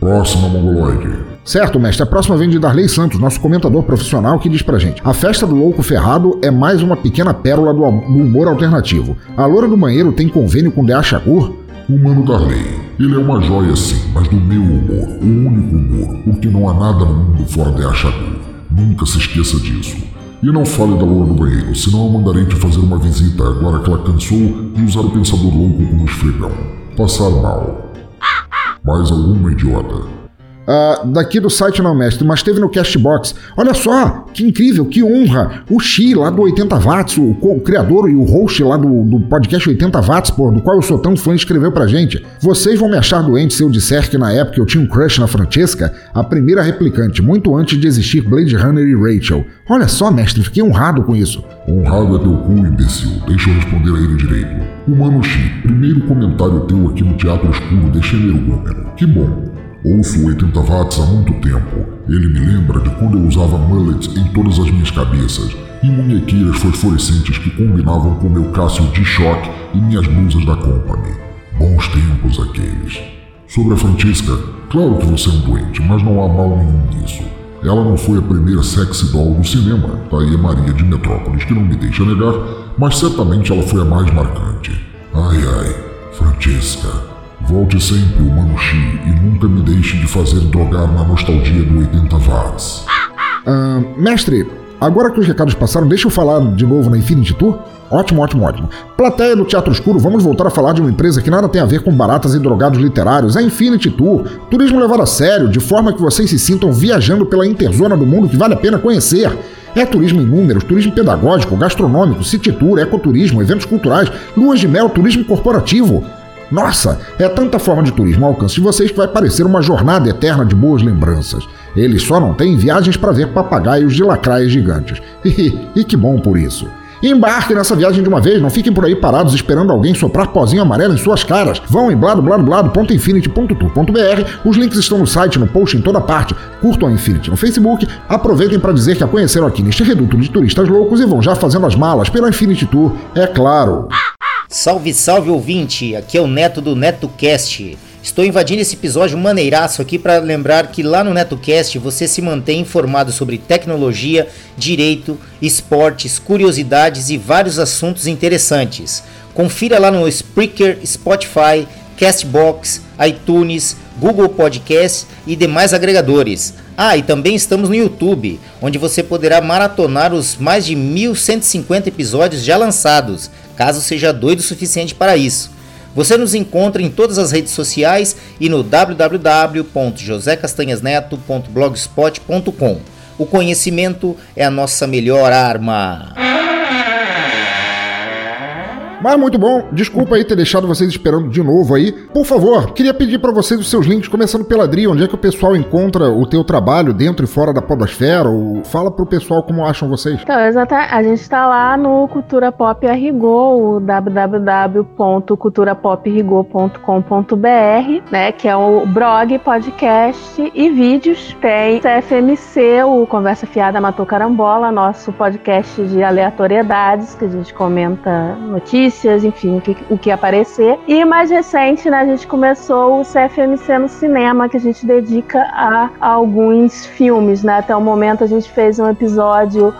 [SPEAKER 2] Próxima Mongoloide.
[SPEAKER 1] Certo, mestre. A próxima vem de Darley Santos, nosso comentador profissional, que diz pra gente: A festa do louco ferrado é mais uma pequena pérola do, humor alternativo. A loura do banheiro tem convênio com D.A.
[SPEAKER 2] O Mano Darley. Ele é uma joia sim, mas do meu humor, o único humor, porque não há nada no mundo fora de Shakur. Nunca se esqueça disso. E não fale da loura do banheiro, senão eu mandarei te fazer uma visita agora que ela cansou de usar o pensador louco como esfregão. Passar mal. Mais alguma idiota?
[SPEAKER 1] Uh, daqui do site não, mestre, mas teve no Castbox. Olha só, que incrível, que honra! O Xi, lá do 80 Watts, o, o criador e o host lá do, do, podcast 80 Watts, por, do qual eu sou tão fã, escreveu pra gente. Vocês vão me achar doente se eu disser que na época eu tinha um crush na Francesca, a primeira replicante, muito antes de existir Blade Runner e Rachel. Olha só, mestre, fiquei honrado com isso.
[SPEAKER 2] Honrado é teu cu, imbecil. Deixa eu responder a ele direito. Humano Xi, primeiro comentário teu aqui no Teatro Escuro de Energômeno. Que bom. Ouço 80 watts há muito tempo. Ele me lembra de quando eu usava mullets em todas as minhas cabeças e munhequeiras fosforescentes que combinavam com meu Cássio de choque e minhas blusas da Company. Bons tempos aqueles. Sobre a Francisca, claro que você é um doente, mas não há mal nenhum nisso. Ela não foi a primeira sexy doll do cinema, tá aí a Maria de Metrópolis, que não me deixa negar, mas certamente ela foi a mais marcante. Ai ai, Francesca. Volte sempre, humano Xi, e nunca me deixe de fazer drogar na nostalgia do 80 watts.
[SPEAKER 1] Uh, mestre, agora que os recados passaram, deixa eu falar de novo na Infinity Tour? Ótimo, ótimo, ótimo. Plateia do Teatro Escuro, vamos voltar a falar de uma empresa que nada tem a ver com baratas e drogados literários, a Infinity Tour. Turismo levado a sério, de forma que vocês se sintam viajando pela interzona do mundo que vale a pena conhecer. É turismo em números, turismo pedagógico, gastronômico, city tour, ecoturismo, eventos culturais, luas de mel, turismo corporativo. Nossa, é tanta forma de turismo ao alcance de vocês que vai parecer uma jornada eterna de boas lembranças. Eles só não têm viagens para ver papagaios de lacraias gigantes. e que bom por isso. Embarque nessa viagem de uma vez, não fiquem por aí parados esperando alguém soprar pozinho amarelo em suas caras. Vão em bladobladoblado.infinity.tour.br, os links estão no site, no post, em toda parte. Curtam a Infinity no Facebook, aproveitem para dizer que a conheceram aqui neste reduto de turistas loucos e vão já fazendo as malas pela Infinity Tour, é claro.
[SPEAKER 11] Salve, salve ouvinte! Aqui é o Neto do NetoCast. Estou invadindo esse episódio maneiraço aqui para lembrar que lá no NetoCast você se mantém informado sobre tecnologia, direito, esportes, curiosidades e vários assuntos interessantes. Confira lá no Spreaker, Spotify, Castbox, iTunes, Google Podcast e demais agregadores. Ah, e também estamos no YouTube, onde você poderá maratonar os mais de 1150 episódios já lançados, caso seja doido o suficiente para isso. Você nos encontra em todas as redes sociais e no www.josecastanhasneto.blogspot.com. O conhecimento é a nossa melhor arma.
[SPEAKER 1] Mas muito bom, desculpa aí ter deixado vocês esperando de novo aí. Por favor, queria pedir para vocês os seus links, começando pela Adri, onde é que o pessoal encontra o teu trabalho dentro e fora da podosfera? Ou fala pro pessoal como acham vocês.
[SPEAKER 7] Então, exatamente. A gente está lá no Cultura Pop o www.culturapoprigou.com.br, né, que é o blog, podcast e vídeos. Tem CFMC, o Conversa Fiada Matou Carambola, nosso podcast de aleatoriedades, que a gente comenta notícias notícias, enfim, o que, o que aparecer. E mais recente, né, a gente começou o CFMC no cinema, que a gente dedica a, a alguns filmes, né? Até o momento a gente fez um episódio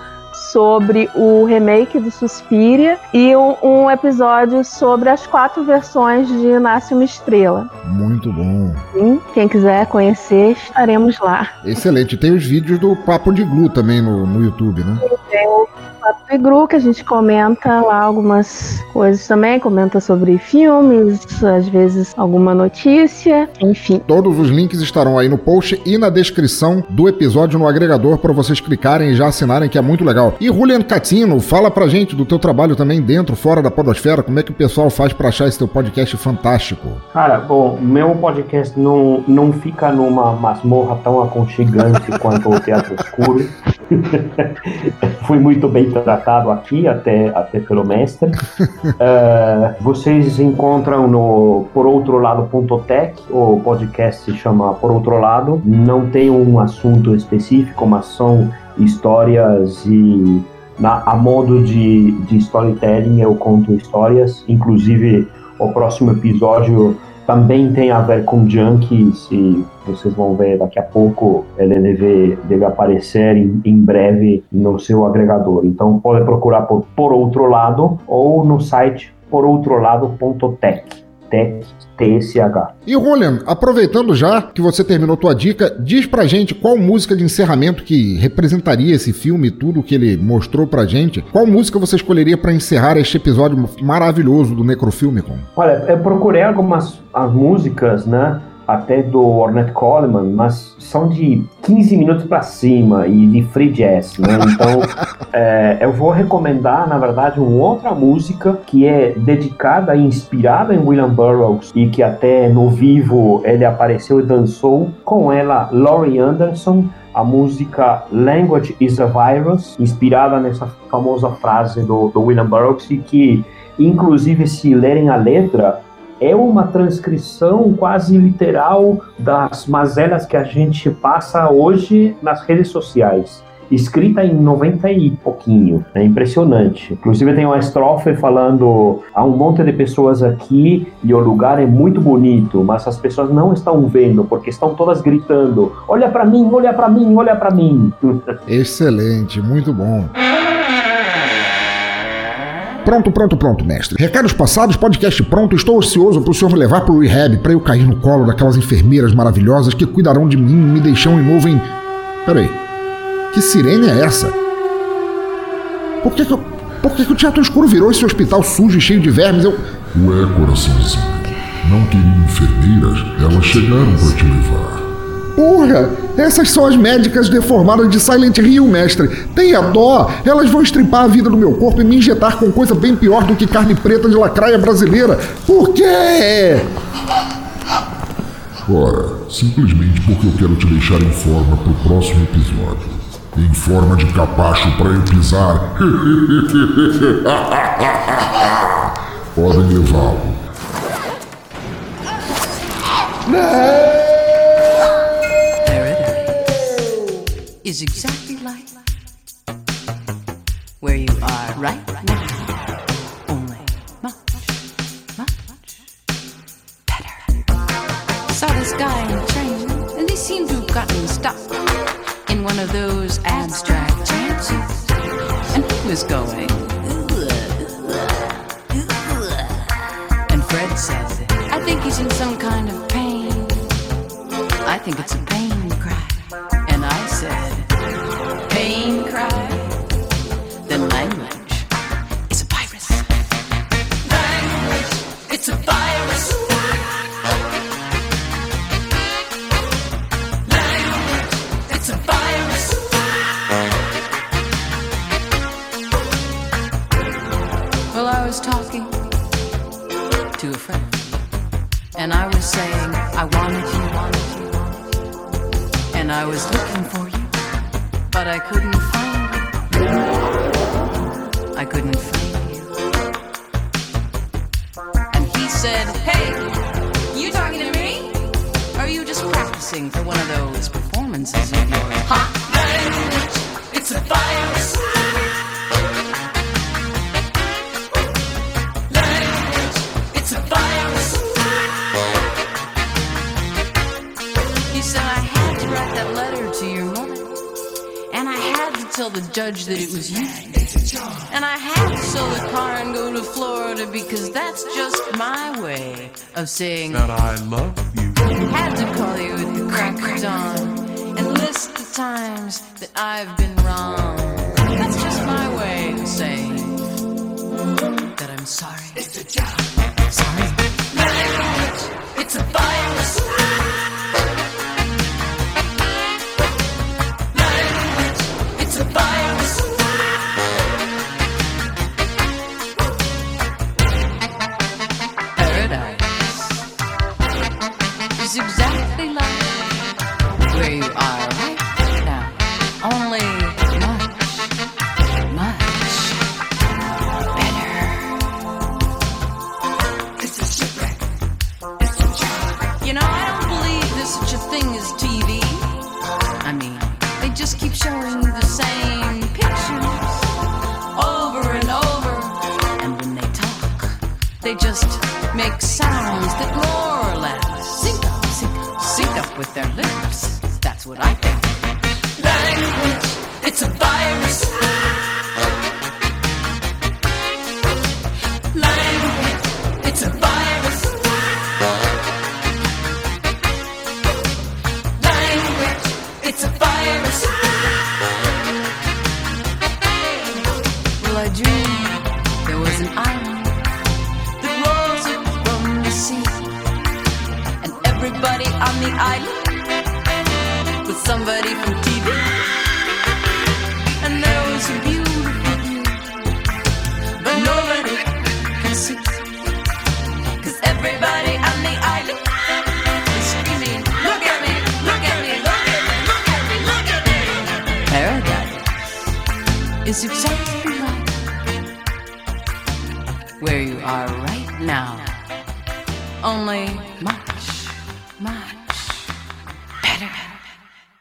[SPEAKER 7] sobre o remake do Suspiria e um, um, episódio sobre as quatro versões de Nasce uma Estrela.
[SPEAKER 1] Muito bom.
[SPEAKER 7] Sim, quem quiser conhecer, estaremos lá.
[SPEAKER 1] Excelente. Tem os vídeos do Papo de Glu também no, no YouTube, né?
[SPEAKER 7] Tem o Papo Gru, que a gente comenta lá algumas coisas também, comenta sobre filmes, às vezes alguma notícia, enfim.
[SPEAKER 1] Todos os links estarão aí no post e na descrição do episódio no agregador para vocês clicarem e já assinarem, que é muito legal. E Julian Catino, fala pra gente do teu trabalho também dentro, fora da podosfera, como é que o pessoal faz para achar esse teu podcast fantástico?
[SPEAKER 8] Cara, bom, meu podcast não, não fica numa masmorra tão aconchegante quanto o Teatro Escuro. Fui muito bem tratado aqui, até, até pelo mestre. uh, vocês encontram no poroutrolado.tech, o podcast se chama Por Outro Lado. Não tem um assunto específico, mas são histórias e na, a modo de, de storytelling eu conto histórias, inclusive o próximo episódio também tem a ver com Junkies e vocês vão ver daqui a pouco ele deve, deve aparecer em, em breve no seu agregador. Então pode procurar por Por Outro Lado ou no site poroutrolado.tech. Tech, TSH.
[SPEAKER 1] E Julian, aproveitando já que você terminou tua dica, diz pra gente qual música de encerramento que representaria esse filme e tudo que ele mostrou pra gente. Qual música você escolheria para encerrar este episódio maravilhoso do Necrofilmicon?
[SPEAKER 8] Olha, eu procurei algumas as músicas, né? Até do Ornette Coleman, mas são de 15 minutos para cima e de free jazz, né? Então, é, eu vou recomendar, na verdade, uma outra música que é dedicada e inspirada em William Burroughs e que até no vivo ele apareceu e dançou com ela, Laurie Anderson, a música Language is a Virus, inspirada nessa famosa frase do, do William Burroughs e que, inclusive, se lerem a letra, é uma transcrição quase literal das mazelas que a gente passa hoje nas redes sociais escrita em 90 e pouquinho. É impressionante. Inclusive tem uma estrofe falando há um monte de pessoas aqui e o lugar é muito bonito, mas as pessoas não estão vendo porque estão todas gritando: "Olha para mim, olha para mim, olha para mim".
[SPEAKER 1] Excelente, muito bom. Pronto, pronto, pronto, mestre. Recados passados, podcast pronto. Estou ansioso para o senhor me levar para o rehab para eu cair no colo daquelas enfermeiras maravilhosas que cuidarão de mim e me deixam imóvel em. Peraí. Que sirene é essa? Por que, que, eu, por que, que o Teatro Escuro virou esse hospital sujo e cheio de vermes? Eu.
[SPEAKER 2] Ué, coraçãozinho. Não queriam enfermeiras? Elas chegaram para te levar.
[SPEAKER 1] Porra, essas são as médicas deformadas de Silent Hill, mestre. Tenha dó, elas vão estripar a vida do meu corpo e me injetar com coisa bem pior do que carne preta de lacraia brasileira. Por quê?
[SPEAKER 2] Ora, simplesmente porque eu quero te deixar em forma pro próximo episódio. Em forma de capacho para eu pisar. Podem levá-lo. Não!
[SPEAKER 12] is exactly like where you are right now, only much, much better. Saw this guy in a train, and they seem to have gotten stuck in one of those abstract chances. And he was going. And Fred said, I think he's in some kind of pain. I think it's a pain. dancing. That I
[SPEAKER 6] love